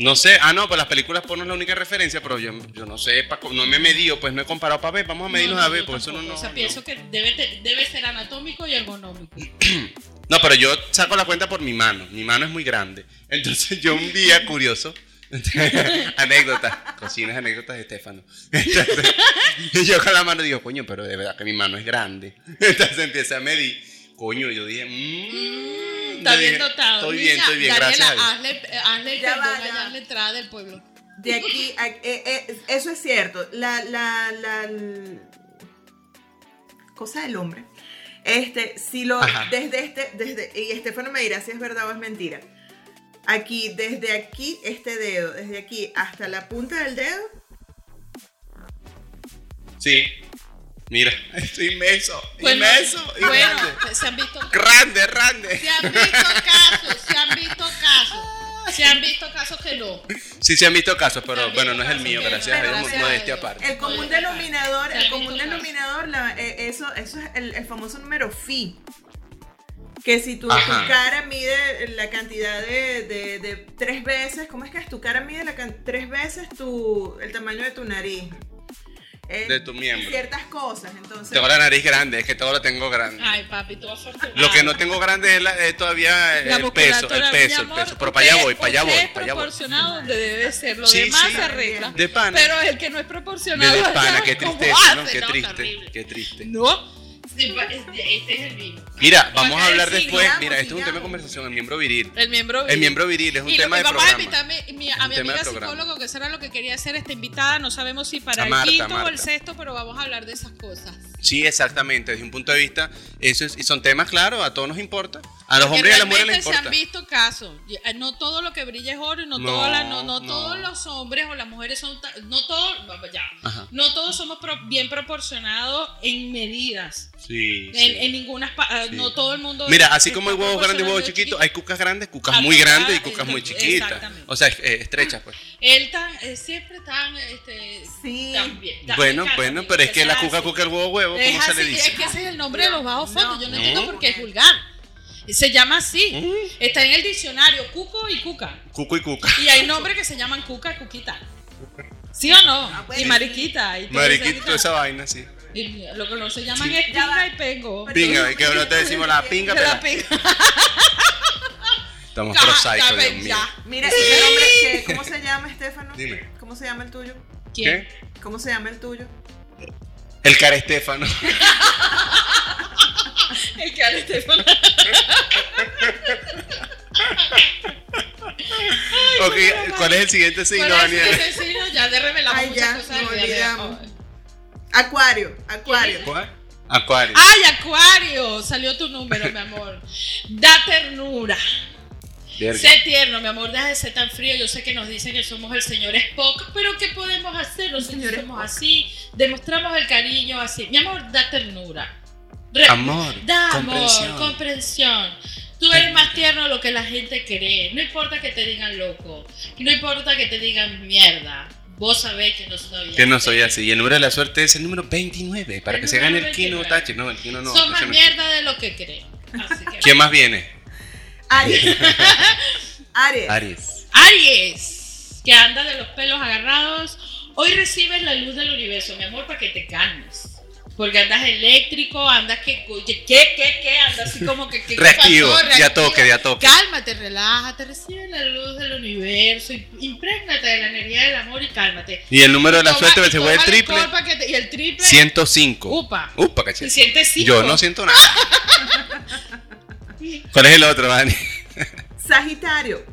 no. Sé, ah, no, pues las películas porno es la única referencia, pero yo, yo no sé, pa- no me he medido, pues no he comparado para ver, vamos a medirnos No, no, a ver, porque eso no, no, O sea, pienso que debe, debe ser anatómico y ergonómico. No, pero yo saco la cuenta por mi mano, mi mano es muy grande. Entonces yo un día, curioso, anécdotas, cocinas anécdotas de Estefano. Entonces, yo con la mano digo, coño, pero de verdad que mi mano es grande. Entonces empecé a medir, coño, yo dije, mmm, Está bien dotado. Estoy bien, estoy bien, gracias. a Daniela, Dios. hazle, hazle Ya perdón entrada del pueblo. De aquí, a- eh, eh, eso es cierto. La, la, la, cosa del hombre. Este, si lo, Ajá. desde este, desde, y Estefano me dirá si es verdad o es mentira. Aquí, desde aquí, este dedo, desde aquí hasta la punta del dedo, Sí, mira, estoy inmenso, Bueno, inmenso, y bueno, grande. se han visto Grande, grande. Se han visto casos, se han visto casos. Se han visto casos que no. Sí, se han visto casos, pero bueno, no es el mío, gracias a Dios, modestia aparte. el común denominador, el común denominador, la- eh, eso, eso es el, el famoso número phi. Que si tu, cara mide la cantidad de, de- de tres veces, ¿cómo es que es? Tu cara mide la can- tres veces tu, el tamaño de tu nariz. Eh, de tu miembro. ciertas cosas. Entonces, Tengo la nariz grande, es que todo lo tengo grande. Ay, papi, tú afortunado. Lo que no tengo grande es, la- es todavía La el peso, el peso, el amor, peso. Pero para allá voy, para allá voy, es para allá voy. proporcionado donde debe ser. Lo Sí, demás sí. se arregla. De pana. Pero el que no es proporcionado. De pana, ¿sabes qué tristeza, ¿no? hace? Qué No, triste, terrible. qué triste. No. Sí, Este es el vino. Mira, vamos a hablar después. Mira, esto es un tema de conversación, el miembro viril. El miembro El miembro viril es un y tema de vamos a programa. invitarme a mi amiga programa. psicólogo, que eso era lo que quería hacer esta invitada. No sabemos si para Marta, el quinto o el sexto, pero vamos a hablar de esas cosas. Sí, exactamente. Desde un punto de vista, eso es, y son temas, claro, a todos nos importa. A los Porque hombres y a las mujeres les realmente se importa. han visto casos. Eh, No todo lo que brilla es oro no, No, todas las- no, no no. todos los hombres o las mujeres son. No todos. Ya. Ajá. No todos somos pro- bien proporcionados en medidas. Sí, En, sí. en ninguna. eh, Sí. No todo el mundo. Mira, así como hay huevos grandes y huevos chiquitos, chiquito. hay cucas grandes, cucas muy grandes y cucas muy chiquitas. Exactamente. O sea, eh, estrechas, pues. Él tan, eh, siempre tan. Este, Sí. tan bien, tan- Bueno, bueno, pero es que la cuca, cuca, el huevo, huevo, Es ¿cómo se le así, dice? Es que ese es el nombre de los bajos fondos. No, Yo no, no. entiendo por qué es vulgar. Se llama así. Mm. Está en el diccionario, cuco y cuca. Cuco y cuca. Y hay nombres que se llaman cuca, cuquita. ¿Sí o no? Ah, bueno, y mariquita. Y toda esa vaina, sí. Y lo que no se llaman Sí. es pinga y pengo. Pinga, que no te decimos la pinga, pero la pinga. estamos prosaicos, Dios mío. ya. Mira, ese nombre, ¿qué? ¿cómo se llama, Estefano? Dime. ¿Cómo se llama el tuyo? ¿Quién? ¿Cómo se llama el tuyo? El cara Estefano. El al Estefano. ok, ¿cuál es el siguiente signo, ¿Cuál es Daniel? ese signo? Ya te revelamos Ay, muchas ya, cosas. olvidamos. Acuario, Acuario. ¿Cuál? Acuario. ¡Ay, Acuario! Salió tu número, mi amor. Da ternura. Verga. Sé tierno, mi amor, deja de ser tan frío. Yo sé que nos dicen que somos el señor Spock, pero ¿qué podemos hacer? Nosotros Señor somos Spock. así, demostramos el cariño así. Mi amor, da ternura. Re- Amor, Da comprensión. amor, comprensión. Tú eres más tierno de lo que la gente cree. No importa que te digan loco, no importa que te digan mierda. Vos sabés que no soy Que no soy así. Y el número de la suerte es el número 29. Para El que se gane el Kino 29. Tachi. No, el Kino no. Son más mierda de lo que creen. Así que- ¿Quién más viene? Aries. Aries. Aries. Aries, que anda de los pelos agarrados, hoy recibes la luz del universo, mi amor, para que te calmes. Porque andas eléctrico, andas que, que, que, que, andas así como que, que ¿qué Reactivo, pasó? de a toque, de a toque. Cálmate, relájate, recibe la luz del universo, y- imprégnate de la energía del amor y cálmate. Y el número de la Toma- suerte y se fue el triple. te- y el triple, 105. upa, Upa, se cachete. siente cinco. Yo no siento nada. ¿Cuál es el otro, Dani? Sagitario.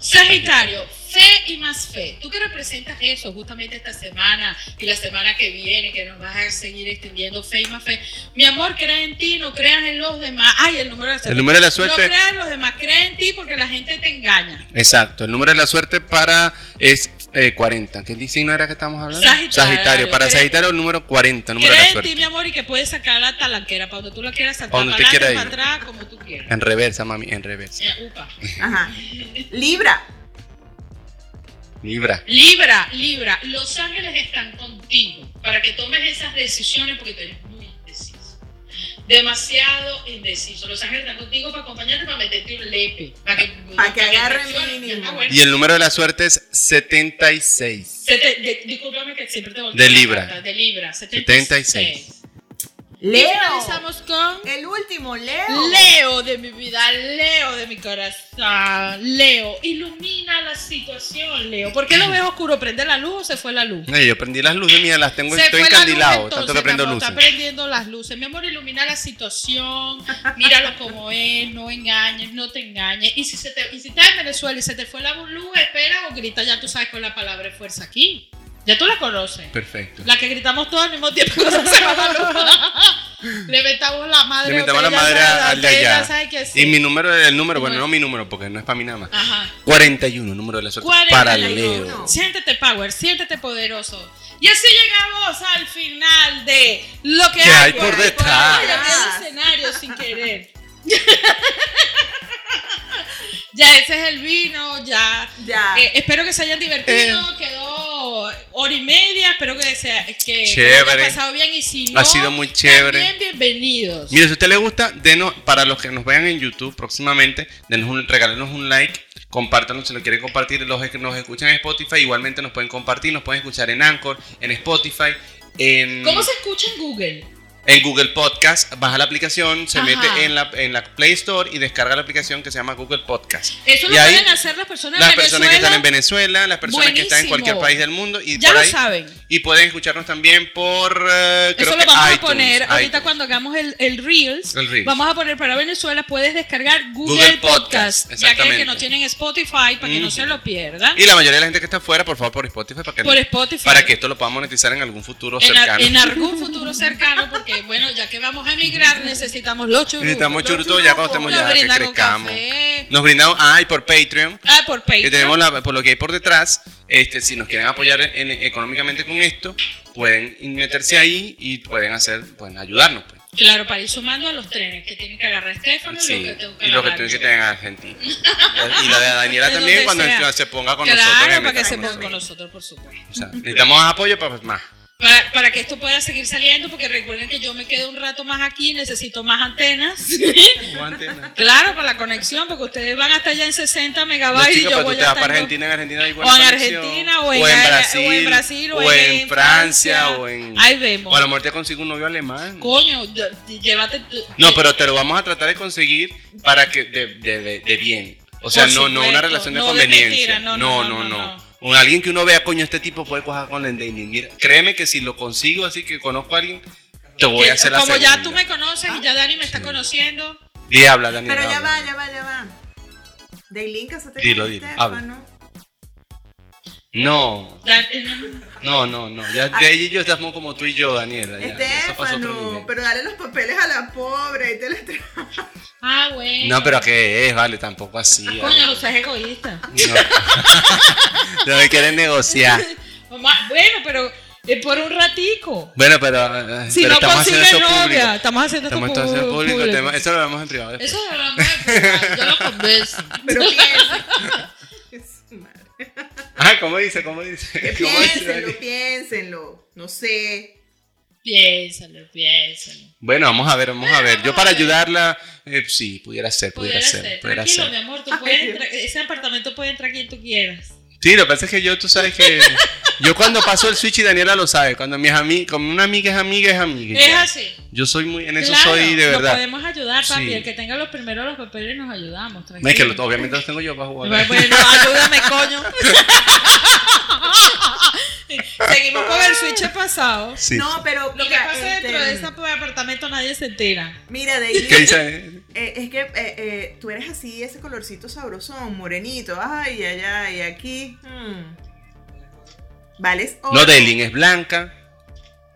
Sagitario, fe y más fe. Tú que representas eso justamente esta semana y la semana que viene, que nos vas a seguir extendiendo fe y más fe. Mi amor, cree en ti, no creas en los demás. Ay, el número de la suerte. El número de la No suerte. creas en los demás, cree en ti porque la gente te engaña. Exacto. El número de la suerte para es eh, 40. ¿Qué signo era que estamos hablando? Sagitario. Para Cree- Sagitario, el número 40. Número de Cree la en ti, suerte. mi amor, y que puedes sacar la talanquera para donde tú la quieras sacar, Donde para adelante, para atrás, como tú quieras. En reversa, mami, en reversa. Eh, upa. Ajá. Libra. Libra. Libra, Libra, los ángeles están contigo para que tomes esas decisiones porque tú eres muy indeciso. Demasiado indeciso. Los ángeles están contigo para acompañarte, para meterte un lepe. Para que, Para que agarren reacciones. mínimo. Ah, bueno. Y el número de la suerte es 76. Se te- de- discúlpame que siempre te volteo De Libra. carta, De Libra, 76. 76. Y Leo. finalizamos con El último, Leo. Leo de mi vida, Leo de mi corazón. Leo, ilumina la situación, Leo. ¿Por qué lo ves oscuro? ¿Prende la luz o se fue la luz? Ay, yo prendí las luces mías, las tengo, Se estoy encandilado, tanto que prendo luces. Está prendiendo las luces. Mi amor, ilumina la situación. Míralo como es. No engañes, no te engañes. Y si, se te, y si estás en Venezuela y se te fue la luz, espera o grita. Ya tú sabes con la palabra fuerza aquí. Ya tú la conoces. Perfecto. La que gritamos todos al mismo tiempo cuando se va la luz. Le metamos la madre. Le metamos la madre al de allá. sabes que sí. Y mi número, el número, bueno, no mi número, porque no es para mí nada más. Ajá. 41, número de la suerte. 41. Para Leo. Siéntete power, siéntete poderoso. Y así llegamos al final de lo que ¿Qué hay por detrás? Abrí el escenario sin querer. ya ese es el vino, ya. Ya. Eh, espero que se hayan divertido. Eh. Quedó hora y media. Espero que sea que Chévere. lo hayan pasado bien. Y si no, Ha sido muy chévere. También bienvenidos. Mire, si a usted le gusta, denos, para los que nos vean en YouTube próximamente, denos un, regálenos un like, Compártanlo si lo quieren compartir. Los que nos escuchan en Spotify, igualmente nos pueden compartir. Nos pueden escuchar en Anchor, en Spotify, en, ¿Cómo se escucha en Google? En Google Podcast. Baja la aplicación, se Ajá. mete en la, en la Play Store y descarga la aplicación que se llama Google Podcast. Eso lo Y ahí, pueden hacer las personas Las en personas que están en Venezuela. Las personas que están en cualquier país del mundo. Y Ya por lo ahí- saben. Y pueden escucharnos también por. eh, creo Eso lo vamos a iTunes, poner ahorita cuando hagamos el, el Reels. El Reels. Vamos a poner para Venezuela, puedes descargar Google, Google Podcast, Podcast, ya que, no tienen Spotify, para que no se lo pierdan. Y la mayoría de la gente que está afuera, por favor, por Spotify. Para que, Por Spotify. Para que esto lo podamos monetizar en algún futuro En, cercano. en algún futuro cercano, porque bueno, ya que vamos a emigrar, necesitamos los churutos. Necesitamos Los churutos ya cuando estemos ya que crezcamos. Nos brindamos. Ah, y por Patreon. Ah, por Que Patreon. tenemos la- por lo que hay por detrás. Este, si nos quieren apoyar en- económicamente con esto, pueden meterse ahí y pueden hacer, pueden ayudarnos. Pues. Claro, para ir sumando a los trenes que tienen que agarrar Estefano Sí, y lo que tengo que y que tienen que tener en Argentina. y la de Daniela De también cuando sea. se ponga con claro, nosotros. y para que se ponga con nosotros. nosotros, por supuesto. O sea, necesitamos apoyo para más. Para, para que esto pueda seguir saliendo, porque recuerden que yo me quedo un rato más aquí, necesito más antenas. claro, para la conexión, porque ustedes van hasta allá en 60 Los megabytes y chicos, yo pero tú voy te a estar para yo- Argentina, en Argentina hay o en. Argentina, o en, o en Ara- Brasil, o en Brasil, o, o en Francia, Francia. o en... Ahí vemos. O a lo mejor te consigo un novio alemán. Coño, ll- llévate. No, pero te lo vamos a tratar de conseguir para que de, de, de- de bien. O sea, no, no una relación de no de conveniencia. mentira, no, no, no, no, no, no. no. Con alguien que uno vea, coño, este tipo puede coger con el dating. Mira, créeme que si lo consigo así que conozco a alguien, te voy a hacer la como ya tú me conoces y ya Dani me está conociendo. Di, habla, Dani. Pero ya habla. va, ya va, ya va. Casate Dilo, con dilo. No, Dan- no, no, no. Ya de ella y yo estamos como tú y yo, Daniela. ya. Estefano, pero dale los papeles a la pobre y te les tra- Ah, bueno. No, pero ¿qué es? Vale, tampoco así. Coño, vale. no seas egoísta. No, no me quieren negociar. Mamá, Bueno, pero eh, por un ratico. Bueno, pero, eh, Si pero no estamos haciendo esto novia, público. estamos haciendo esto Estamos público. público. tema- Eso lo vemos en privado. después. Eso es lo yo lo convenzo. Pero piensen. Ah, ¿cómo dice? ¿Cómo dice? Que ¿Cómo piénsenlo, piénsenlo. No sé. Piénsalo, piénsalo. Bueno, vamos a ver, vamos a ver. Yo para ayudarla, eh, sí, pudiera ser, pudiera, Pudiera ser, ser. pudiera Tranquilo, ser. mi amor, tú Ay, puedes entrar- ese apartamento puede entrar quien tú quieras. Sí, lo que pasa es que yo, tú sabes que yo cuando paso el switch y Daniela lo sabe, cuando mis ami como una amiga es amiga es amiga. Es ya. así. Yo soy muy, en eso Claro, soy de Lo verdad. podemos ayudar, papi. Sí. El que tenga los primeros los papeles nos ayudamos. No, es que lo- obviamente los tengo yo para jugar. Bueno, ayúdame, coño. Seguimos con el switch pasado. Sí. No, pero Lo que pasa este, dentro de ese apartamento nadie se entera. Mira, Daylin, ¿Qué dice? Eh, es que eh, eh, tú eres así, ese colorcito sabrosón, morenito. Ay, ay, ay, aquí. hmm. Vales oro. No, Daylin es blanca.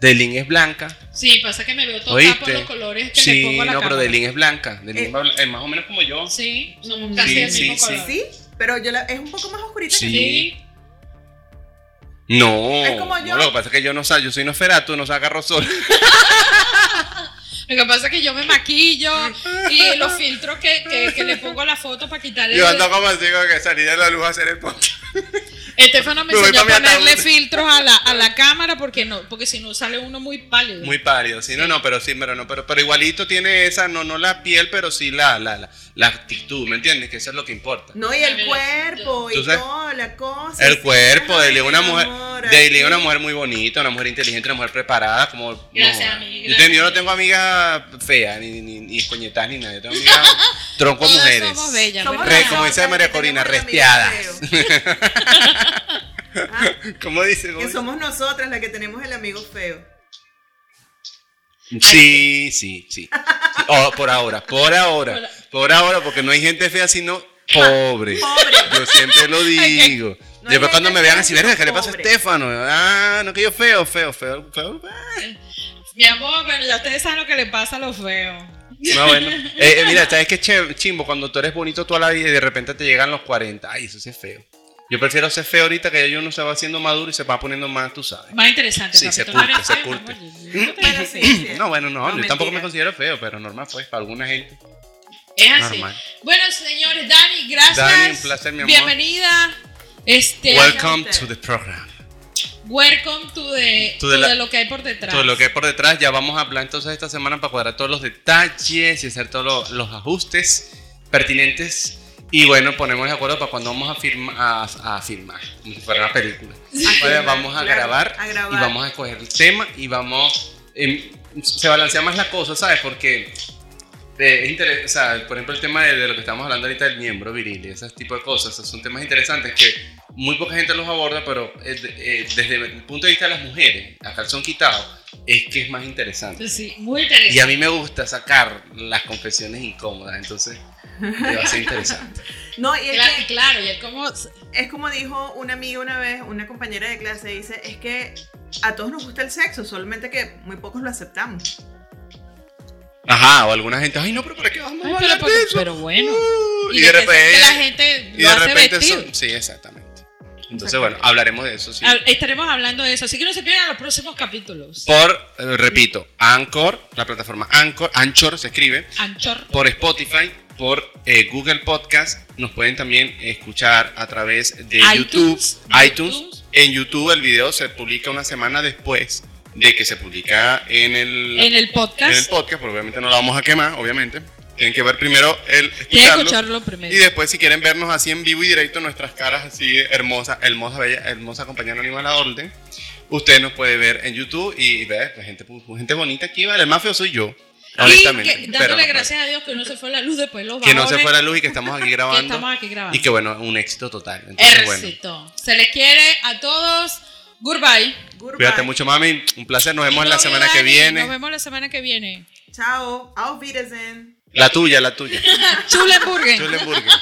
Daylin es blanca. Sí, pasa que me veo ¿Oíste? por los colores que le pongo a la no, pero. Daylin es blanca. Eh. va- es más o menos como yo. Sí, somos casi sí, del sí, mismo sí. color. Sí, pero yo la, es un poco más oscurita Sí. que. Sí. No, Es como no, yo. lo que pasa es que yo no sé, yo soy Nosferatu, no saco sol. Lo que pasa es que yo me maquillo y los filtros que, que, que le pongo a la foto para quitarle. Yo ando como como que salí de la luz a hacer el podcast. Estefano me Me voy enseñó a ponerle filtros a la, a la cámara porque no, porque si no sale uno muy pálido. Muy pálido, sí, no, no, pero sí, pero no, pero, pero igualito tiene esa, no, no la piel, pero sí la, la, la, la actitud, ¿me entiendes? Que eso es lo que importa. No, y el cuerpo ¿Tú y toda la cosa. El cuerpo, es una mujer, así. una mujer muy bonita, una mujer inteligente, una mujer preparada, como... Gracias, no, amiga, yo, gracias. ten- yo no tengo amigas feas, ni, ni, ni escoñetas, ni nada, yo tengo amigas tronco mujeres. somos bellas, como dice María Corina, tenemos Ah, ¿Cómo dice? ¿Cómo que dice? somos nosotras las que tenemos el amigo feo. Sí, sí, sí. Sí. Oh, por ahora, por ahora, por ahora, porque no hay gente fea sino pobre. Pobre. Yo siempre lo digo. No Después cuando me vean así, verga, ¿qué le pasa a. Estefano? Ah, no que yo feo, feo, feo, feo. Mi amor, bueno, ya ustedes saben lo que le pasa a los feos. No, bueno. Eh, eh, mira, ¿sabes qué chimbo? Cuando tú eres bonito toda la vida y de repente te llegan los 40. Ay, eso sí es feo. Yo prefiero ser feo ahorita que ya uno se va haciendo maduro y se va poniendo más, tú sabes. Más interesante. Sí, papi, se no curte, se feo, curte. No, bueno, no, yo tampoco me considero feo, pero normal, pues, para alguna gente. Es así. Normal. Bueno, señores, Dani, gracias. Dani, un placer, mi amor. Bienvenida. Este, Welcome to the program. welcome to the, To to the la- the lo que hay por detrás. Todo lo que hay por detrás, ya vamos a hablar entonces esta semana para cuadrar todos los detalles y hacer todos los, los ajustes pertinentes Y bueno, ponemos de acuerdo para cuando vamos a, firma, a, a filmar, fuera una película. Vale, vamos a, claro, grabar a grabar. y vamos a escoger el tema y vamos... em, se balancea más la cosa, ¿sabes? Porque eh, es interesante, o sea, por ejemplo, el tema de, de lo que estamos hablando ahorita del miembro viril y ese tipo de cosas, son temas interesantes que muy poca gente los aborda, pero eh, eh, desde el punto de vista de las mujeres, a calzón quitado, es que es más interesante. Sí, muy interesante. Y a mí me gusta sacar las confesiones incómodas, entonces va a ser interesante. No, y es Claro, que claro, y es como. es como dijo una amiga una vez, una compañera de clase, dice, es que a todos nos gusta el sexo, solamente que muy pocos lo aceptamos. Ajá, o alguna gente, ay no, pero ¿para qué vamos Ay, a pero, hablar porque- de eso? pero bueno. Uh, Y, de, repente la gente y lo de hace repente sí, exactamente. Entonces, bueno, hablaremos de eso, sí. Estaremos hablando de eso, así que no se pierdan los próximos capítulos. Por, eh, repito, Anchor, la plataforma Anchor, Anchor se escribe, Anchor. por Spotify, por eh, Google Podcast, nos pueden también escuchar a través de iTunes, YouTube, iTunes. iTunes. En YouTube el video se publica una semana después de que se publica en el, En el podcast. en el podcast, porque obviamente no lo vamos a quemar, obviamente. Tienen que ver primero el escucharlo. escucharlo primero. Y después, si quieren vernos así en vivo y directo, nuestras caras así hermosas, hermosa, bella, hermosa compañía anónima a la orden, usted nos puede ver en YouTube y ver pues, gente, gente bonita aquí, ¿vale? El más feo soy yo, y honestamente. que, pero dándole no, gracias a Dios que no se fue la luz después los Que no se fue la luz y que estamos aquí que grabando. estamos aquí grabando. Y que bueno, un éxito total. Entonces, bueno, Éxito. Se les quiere a todos. Goodbye. Goodbye. cuídate mucho, mami. Un placer. Nos vemos Y la no semana que viene. Nos vemos la semana que viene. Chao. Auf Wiedersehen. La tuya, la tuya. Chulenburgen. Schulenburger.